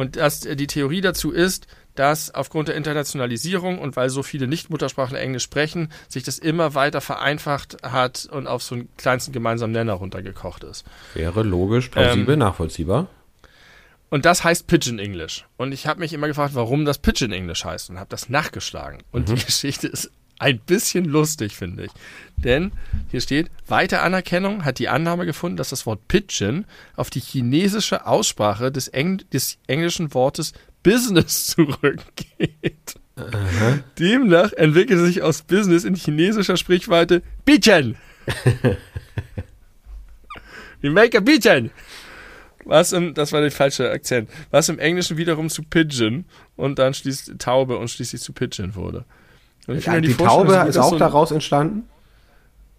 Speaker 2: Und das, die Theorie dazu ist, dass aufgrund der Internationalisierung und weil so viele Nicht-Muttersprachler Englisch sprechen, sich das immer weiter vereinfacht hat und auf so einen kleinsten gemeinsamen Nenner runtergekocht ist.
Speaker 1: Wäre logisch, plausibel, ähm, nachvollziehbar.
Speaker 2: Und das heißt Pigeon English. Und ich habe mich immer gefragt, warum das Pigeon English heißt und habe das nachgeschlagen. Und mhm. die Geschichte ist ein bisschen lustig, finde ich. Denn hier steht, weite Anerkennung hat die Annahme gefunden, dass das Wort Pigeon auf die chinesische Aussprache des, Engl des englischen Wortes Business <laughs> zurückgeht. Aha. Demnach entwickelte sich aus Business in chinesischer Sprichweite Pigeon. <laughs> We make a Pigeon. Was im, das war der falsche Akzent, was im Englischen wiederum zu Pigeon und dann schließt Taube und schließlich zu Pigeon wurde.
Speaker 1: Ja, die, die Taube ist auch so daraus entstanden?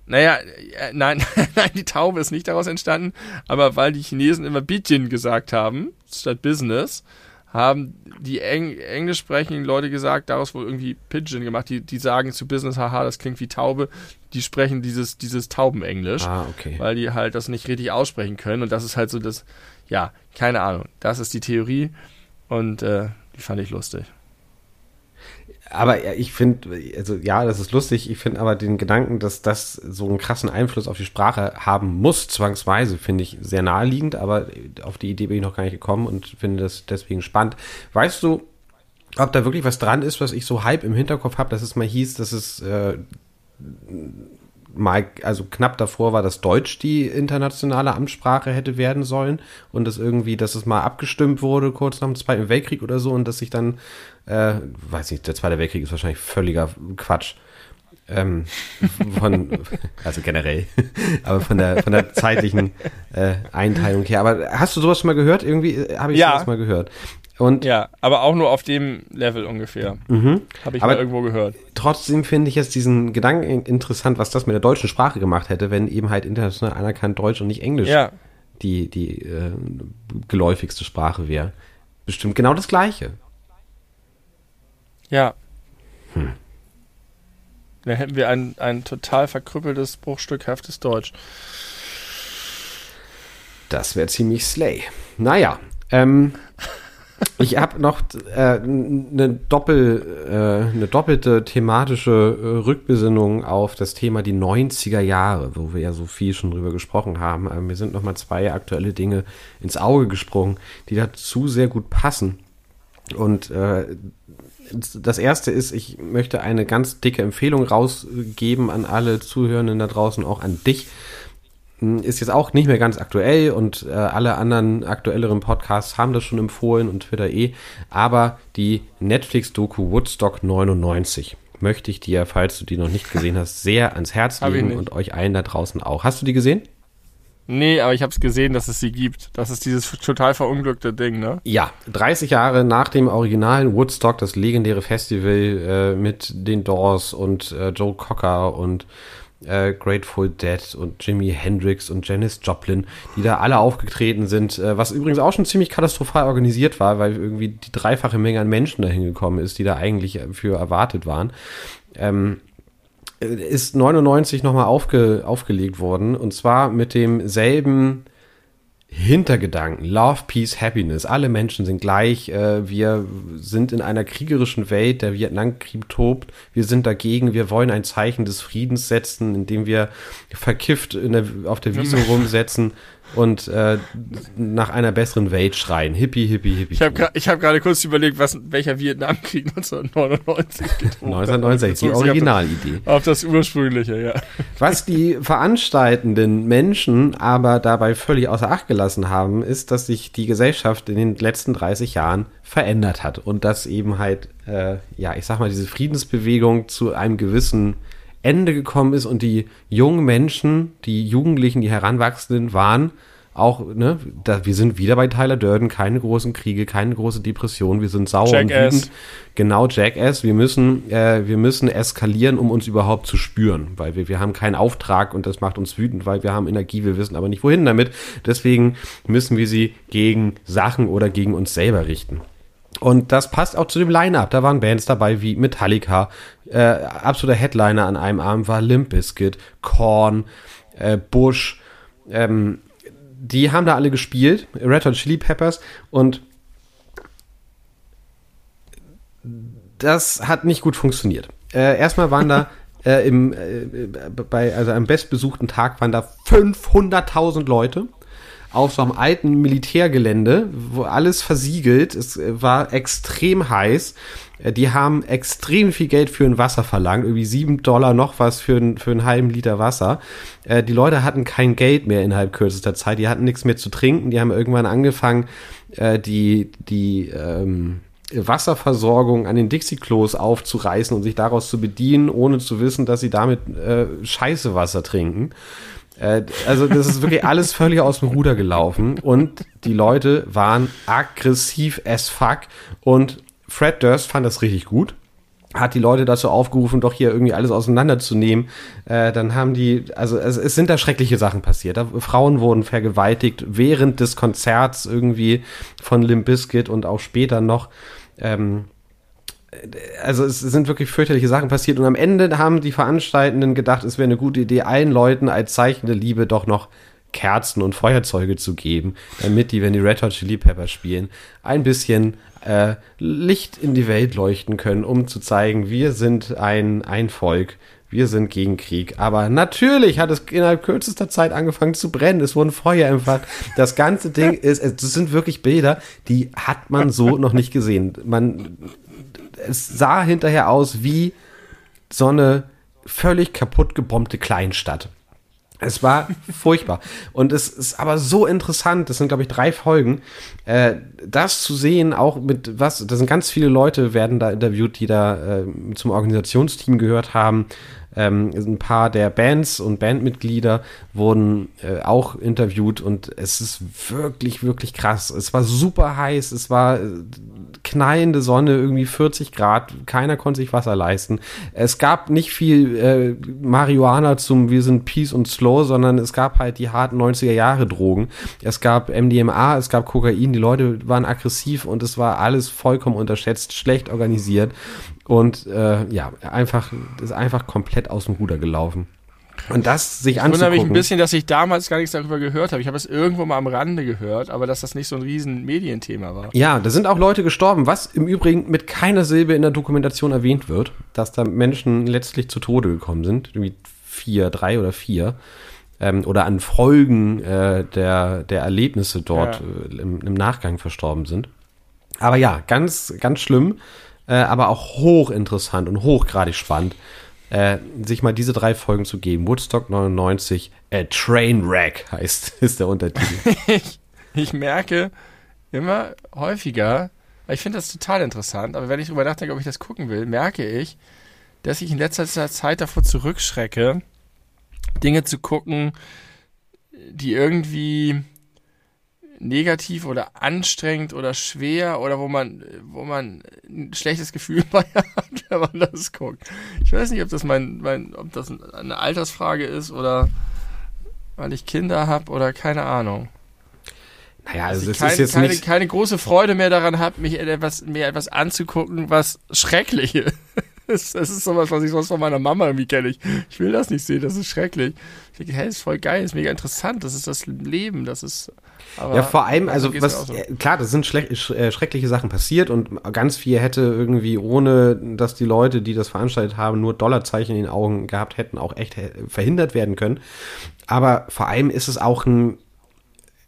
Speaker 2: Naja, äh, nein, <laughs> nein, die Taube ist nicht daraus entstanden, aber weil die Chinesen immer Pigeon gesagt haben, statt Business, haben die Eng englisch sprechenden Leute gesagt, daraus wohl irgendwie Pigeon gemacht. Die, die sagen zu Business, haha, das klingt wie Taube. Die sprechen dieses, dieses Taubenenglisch,
Speaker 1: ah, okay.
Speaker 2: weil die halt das nicht richtig aussprechen können. Und das ist halt so das, ja, keine Ahnung. Das ist die Theorie und äh, die fand ich lustig.
Speaker 1: Aber ich finde, also ja, das ist lustig. Ich finde aber den Gedanken, dass das so einen krassen Einfluss auf die Sprache haben muss, zwangsweise, finde ich sehr naheliegend. Aber auf die Idee bin ich noch gar nicht gekommen und finde das deswegen spannend. Weißt du, ob da wirklich was dran ist, was ich so halb im Hinterkopf habe, dass es mal hieß, dass es äh, mal, also knapp davor war, dass Deutsch die internationale Amtssprache hätte werden sollen und dass irgendwie, dass es mal abgestimmt wurde kurz nach dem Zweiten Weltkrieg oder so und dass sich dann, äh, weiß nicht, der Zweite Weltkrieg ist wahrscheinlich völliger Quatsch. Ähm, <laughs> von, also generell, <laughs> aber von der, von der zeitlichen äh, Einteilung her. Aber hast du sowas schon mal gehört? Irgendwie äh, habe ich ja. sowas mal gehört.
Speaker 2: Und ja, aber auch nur auf dem Level ungefähr.
Speaker 1: Mhm.
Speaker 2: Habe ich aber mal irgendwo gehört.
Speaker 1: Trotzdem finde ich jetzt diesen Gedanken interessant, was das mit der deutschen Sprache gemacht hätte, wenn eben halt international anerkannt Deutsch und nicht Englisch
Speaker 2: ja.
Speaker 1: die, die äh, geläufigste Sprache wäre. Bestimmt genau das Gleiche.
Speaker 2: Ja. Hm. Dann hätten wir ein, ein total verkrüppeltes, bruchstückhaftes Deutsch.
Speaker 1: Das wäre ziemlich slay. Naja, ähm, <laughs> ich habe noch äh, eine, Doppel, äh, doppelte thematische äh, Rückbesinnung auf das Thema die 90er Jahre, wo wir ja so viel schon drüber gesprochen haben. Ähm, mir sind noch mal zwei aktuelle Dinge ins Auge gesprungen, die dazu sehr gut passen. Und äh, das erste ist, ich möchte eine ganz dicke Empfehlung rausgeben an alle Zuhörenden da draußen, auch an dich. Hm, ist jetzt auch nicht mehr ganz aktuell und äh, alle anderen aktuelleren Podcasts haben das schon empfohlen und Twitter eh. Aber die Netflix-Doku Woodstock 99 möchte ich dir, falls du die noch nicht gesehen hast, sehr ans Herz legen und euch allen da draußen auch. Hast du die gesehen?
Speaker 2: Nee, aber ich habe es gesehen, dass es sie gibt. Das ist dieses total verunglückte Ding, ne?
Speaker 1: Ja, 30 Jahre nach dem originalen Woodstock, das legendäre Festival äh, mit den Doors und äh, Joe Cocker und äh, Grateful Dead und Jimi Hendrix und Janis Joplin, die da alle aufgetreten sind, äh, was übrigens auch schon ziemlich katastrophal organisiert war, weil irgendwie die dreifache Menge an Menschen dahin gekommen ist, die da eigentlich für erwartet waren. Ähm, ist 99 nochmal aufge, aufgelegt worden und zwar mit demselben Hintergedanken. Love, Peace, Happiness. Alle Menschen sind gleich. Äh, wir sind in einer kriegerischen Welt. Der Vietnamkrieg tobt. Wir sind dagegen. Wir wollen ein Zeichen des Friedens setzen, indem wir verkifft der, auf der Wiese <laughs> rumsetzen und äh, nach einer besseren Welt schreien. Hippie, hippie, hippie.
Speaker 2: Ich habe hab gerade kurz überlegt, was, welcher Vietnamkrieg 1999
Speaker 1: geht. 1969, die Originalidee.
Speaker 2: Auf das ursprüngliche, ja.
Speaker 1: Was die veranstaltenden Menschen aber dabei völlig außer Acht gelassen haben, ist, dass sich die Gesellschaft in den letzten 30 Jahren verändert hat und dass eben halt, äh, ja, ich sag mal, diese Friedensbewegung zu einem gewissen Ende gekommen ist und die jungen Menschen, die Jugendlichen, die Heranwachsenden waren auch, ne, da, wir sind wieder bei Tyler Durden, keine großen Kriege, keine große Depression, wir sind sauer
Speaker 2: Jackass.
Speaker 1: und wütend. Genau, Jackass, wir müssen, äh, wir müssen eskalieren, um uns überhaupt zu spüren, weil wir, wir haben keinen Auftrag und das macht uns wütend, weil wir haben Energie, wir wissen aber nicht wohin damit. Deswegen müssen wir sie gegen Sachen oder gegen uns selber richten. Und das passt auch zu dem Line-Up. Da waren Bands dabei wie Metallica. Äh, absoluter Headliner an einem Abend war Limp Bizkit, Korn, äh, Bush. Ähm, die haben da alle gespielt. Red Hot Chili Peppers. Und das hat nicht gut funktioniert. Äh, erstmal waren da <laughs> äh, im, äh, bei, also am bestbesuchten Tag waren da 500.000 Leute auf so einem alten Militärgelände, wo alles versiegelt. Es war extrem heiß. Die haben extrem viel Geld für ein Wasser verlangt, irgendwie sieben Dollar noch was für, ein, für einen halben Liter Wasser. Äh, die Leute hatten kein Geld mehr innerhalb kürzester Zeit, die hatten nichts mehr zu trinken, die haben irgendwann angefangen, äh, die, die ähm, Wasserversorgung an den Dixie-Klos aufzureißen und sich daraus zu bedienen, ohne zu wissen, dass sie damit äh, scheiße Wasser trinken. Äh, also das ist wirklich alles völlig aus dem Ruder gelaufen und die Leute waren aggressiv as fuck und Fred Durst fand das richtig gut hat die Leute dazu aufgerufen, doch hier irgendwie alles auseinanderzunehmen. Äh, dann haben die, also es, es, sind da schreckliche Sachen passiert. Da, Frauen wurden vergewaltigt während des Konzerts irgendwie von Limp Bizkit und auch später noch. Ähm, also es sind wirklich fürchterliche Sachen passiert und am Ende haben die Veranstaltenden gedacht, es wäre eine gute Idee, allen Leuten als Zeichen der Liebe doch noch Kerzen und Feuerzeuge zu geben, damit die, wenn die Red Hot Chili Peppers spielen, ein bisschen äh, Licht in die Welt leuchten können, um zu zeigen, wir sind ein, ein Volk, wir sind gegen Krieg. Aber natürlich hat es innerhalb kürzester Zeit angefangen zu brennen. Es wurden Feuer empfangen. Das ganze Ding ist, das sind wirklich Bilder, die hat man so noch nicht gesehen. Man, es sah hinterher aus wie so eine völlig kaputt gebombte Kleinstadt. Es war <laughs> furchtbar. Und es ist aber so interessant, das sind, glaube ich, drei Folgen, äh, das zu sehen, auch mit was, da sind ganz viele Leute, werden da interviewt, die da äh, zum Organisationsteam gehört haben. Ähm, ein paar der Bands und Bandmitglieder wurden äh, auch interviewt und es ist wirklich, wirklich krass. Es war super heiß, es war äh, knallende Sonne, irgendwie 40 Grad, keiner konnte sich Wasser leisten. Es gab nicht viel äh, Marihuana zum Wir sind Peace und Slow, sondern es gab halt die harten 90er Jahre Drogen. Es gab MDMA, es gab Kokain, die Leute waren aggressiv und es war alles vollkommen unterschätzt, schlecht organisiert. Und äh, ja, einfach, ist einfach komplett aus dem Ruder gelaufen. Und das sich ich anzugucken. Ich wundere mich
Speaker 2: ein bisschen, dass ich damals gar nichts darüber gehört habe. Ich habe es irgendwo mal am Rande gehört, aber dass das nicht so ein riesen Medienthema war.
Speaker 1: Ja, da sind auch Leute gestorben, was im Übrigen mit keiner Silbe in der Dokumentation erwähnt wird, dass da Menschen letztlich zu Tode gekommen sind. Irgendwie vier, drei oder vier. Ähm, oder an Folgen äh, der, der Erlebnisse dort ja. äh, im, im Nachgang verstorben sind. Aber ja, ganz, ganz schlimm äh, aber auch hochinteressant und hochgradig spannend, äh, sich mal diese drei Folgen zu geben. Woodstock 99, äh, Trainwreck heißt, <laughs> ist der Untertitel. <laughs>
Speaker 2: ich, ich merke immer häufiger, ich finde das total interessant, aber wenn ich darüber nachdenke, ob ich das gucken will, merke ich, dass ich in letzter Zeit davor zurückschrecke, Dinge zu gucken, die irgendwie negativ oder anstrengend oder schwer oder wo man, wo man ein schlechtes Gefühl <laughs> bei hat, wenn man das guckt. Ich weiß nicht, ob das mein, mein ob das eine Altersfrage ist oder weil ich Kinder habe oder keine Ahnung.
Speaker 1: Naja, also
Speaker 2: das kein,
Speaker 1: ist jetzt
Speaker 2: keine,
Speaker 1: nicht
Speaker 2: keine große Freude mehr daran habe, mich etwas, mir etwas anzugucken, was schrecklich <laughs> ist. Das, ist sowas, was ich sonst von meiner Mama irgendwie kenne. Ich, ich will das nicht sehen, das ist schrecklich. Ich denke, hey, ist voll geil, ist mega interessant, das ist das Leben, das ist.
Speaker 1: Aber ja, vor allem, also was, so. klar, das sind äh, schreckliche Sachen passiert und ganz viel hätte irgendwie, ohne dass die Leute, die das veranstaltet haben, nur Dollarzeichen in den Augen gehabt hätten, auch echt verhindert werden können. Aber vor allem ist es auch ein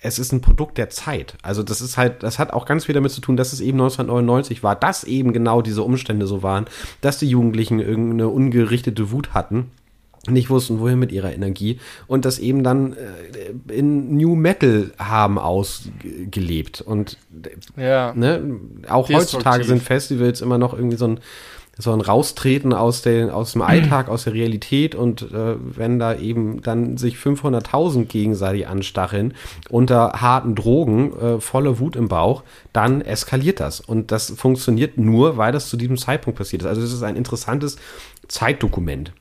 Speaker 1: es ist ein Produkt der Zeit. Also das ist halt, das hat auch ganz viel damit zu tun, dass es eben 1999 war, dass eben genau diese Umstände so waren, dass die Jugendlichen irgendeine ungerichtete Wut hatten nicht wussten, wohin mit ihrer Energie und das eben dann äh, in New Metal haben ausgelebt und ja. ne, auch heutzutage sind Festivals immer noch irgendwie so ein so ein Raustreten aus, den, aus dem Alltag, aus der Realität und äh, wenn da eben dann sich 500.000 gegenseitig anstacheln unter harten Drogen, äh, voller Wut im Bauch, dann eskaliert das. Und das funktioniert nur, weil das zu diesem Zeitpunkt passiert ist. Also es ist ein interessantes Zeitdokument.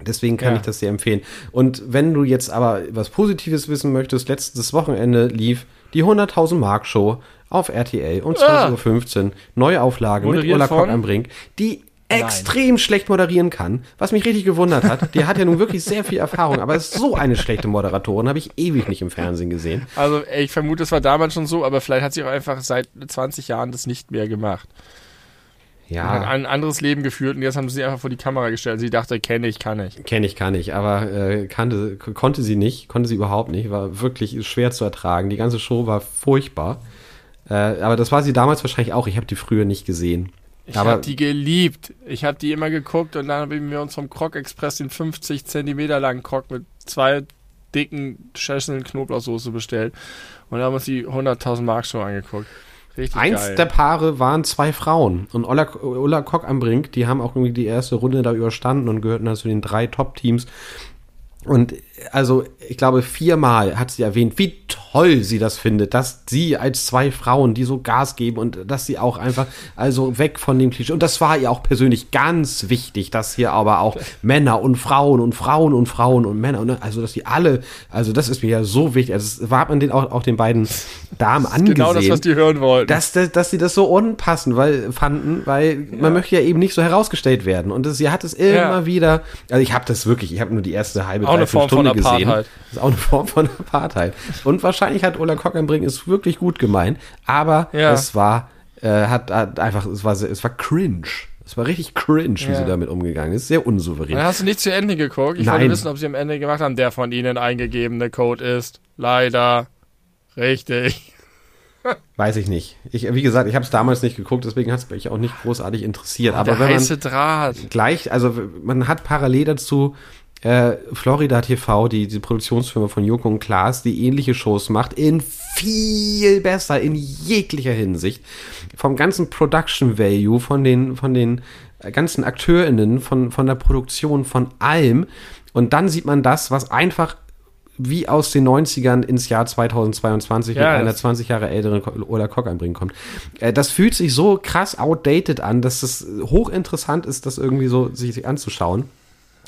Speaker 1: Deswegen kann ja. ich das dir empfehlen. Und wenn du jetzt aber was Positives wissen möchtest, letztes Wochenende lief die 100.000 Mark Show auf RTL um 20.15 Uhr. Neue Auflage mit Ulla Kock am Brink, die extrem Nein. schlecht moderieren kann, was mich richtig gewundert hat. Die hat ja nun wirklich sehr viel Erfahrung, aber ist so eine schlechte Moderatorin, habe ich ewig nicht im Fernsehen gesehen.
Speaker 2: Also ich vermute, es war damals schon so, aber vielleicht hat sie auch einfach seit 20 Jahren das nicht mehr gemacht. Ja. Und hat ein anderes Leben geführt und jetzt haben sie einfach vor die Kamera gestellt. Sie dachte, kenne ich, kann ich.
Speaker 1: Kenne ich, kann ich, aber äh, kannte, konnte sie nicht, konnte sie überhaupt nicht, war wirklich schwer zu ertragen. Die ganze Show war furchtbar. Äh, aber das war sie damals wahrscheinlich auch. Ich habe die früher nicht gesehen.
Speaker 2: Ich habe die geliebt. Ich habe die immer geguckt und dann haben wir uns vom Krog Express den 50 Zentimeter langen Krog mit zwei dicken Schüsseln Knoblauchsoße bestellt und haben uns die 100.000 Mark Show angeguckt.
Speaker 1: Richtig Eins geil. der Paare waren zwei Frauen und Ulla, Ulla Kock am Brink, die haben auch irgendwie die erste Runde da überstanden und gehörten dann zu den drei Top-Teams. Und also, ich glaube, viermal hat sie erwähnt, wie toll sie das findet, dass sie als zwei Frauen, die so Gas geben und dass sie auch einfach, also weg von dem Klischee. Und das war ihr auch persönlich ganz wichtig, dass hier aber auch Männer und Frauen und Frauen und Frauen und Männer, und, also dass die alle, also das ist mir ja so wichtig. Also das war man den auch, auch den beiden Damen angesehen. Genau das, was
Speaker 2: die hören wollten.
Speaker 1: Dass, dass, dass sie das so unpassend weil, fanden, weil ja. man möchte ja eben nicht so herausgestellt werden. Und das, sie hat es immer ja. wieder, also ich habe das wirklich, ich habe nur die erste halbe, dreiviertel Stunde gesehen. Das ist auch eine Form von Apartheid. Und wahrscheinlich hat Ola Kockernbrink es wirklich gut gemeint, aber ja. es war, äh, hat, hat, einfach, es war, es war cringe. Es war richtig cringe, wie ja. sie damit umgegangen ist. Sehr unsouverän.
Speaker 2: Dann hast du nicht zu Ende geguckt. Ich Nein. wollte wissen, ob sie am Ende gemacht haben, der von ihnen eingegebene Code ist. Leider. Richtig. <laughs>
Speaker 1: Weiß ich nicht. Ich, wie gesagt, ich habe es damals nicht geguckt, deswegen hat es mich auch nicht großartig interessiert. Oh, Aber wenn man
Speaker 2: Draht.
Speaker 1: gleich, also man hat parallel dazu äh, Florida TV, die, die Produktionsfirma von Joko und Klaas, die ähnliche Shows macht, in viel besser, in jeglicher Hinsicht. Vom ganzen Production Value, von den, von den ganzen AkteurInnen, von, von der Produktion, von allem. Und dann sieht man das, was einfach wie aus den 90ern ins Jahr 2022 ja, mit einer 20 Jahre älteren oder Cock einbringen kommt. Äh, das fühlt sich so krass outdated an, dass es hochinteressant ist, das irgendwie so sich anzuschauen.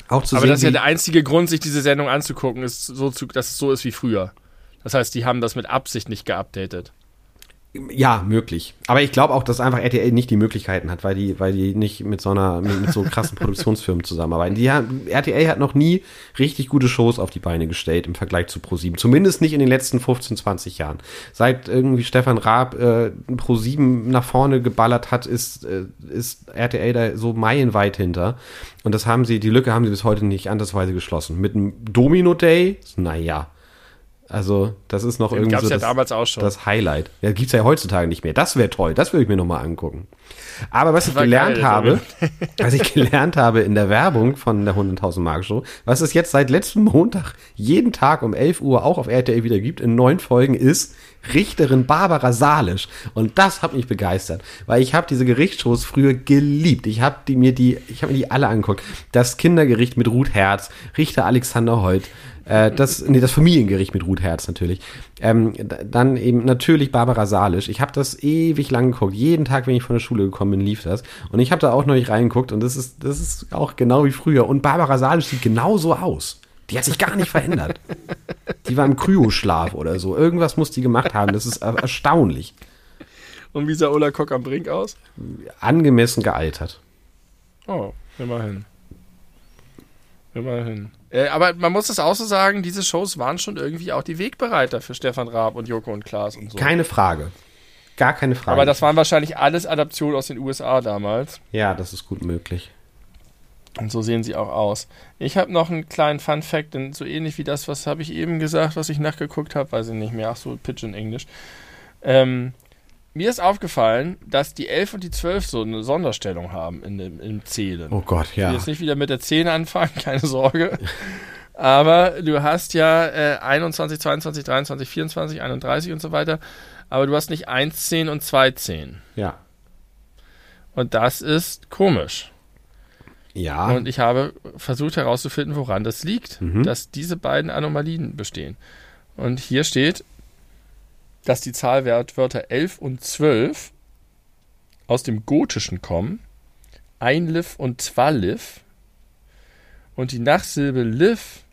Speaker 2: Auch zu Aber sehen, das ist ja der einzige Grund, sich diese Sendung anzugucken, ist so zu, dass es so ist wie früher. Das heißt, die haben das mit Absicht nicht geupdatet.
Speaker 1: Ja, möglich. Aber ich glaube auch, dass einfach RTL nicht die Möglichkeiten hat, weil die, weil die nicht mit so einer, mit, mit so krassen Produktionsfirmen zusammenarbeiten. Die haben, RTL hat noch nie richtig gute Shows auf die Beine gestellt im Vergleich zu Pro7. Zumindest nicht in den letzten 15, 20 Jahren. Seit irgendwie Stefan Raab äh, Pro7 nach vorne geballert hat, ist, äh, ist RTL da so meilenweit hinter. Und das haben sie, die Lücke haben sie bis heute nicht andersweise geschlossen. Mit einem Domino Day, naja also, das ist noch irgendwie so
Speaker 2: ja
Speaker 1: das,
Speaker 2: damals auch schon.
Speaker 1: das Highlight. Ja, gibt's ja heutzutage nicht mehr. Das wäre toll. Das würde ich mir nochmal angucken. Aber was ich gelernt geil, habe, <laughs> was ich gelernt habe in der Werbung von der 100.000 Mark Show, was es jetzt seit letztem Montag jeden Tag um 11 Uhr auch auf RTL wieder gibt, in neun Folgen, ist Richterin Barbara Salisch. Und das hat mich begeistert, weil ich habe diese Gerichtsshows früher geliebt. Ich habe die mir die, ich habe mir die alle angeguckt. Das Kindergericht mit Ruth Herz, Richter Alexander Holt, äh, das, nee, das Familiengericht mit Ruth Herz natürlich. Ähm, dann eben natürlich Barbara Salisch. Ich habe das ewig lang geguckt. Jeden Tag, wenn ich von der Schule gekommen bin, lief das. Und ich habe da auch noch nicht reingeguckt und das ist, das ist auch genau wie früher. Und Barbara Salisch sieht genauso aus. Die hat sich gar nicht verändert. Die war im Kryoschlaf oder so. Irgendwas muss die gemacht haben. Das ist erstaunlich.
Speaker 2: Und wie sah Ulla Kock am Brink aus?
Speaker 1: Angemessen gealtert.
Speaker 2: Oh, Immerhin. Immerhin. Äh, aber man muss es auch so sagen, diese Shows waren schon irgendwie auch die Wegbereiter für Stefan Raab und Joko und Klaas und so.
Speaker 1: Keine Frage. Gar keine Frage.
Speaker 2: Aber das waren wahrscheinlich alles Adaptionen aus den USA damals.
Speaker 1: Ja, das ist gut möglich.
Speaker 2: Und so sehen sie auch aus. Ich habe noch einen kleinen Fun Fact, denn so ähnlich wie das, was habe ich eben gesagt, was ich nachgeguckt habe, weiß ich nicht mehr. Ach so, Pigeon Englisch. Ähm, mir ist aufgefallen, dass die 11 und die 12 so eine Sonderstellung haben in dem, im Zählen.
Speaker 1: Oh Gott, ja.
Speaker 2: Ich will jetzt nicht wieder mit der 10 anfangen, <laughs> keine Sorge. Aber du hast ja äh, 21, 22, 23, 24, 31 und so weiter. Aber du hast nicht 1, 10 und 2, 10.
Speaker 1: Ja.
Speaker 2: Und das ist komisch.
Speaker 1: Ja.
Speaker 2: Und ich habe versucht herauszufinden, woran das liegt,
Speaker 1: Mhm.
Speaker 2: dass diese beiden Anomalien bestehen. Und hier steht, dass die Zahlwörter 11 und 12 aus dem Gotischen kommen. Einliv und Zwaliv. Und die Nachsilbe liv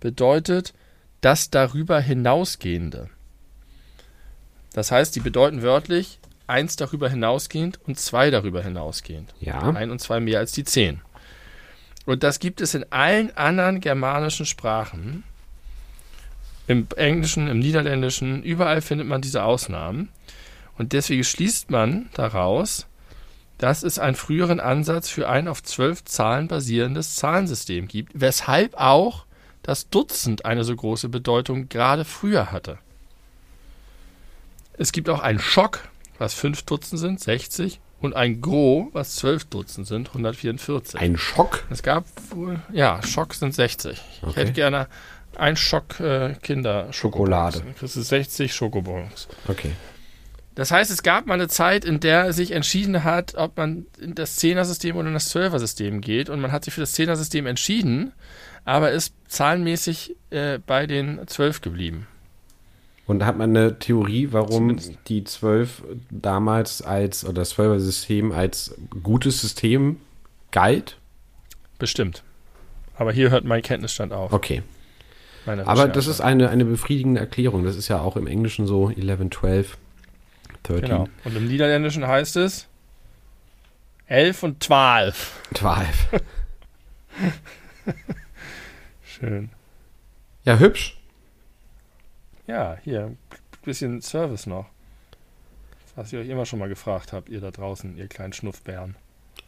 Speaker 2: bedeutet das darüber hinausgehende. Das heißt, die bedeuten wörtlich eins darüber hinausgehend und zwei darüber hinausgehend.
Speaker 1: ja.
Speaker 2: Ein und zwei mehr als die zehn. Und das gibt es in allen anderen germanischen Sprachen. Im Englischen, im Niederländischen, überall findet man diese Ausnahmen. Und deswegen schließt man daraus, dass es einen früheren Ansatz für ein auf zwölf Zahlen basierendes Zahlensystem gibt, weshalb auch das Dutzend eine so große Bedeutung gerade früher hatte. Es gibt auch einen Schock, was fünf Dutzend sind, 60, und ein Gros, was zwölf Dutzend sind, 144.
Speaker 1: Ein Schock.
Speaker 2: es gab wohl, ja, Schock sind 60. Ich
Speaker 1: Okay.
Speaker 2: hätte gerne ein Schock äh, Kinder
Speaker 1: Schokolade.
Speaker 2: Kriegst du 60 Schokobons.
Speaker 1: Okay.
Speaker 2: Das heißt, es gab mal eine Zeit, in der sich entschieden hat, ob man in das Zehner-System oder in das Zwölfer-System geht. Und man hat sich für das Zehner-System entschieden, aber ist zahlenmäßig äh, bei den Zwölf geblieben.
Speaker 1: Und hat man eine Theorie, warum
Speaker 2: Zumindest.
Speaker 1: die 12 damals als, oder das 12er System als gutes System galt?
Speaker 2: Bestimmt. Aber hier hört mein Kenntnisstand auf.
Speaker 1: Okay. Aber das ist eine, eine befriedigende Erklärung. Das ist ja auch im Englischen so 11, 12, 13,
Speaker 2: Genau. Und im Niederländischen heißt es 11 und 12.
Speaker 1: 12. <laughs>
Speaker 2: Schön.
Speaker 1: Ja, hübsch.
Speaker 2: Ja, hier, ein bisschen Service noch. Was ihr euch immer schon mal gefragt habt, ihr da draußen, ihr kleinen Schnuffbären.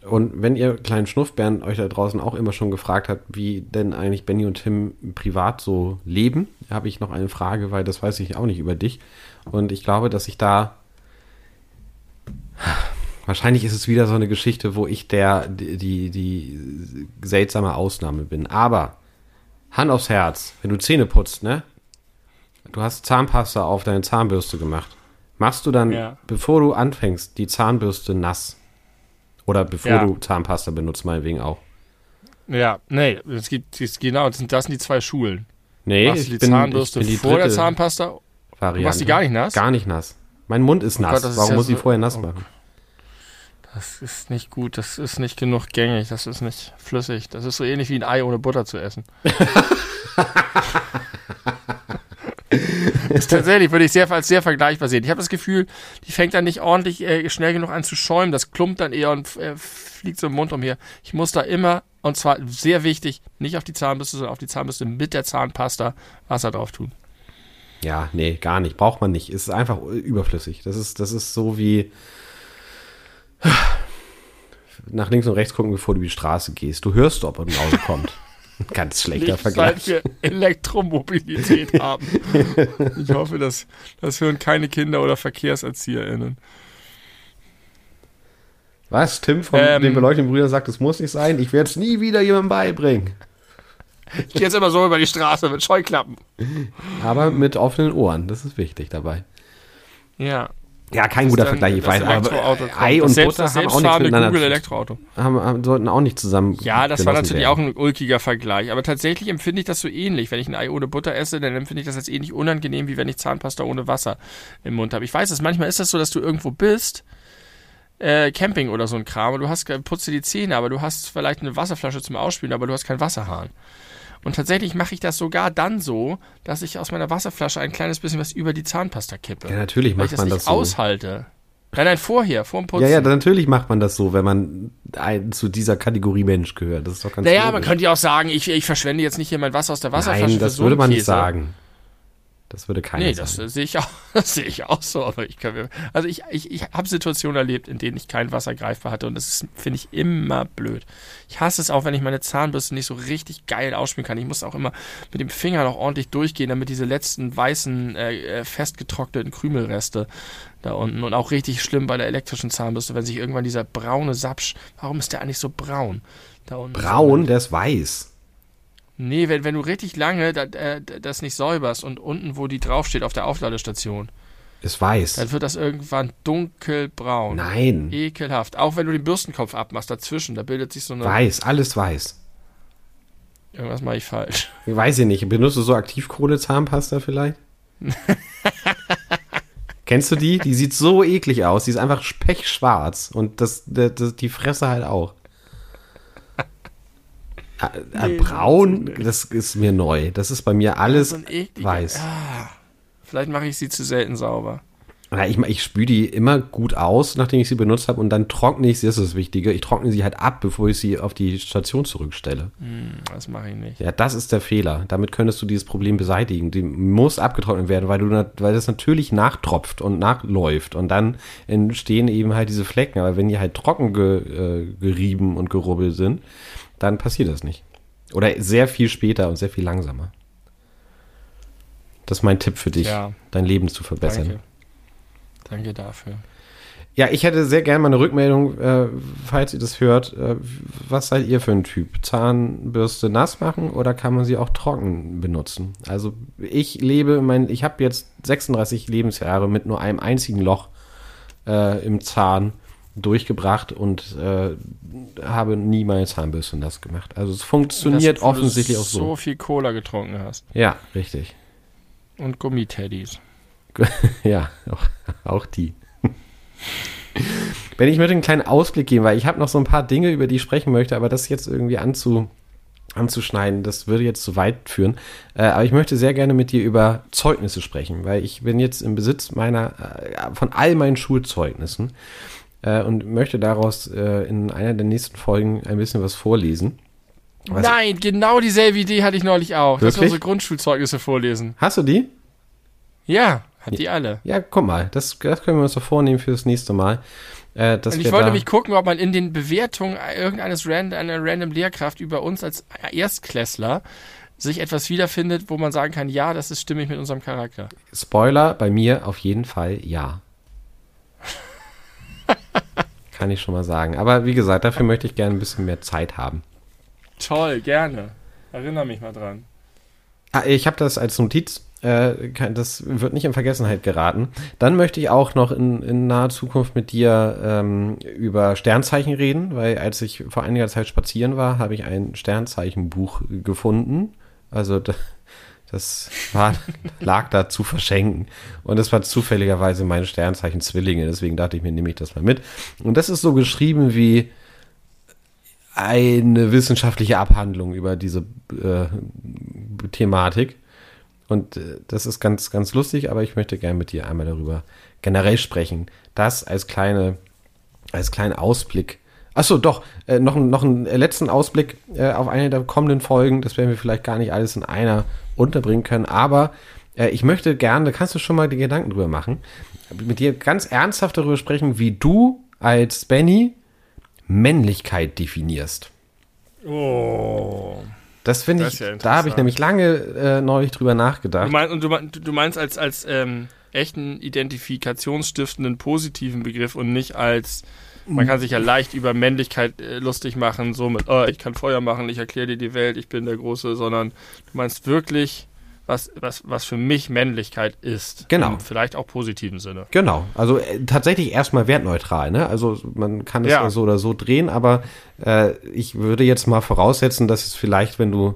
Speaker 1: Und wenn ihr kleinen Schnuffbären euch da draußen auch immer schon gefragt habt, wie denn eigentlich Benny und Tim privat so leben, habe ich noch eine Frage, weil das weiß ich auch nicht über dich. Und ich glaube, dass ich da. Wahrscheinlich ist es wieder so eine Geschichte, wo ich der, die, die, die seltsame Ausnahme bin. Aber Hand aufs Herz, wenn du Zähne putzt, ne? Du hast Zahnpasta auf deine Zahnbürste gemacht. Machst du dann,
Speaker 2: Ja.
Speaker 1: bevor du anfängst, die Zahnbürste nass? Oder bevor
Speaker 2: Ja.
Speaker 1: du Zahnpasta benutzt, meinetwegen auch.
Speaker 2: Ja, nee, es gibt, es, genau, das sind, das sind die zwei Schulen.
Speaker 1: Nee,
Speaker 2: Machst du
Speaker 1: ich
Speaker 2: die
Speaker 1: bin,
Speaker 2: Zahnbürste
Speaker 1: ich bin die
Speaker 2: vor der Zahnpasta?
Speaker 1: Variante.
Speaker 2: Du machst die gar nicht nass?
Speaker 1: Gar nicht nass. Mein Mund ist
Speaker 2: Oh
Speaker 1: nass.
Speaker 2: Gott, das ist
Speaker 1: Warum
Speaker 2: ja
Speaker 1: muss ich
Speaker 2: so-
Speaker 1: vorher nass
Speaker 2: oh
Speaker 1: machen?
Speaker 2: Das ist nicht gut, das ist nicht genug gängig, das ist nicht flüssig. Das ist so ähnlich wie ein Ei ohne Butter zu essen. <laughs> ist tatsächlich, würde ich sehr, sehr vergleichbar sehen. Ich habe das Gefühl, die fängt dann nicht ordentlich äh, schnell genug an zu schäumen. Das klumpt dann eher und äh, fliegt so im Mund umher. Ich muss da immer, und zwar sehr wichtig, nicht auf die Zahnbürste, sondern auf die Zahnbürste mit der Zahnpasta Wasser drauf tun.
Speaker 1: Ja, nee, gar nicht. Braucht man nicht. Es ist einfach überflüssig. Das ist, das ist so wie nach links und rechts gucken, bevor du die Straße gehst. Du hörst, ob ein Auto kommt. Ganz <laughs> schlechter Vergleich.
Speaker 2: wir Elektromobilität <laughs> haben. Ich hoffe, dass das hören keine Kinder oder VerkehrserzieherInnen.
Speaker 1: Was? Tim von
Speaker 2: Ähm.
Speaker 1: den beleuchteten Brüdern sagt, es muss nicht sein. Ich werde es nie wieder jemandem beibringen.
Speaker 2: Ich gehe jetzt immer so über die Straße mit Scheuklappen.
Speaker 1: Aber mit offenen Ohren. Das ist wichtig dabei.
Speaker 2: Ja.
Speaker 1: Ja, kein guter Vergleich. Ich weiß, aber. Ei und
Speaker 2: selbst-
Speaker 1: Butter haben auch nichts
Speaker 2: selbstfahrende
Speaker 1: miteinander
Speaker 2: Google Elektroauto.
Speaker 1: haben, haben, sollten auch nicht zusammen.
Speaker 2: Ja, das war natürlich
Speaker 1: werden.
Speaker 2: auch ein ulkiger Vergleich. Aber tatsächlich empfinde ich das so ähnlich. Wenn ich ein Ei ohne Butter esse, dann empfinde ich das als ähnlich unangenehm, wie wenn ich Zahnpasta ohne Wasser im Mund habe. Ich weiß es, manchmal ist das so, dass du irgendwo bist, äh, Camping oder so ein Kram, und du hast, putzt dir die Zähne, aber du hast vielleicht eine Wasserflasche zum Ausspülen, aber du hast keinen Wasserhahn. Und tatsächlich mache ich das sogar dann so, dass ich aus meiner Wasserflasche ein kleines bisschen was über die Zahnpasta kippe.
Speaker 1: Ja, natürlich macht
Speaker 2: das
Speaker 1: man
Speaker 2: nicht
Speaker 1: das so.
Speaker 2: aushalte. Nein, nein, vorher, vor dem Putzen.
Speaker 1: Ja, ja, natürlich macht man das so, wenn man ein, zu dieser Kategorie Mensch gehört. Das ist doch ganz
Speaker 2: Naja,
Speaker 1: logisch.
Speaker 2: man könnte ja auch sagen, ich, ich verschwende jetzt nicht hier mein Wasser aus der Wasserflasche
Speaker 1: Nein, das
Speaker 2: so
Speaker 1: würde man nicht
Speaker 2: Käse.
Speaker 1: sagen. Das würde keiner
Speaker 2: Nee, das äh, sehe ich auch, <laughs> das sehe ich auch so, aber ich kann mir, also ich, ich, ich habe Situationen erlebt, in denen ich kein Wasser greifbar hatte und das finde ich, immer blöd. Ich hasse es auch, wenn ich meine Zahnbürste nicht so richtig geil ausspielen kann. Ich muss auch immer mit dem Finger noch ordentlich durchgehen, damit diese letzten weißen, äh, äh, festgetrockneten Krümelreste da unten und auch richtig schlimm bei der elektrischen Zahnbürste, wenn sich irgendwann dieser braune Sapsch, warum ist der eigentlich so braun? Da unten
Speaker 1: Braun, der ist weiß.
Speaker 2: Nee, wenn, wenn du richtig lange da, äh, das nicht säuberst und unten, wo die draufsteht auf der Aufladestation,
Speaker 1: Ist weiß.
Speaker 2: dann wird das irgendwann dunkelbraun.
Speaker 1: Nein.
Speaker 2: Ekelhaft. Auch wenn du den Bürstenkopf abmachst dazwischen, da bildet sich so eine.
Speaker 1: Weiß, alles weiß.
Speaker 2: Irgendwas mache ich falsch.
Speaker 1: Ich <laughs> weiß ich nicht. Benutzt du so Aktivkohle-Zahnpasta vielleicht? <laughs> Kennst du die? Die sieht so eklig aus. Die ist einfach pechschwarz. Und das, das, das, die Fresse halt auch. Äh, äh, braun, das ist mir neu. Das ist bei mir alles weiß.
Speaker 2: Ah, vielleicht mache ich sie zu selten sauber.
Speaker 1: Ja, ich ich spüle die immer gut aus, nachdem ich sie benutzt habe. Und dann trockne ich sie, das ist das Wichtige. Ich trockne sie halt ab, bevor ich sie auf die Station zurückstelle.
Speaker 2: Hm, das mache ich nicht.
Speaker 1: Ja, das ist der Fehler. Damit könntest du dieses Problem beseitigen. Die muss abgetrocknet werden, weil du weil das natürlich nachtropft und nachläuft und dann entstehen eben halt diese Flecken. Aber wenn die halt trocken ge, äh, gerieben und gerubbelt sind, dann passiert das nicht. Oder sehr viel später und sehr viel langsamer. Das ist mein Tipp für dich,
Speaker 2: Ja.
Speaker 1: dein Leben zu verbessern.
Speaker 2: Danke. Danke dafür.
Speaker 1: Ja, ich hätte sehr gerne mal eine Rückmeldung, äh, falls ihr das hört. Äh, was seid ihr für ein Typ? Zahnbürste nass machen oder kann man sie auch trocken benutzen? Also ich lebe, mein, ich habe jetzt 36 Lebensjahre mit nur einem einzigen Loch äh, im Zahn durchgebracht und äh, habe nie meine Zahnbürste nass gemacht. Also es funktioniert
Speaker 2: Das,
Speaker 1: offensichtlich auch
Speaker 2: so
Speaker 1: so.
Speaker 2: viel Cola getrunken hast.
Speaker 1: Ja, richtig.
Speaker 2: Und Gummiteddys. <laughs>
Speaker 1: Ja, auch, auch die. <laughs> Wenn ich möchte einen kleinen Ausblick geben, weil ich habe noch so ein paar Dinge, über die ich sprechen möchte, aber das jetzt irgendwie anzu, anzuschneiden, das würde jetzt zu weit führen. Äh, aber ich möchte sehr gerne mit dir über Zeugnisse sprechen, weil ich bin jetzt im Besitz meiner, äh, von all meinen Schulzeugnissen äh, und möchte daraus äh, in einer der nächsten Folgen ein bisschen was vorlesen. Was-
Speaker 2: Nein, genau dieselbe Idee hatte ich neulich auch. Dass wir
Speaker 1: Wirklich?
Speaker 2: unsere Grundschulzeugnisse vorlesen.
Speaker 1: Hast du die?
Speaker 2: Ja, hat die alle.
Speaker 1: Ja, guck mal, das, das können wir uns doch vornehmen für das nächste Mal. Äh,
Speaker 2: Und ich wollte nämlich gucken, ob man in den Bewertungen irgendeines random, einer random Lehrkraft über uns als Erstklässler sich etwas wiederfindet, wo man sagen kann, ja, das ist stimmig mit unserem Charakter.
Speaker 1: Spoiler, bei mir auf jeden Fall ja. <laughs> Kann ich schon mal sagen. Aber wie gesagt, dafür möchte ich gerne ein bisschen mehr Zeit haben.
Speaker 2: Toll, gerne. Erinnere mich mal dran.
Speaker 1: Ah, ich habe das als Notiz. Äh, das wird nicht in Vergessenheit geraten. Dann möchte ich auch noch in, in naher Zukunft mit dir ähm, über Sternzeichen reden, weil als ich vor einiger Zeit spazieren war, habe ich ein Sternzeichenbuch gefunden. Also da, das war, <laughs> lag da zu verschenken. Und es war zufälligerweise mein Sternzeichen Zwillinge. Deswegen dachte ich mir, nehme ich das mal mit. Und das ist so geschrieben wie eine wissenschaftliche Abhandlung über diese äh, Thematik. Und äh, das ist ganz, ganz lustig, aber ich möchte gerne mit dir einmal darüber generell sprechen. Das als kleine, als kleinen Ausblick. Achso, doch, äh, noch, noch einen letzten Ausblick äh, auf eine der kommenden Folgen. Das werden wir vielleicht gar nicht alles in einer unterbringen können, aber äh, ich möchte gerne, da kannst du schon mal die Gedanken drüber machen, mit dir ganz ernsthaft darüber sprechen, wie du als Benny Männlichkeit definierst.
Speaker 2: Oh.
Speaker 1: Das finde ich,
Speaker 2: ja
Speaker 1: da habe ich nämlich lange äh, neulich drüber
Speaker 2: Du
Speaker 1: nachgedacht.
Speaker 2: meinst, und du, du meinst als, als ähm, echten identifikationsstiftenden positiven Begriff und nicht als man kann sich ja leicht über Männlichkeit äh, lustig machen, so mit, oh, ich kann Feuer machen, ich erkläre dir die Welt, ich bin der Große, sondern du meinst wirklich, was, was, was für mich Männlichkeit ist.
Speaker 1: Genau.
Speaker 2: Im vielleicht auch positiven Sinne.
Speaker 1: Genau, also äh, tatsächlich erstmal wertneutral, ne? Also man kann es
Speaker 2: Ja.
Speaker 1: ja. so oder so drehen, aber äh, ich würde jetzt mal voraussetzen, dass es vielleicht, wenn du,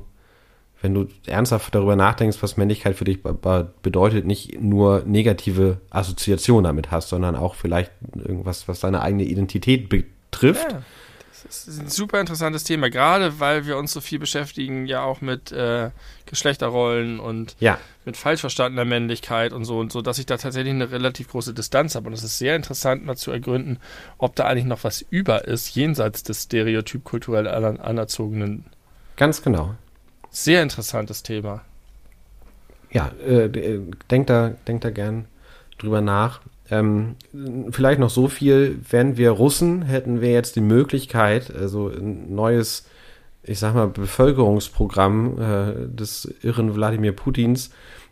Speaker 1: wenn du ernsthaft darüber nachdenkst, was Männlichkeit für dich be be bedeutet, nicht nur negative Assoziationen damit hast, sondern auch vielleicht irgendwas, was deine eigene Identität betrifft.
Speaker 2: Ja, Das ist ein super interessantes Thema, gerade weil wir uns so viel beschäftigen, ja auch mit äh, Geschlechterrollen und
Speaker 1: Ja,
Speaker 2: mit falsch verstandener Männlichkeit und so und so, dass ich da tatsächlich eine relativ große Distanz habe. Und es ist sehr interessant, mal zu ergründen, ob da eigentlich noch was über ist, jenseits des stereotyp kulturell aner anerzogenen.
Speaker 1: ganz genau.
Speaker 2: Sehr interessantes Thema.
Speaker 1: Ja, äh, d- denkt da, denkt da gern drüber nach. Ähm, vielleicht noch so viel, wenn wir Russen hätten wir jetzt die Möglichkeit, also ein neues, ich sag mal, Bevölkerungsprogramm äh, des irren Wladimir Putins,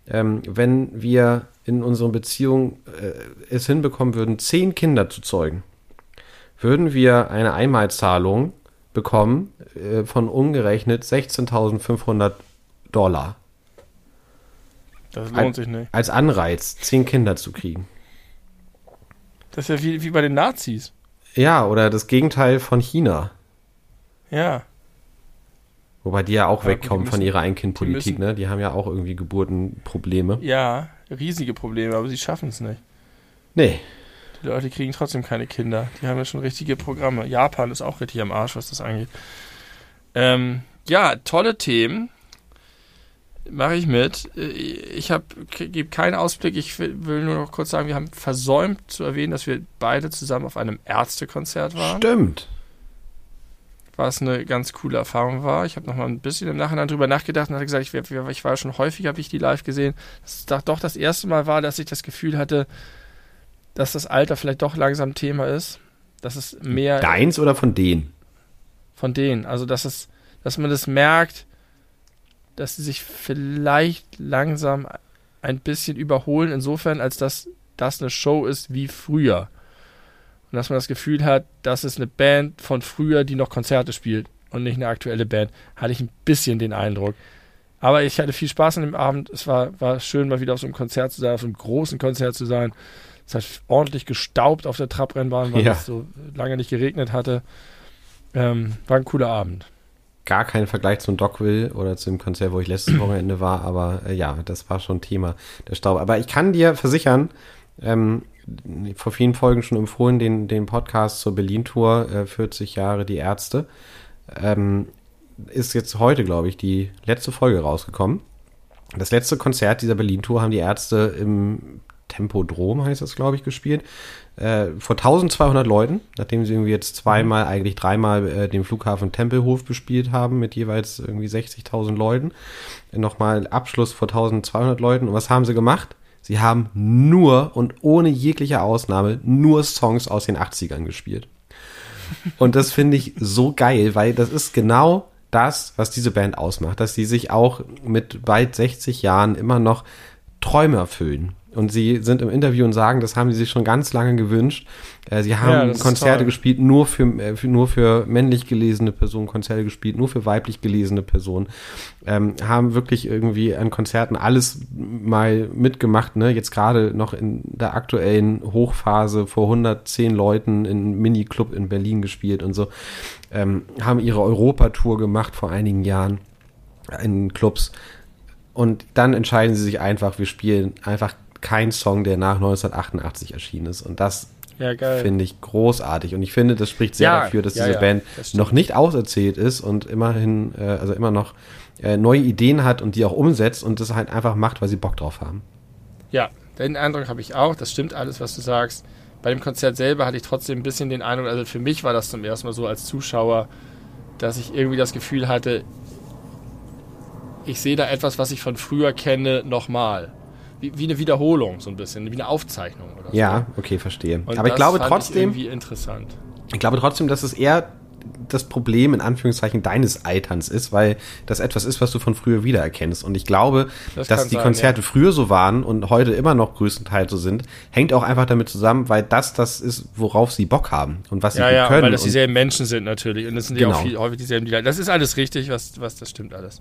Speaker 1: ähm, wenn wir in unseren Beziehungen äh, es hinbekommen würden, zehn Kinder zu zeugen, würden wir eine Einmalzahlung bekommen äh, von umgerechnet 16.500 Dollar
Speaker 2: Das lohnt sich nicht.
Speaker 1: als Anreiz, zehn Kinder zu kriegen.
Speaker 2: Das ist ja wie, wie bei den Nazis.
Speaker 1: Ja, oder das Gegenteil von China.
Speaker 2: Ja.
Speaker 1: Wobei die ja auch
Speaker 2: Ja,
Speaker 1: wegkommen von ihrer Ein-Kind-Politik, ne? Die haben ja auch irgendwie Geburtenprobleme.
Speaker 2: Ja, riesige Probleme, aber sie schaffen es nicht.
Speaker 1: Nee.
Speaker 2: Die Leute kriegen trotzdem keine Kinder. Die haben ja schon richtige Programme. Japan ist auch richtig am Arsch, was das angeht. Ähm, ja, tolle Themen. Mache ich mit. Äh, Ich habe gebe keinen Ausblick. Ich will, nur noch kurz sagen, wir haben versäumt zu erwähnen, dass wir beide zusammen auf einem Ärztekonzert waren.
Speaker 1: Stimmt.
Speaker 2: was eine ganz coole Erfahrung war. Ich habe noch mal ein bisschen im Nachhinein drüber nachgedacht und hatte gesagt, ich, ich war schon häufig, habe ich die live gesehen. Es doch- doch das erste Mal war, dass ich das Gefühl hatte, dass das Alter vielleicht doch langsam Thema ist. Dass es mehr
Speaker 1: Deins oder von denen?
Speaker 2: von denen, also dass es, dass man das merkt, dass sie sich vielleicht langsam ein bisschen überholen, insofern, als dass das eine Show ist wie früher. Und dass man das Gefühl hat, das ist eine Band von früher, die noch Konzerte spielt und nicht eine aktuelle Band. Hatte ich ein bisschen den Eindruck. Aber ich hatte viel Spaß an dem Abend. Es war, war schön, mal wieder auf so einem Konzert zu sein, auf einem großen Konzert zu sein. Es hat ordentlich gestaubt auf der Trabrennbahn, weil
Speaker 1: Ja.
Speaker 2: es so lange nicht geregnet hatte. Ähm, war ein cooler Abend.
Speaker 1: Gar kein Vergleich zum Dockville oder zu dem Konzert, wo ich letztes Wochenende war, aber äh, ja, das war schon Thema, der Staub. Aber ich kann dir versichern, ähm, vor vielen Folgen schon empfohlen, den, den Podcast zur Berlin-Tour, äh, 40 Jahre die Ärzte. Ähm, ist jetzt heute, glaube ich, die letzte Folge rausgekommen. Das letzte Konzert dieser Berlin-Tour haben die Ärzte im Tempodrom, heißt das, glaube ich, gespielt. Äh, vor 1200 Leuten, nachdem sie irgendwie jetzt zweimal, eigentlich dreimal äh, den Flughafen Tempelhof bespielt haben mit jeweils irgendwie 60.000 Leuten. Äh, Nochmal Abschluss vor 1200 Leuten. Und was haben sie gemacht? Sie haben nur und ohne jegliche Ausnahme nur Songs aus den 80ern gespielt. <laughs> Und das finde ich so geil, weil das ist genau das, was diese Band ausmacht, dass sie sich auch mit bald 60 Jahren immer noch Träume erfüllen. Und sie sind im Interview und sagen, das haben sie sich schon ganz lange gewünscht. Äh, sie
Speaker 2: Ja,
Speaker 1: haben
Speaker 2: ist
Speaker 1: Konzerte gespielt, nur für, äh, für, nur für männlich gelesene Personen, Konzerte gespielt, nur für weiblich gelesene Personen. Ähm, haben wirklich irgendwie an Konzerten alles mal mitgemacht, ne? Jetzt gerade noch in der aktuellen Hochphase vor 110 Leuten in einem Mini-Club in Berlin gespielt und so. Ähm, haben ihre Europatour gemacht vor einigen Jahren in Clubs. Und dann entscheiden sie sich einfach, wir spielen einfach keinen Song, der nach 1988 erschienen ist. Und das
Speaker 2: Ja,
Speaker 1: finde ich großartig. Und ich finde, das spricht sehr
Speaker 2: Ja,
Speaker 1: dafür, dass
Speaker 2: ja,
Speaker 1: diese Band
Speaker 2: das
Speaker 1: noch nicht auserzählt ist und immerhin, äh, also immer noch äh, neue Ideen hat und die auch umsetzt und das halt einfach macht, weil sie Bock drauf haben.
Speaker 2: Ja, den Eindruck habe ich auch. Das stimmt alles, was du sagst. Bei dem Konzert selber hatte ich trotzdem ein bisschen den Eindruck, also für mich war das zum ersten Mal so als Zuschauer, dass ich irgendwie das Gefühl hatte, ich sehe da etwas, was ich von früher kenne, nochmal. Wie, wie eine Wiederholung, so ein bisschen, wie eine Aufzeichnung oder so.
Speaker 1: Ja, okay, verstehe.
Speaker 2: Und
Speaker 1: Aber ich glaube trotzdem,
Speaker 2: Ich irgendwie interessant.
Speaker 1: ich glaube trotzdem, dass es eher das Problem in Anführungszeichen deines Alterns ist, weil das etwas ist, was du von früher wiedererkennst. Und ich glaube,
Speaker 2: Das
Speaker 1: dass die
Speaker 2: sein,
Speaker 1: Konzerte früher so waren und heute immer noch größtenteils so sind, hängt auch einfach damit zusammen, weil das das ist, worauf sie Bock haben und was sie
Speaker 2: Ja,
Speaker 1: gut
Speaker 2: ja,
Speaker 1: können.
Speaker 2: weil das dieselben Menschen sind natürlich. Und das sind ja auch
Speaker 1: Genau.
Speaker 2: viel, häufig dieselben, die leiden. Das ist alles richtig, was, was das stimmt alles.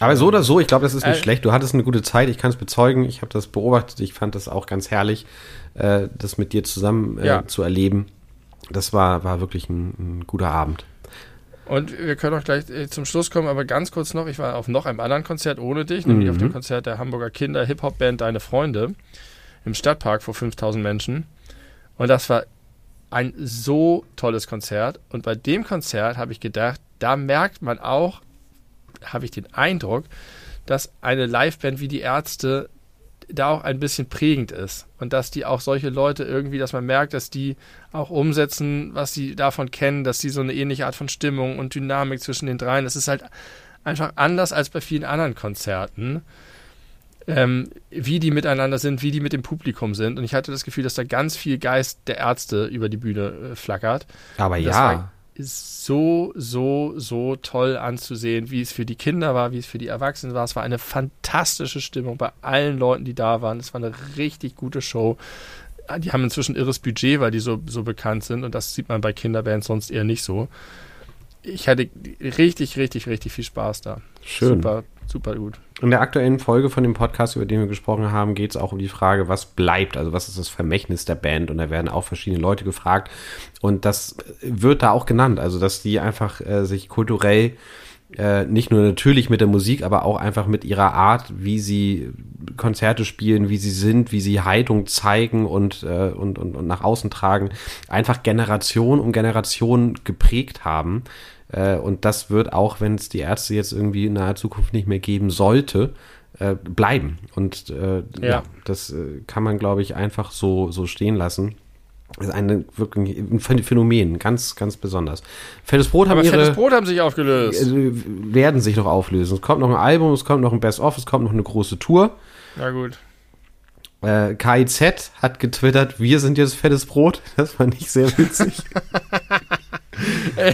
Speaker 1: Aber so oder so, ich glaube, das ist nicht
Speaker 2: Äh,
Speaker 1: schlecht. Du hattest eine gute Zeit, ich kann es bezeugen. Ich habe das beobachtet, ich fand das auch ganz herrlich, äh, das mit dir zusammen äh,
Speaker 2: Ja.
Speaker 1: zu erleben. Das war, war wirklich ein, ein guter Abend.
Speaker 2: Und wir können auch gleich äh, zum Schluss kommen, aber ganz kurz noch, ich war auf noch einem anderen Konzert ohne dich, nämlich
Speaker 1: Mhm.
Speaker 2: auf dem Konzert der Hamburger Kinder Hip-Hop-Band Deine Freunde im Stadtpark vor 5000 Menschen. Und das war ein so tolles Konzert. Und bei dem Konzert habe ich gedacht, da merkt man auch, habe ich den Eindruck, dass eine Liveband wie die Ärzte da auch ein bisschen prägend ist und dass die auch solche Leute irgendwie, dass man merkt, dass die auch umsetzen, was sie davon kennen, dass die so eine ähnliche Art von Stimmung und Dynamik zwischen den dreien, es ist halt einfach anders als bei vielen anderen Konzerten, ähm, wie die miteinander sind, wie die mit dem Publikum sind und ich hatte das Gefühl, dass da ganz viel Geist der Ärzte über die Bühne äh, flackert.
Speaker 1: Aber ja
Speaker 2: ist so, so, so toll anzusehen, wie es für die Kinder war, wie es für die Erwachsenen war. Es war eine fantastische Stimmung bei allen Leuten, die da waren. Es war eine richtig gute Show. Die haben inzwischen irres Budget, weil die so, so bekannt sind und das sieht man bei Kinderbands sonst eher nicht so. Ich hatte richtig, richtig, richtig viel Spaß da.
Speaker 1: Schön.
Speaker 2: Super, super gut.
Speaker 1: In der aktuellen Folge von dem Podcast, über den wir gesprochen haben, geht es auch um die Frage, was bleibt, also was ist das Vermächtnis der Band und da werden auch verschiedene Leute gefragt und das wird da auch genannt, also dass die einfach äh, sich kulturell äh, nicht nur natürlich mit der Musik, aber auch einfach mit ihrer Art, wie sie Konzerte spielen, wie sie sind, wie sie Haltung zeigen und, äh, und, und, und nach außen tragen, einfach Generation um Generation geprägt haben. Äh, und das wird auch, wenn es die Ärzte jetzt irgendwie in naher Zukunft nicht mehr geben sollte, äh, bleiben. Und äh, ja. ja. das äh, kann man, glaube ich, einfach so, so stehen lassen. Das ist eine, wirklich ein Phänomen, ganz, ganz besonders. Fettes Brot haben Aber ihre,
Speaker 2: Fettes Brot haben sich aufgelöst.
Speaker 1: Äh, werden sich noch auflösen. Es kommt noch ein Album, es kommt noch ein Best-of, es kommt noch eine große Tour.
Speaker 2: Na gut.
Speaker 1: Äh, KIZ hat getwittert, wir sind jetzt fettes Brot. Das fand ich sehr witzig. <laughs>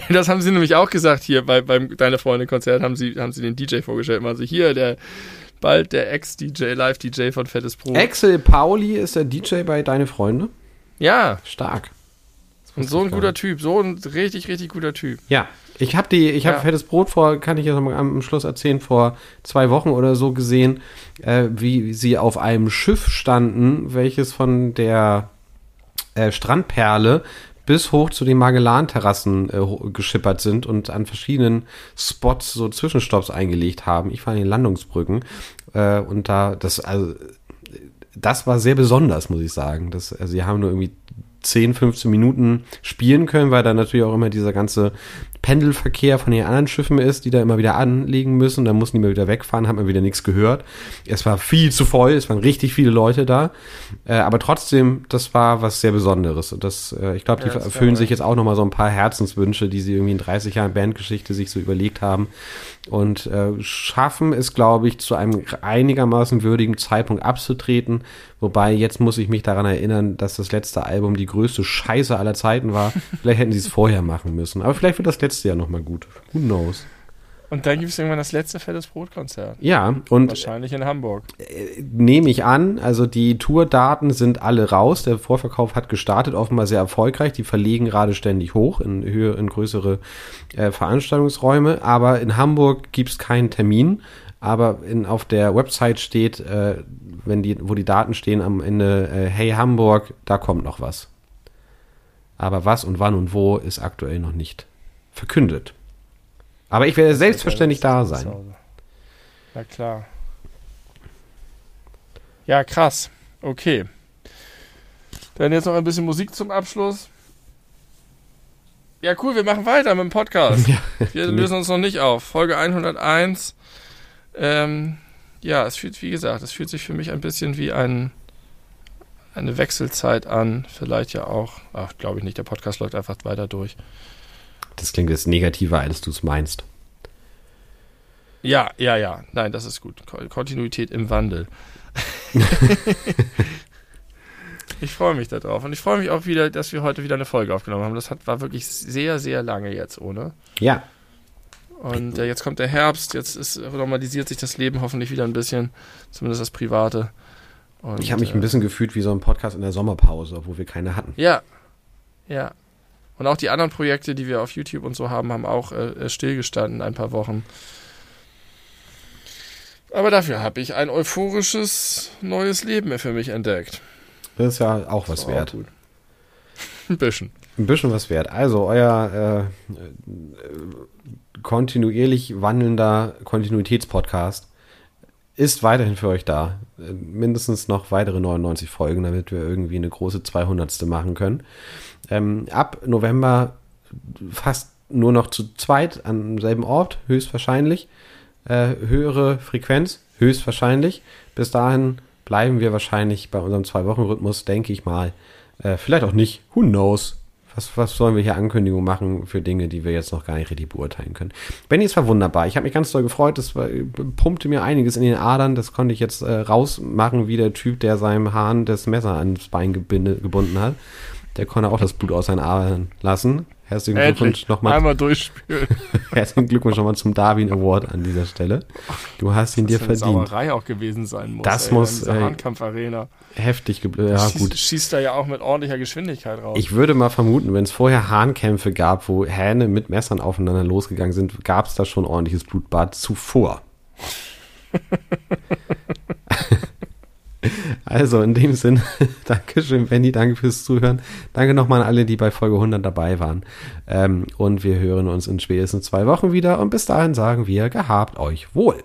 Speaker 2: das haben sie nämlich auch gesagt hier bei, beim Deine Freunde Konzert, haben sie, haben sie den DJ vorgestellt. Also hier, der bald der Ex-DJ, Live-DJ von Fettes Brot.
Speaker 1: Axel Pauli ist der DJ bei Deine Freunde?
Speaker 2: Ja.
Speaker 1: Stark.
Speaker 2: Und so ein guter Typ, so ein richtig, richtig guter Typ.
Speaker 1: Ja, ich habe die, ich habe ja. fettes Brot vor, kann ich jetzt noch am Schluss erzählen, vor zwei Wochen oder so gesehen, äh, wie sie auf einem Schiff standen, welches von der äh, Strandperle bis hoch zu den Magellan-Terrassen äh, geschippert sind und an verschiedenen Spots so Zwischenstopps eingelegt haben. Ich war in den Landungsbrücken äh, und da, das, also, das war sehr besonders, muss ich sagen. Das, also, sie haben nur irgendwie 10, 15 Minuten spielen können, weil da natürlich auch immer dieser ganze Pendelverkehr von den anderen Schiffen ist, die da immer wieder anlegen müssen. Dann mussten die mal wieder wegfahren, haben wir wieder nichts gehört. Es war viel zu voll, es waren richtig viele Leute da. Äh, aber trotzdem, das war was sehr Besonderes. Und das, äh, ich glaube, die ja, erfüllen sich jetzt auch nochmal so ein paar Herzenswünsche, die sie irgendwie in 30 Jahren Bandgeschichte sich so überlegt haben. Und äh, schaffen es, glaube ich, zu einem einigermaßen würdigen Zeitpunkt abzutreten. Wobei, jetzt muss ich mich daran erinnern, dass das letzte Album die größte Scheiße aller Zeiten war. vielleicht hätten sie es vorher machen müssen. Aber vielleicht wird das letzte Jahr nochmal gut. Who knows?
Speaker 2: Und dann gibt es irgendwann das letzte Fettes Brotkonzert.
Speaker 1: Ja, und.
Speaker 2: Wahrscheinlich in Hamburg.
Speaker 1: Äh, Nehme ich an. Also die Tourdaten sind alle raus. Der Vorverkauf hat gestartet, offenbar sehr erfolgreich. Die verlegen gerade ständig hoch in Höhe, in größere äh, Veranstaltungsräume. Aber in Hamburg gibt es keinen Termin. Aber in, auf der Website steht, äh, wenn die, wo die Daten stehen am Ende, äh, hey Hamburg, da kommt noch was. Aber was und wann und wo ist aktuell noch nicht verkündet. Aber ich werde selbstverständlich da sein.
Speaker 2: Na klar. Ja, krass. Okay. Dann jetzt noch ein bisschen Musik zum Abschluss. Ja, cool, wir machen weiter mit dem Podcast. <laughs> Ja, wir lösen uns noch nicht auf. Folge 101. Ähm, ja, es fühlt, wie gesagt, es fühlt sich für mich ein bisschen wie ein, eine Wechselzeit an. Vielleicht ja auch. Ach, glaube ich nicht. Der Podcast läuft einfach weiter durch.
Speaker 1: Das klingt jetzt negativer, als du es meinst.
Speaker 2: Ja, ja, ja. Nein, das ist gut. Kontinuität im Wandel. <laughs> ich freue mich darauf. Und ich freue mich auch wieder, dass wir heute wieder eine Folge aufgenommen haben. Das hat, war wirklich sehr, sehr lange jetzt ohne.
Speaker 1: Ja.
Speaker 2: Und äh, jetzt kommt der Herbst, jetzt ist, normalisiert sich das Leben hoffentlich wieder ein bisschen, zumindest das Private.
Speaker 1: Und, ich habe mich äh, ein bisschen gefühlt wie so ein Podcast in der Sommerpause, wo wir keine hatten.
Speaker 2: Ja, ja. Und auch die anderen Projekte, die wir auf YouTube und so haben, haben auch äh, äh stillgestanden ein paar Wochen. Aber dafür habe ich ein euphorisches neues Leben für mich entdeckt.
Speaker 1: Das ist ja auch was wert. Auch <laughs>
Speaker 2: ein bisschen.
Speaker 1: Ein bisschen was wert. Also euer äh, kontinuierlich wandelnder Kontinuitätspodcast ist weiterhin für euch da. Äh, mindestens noch weitere 99 Folgen, damit wir irgendwie eine große 200. machen können. Ähm, ab November fast nur noch zu zweit am selben Ort, höchstwahrscheinlich. Äh, höhere Frequenz, höchstwahrscheinlich. Bis dahin bleiben wir wahrscheinlich bei unserem Zwei-Wochen-Rhythmus, denke ich mal. Äh, vielleicht auch nicht. Who knows? Was, was sollen wir hier Ankündigungen machen für Dinge, die wir jetzt noch gar nicht richtig beurteilen können? Benny, es war wunderbar. Ich habe mich ganz doll gefreut. Das war, pumpte mir einiges in den Adern. Das konnte ich jetzt äh, rausmachen, wie der Typ, der seinem Hahn das Messer ans Bein gebinde, gebunden hat. Der konnte auch das Blut aus seinen Adern lassen. Herzlichen Glückwunsch nochmal.
Speaker 2: Einmal <laughs> durchspielen.
Speaker 1: Herzlichen Glückwunsch nochmal zum Darwin Award an dieser Stelle. Du hast ihn dir verdient. Das
Speaker 2: muss Sauerei auch gewesen sein muss.
Speaker 1: Das ey, muss.
Speaker 2: In Hahnkampfarena.
Speaker 1: Heftig geblieben. Ja,
Speaker 2: schießt, gut. Schießt da ja auch mit ordentlicher Geschwindigkeit raus.
Speaker 1: Ich würde mal vermuten, wenn es vorher Hahnkämpfe gab, wo Hähne mit Messern aufeinander losgegangen sind, gab es da schon ordentliches Blutbad zuvor. <laughs> Also in dem Sinn, <laughs> Dankeschön, Benny, danke fürs Zuhören. Danke nochmal an alle, die bei Folge 100 dabei waren. Ähm, und wir hören uns in spätestens zwei Wochen wieder. Und bis dahin sagen wir, gehabt euch wohl.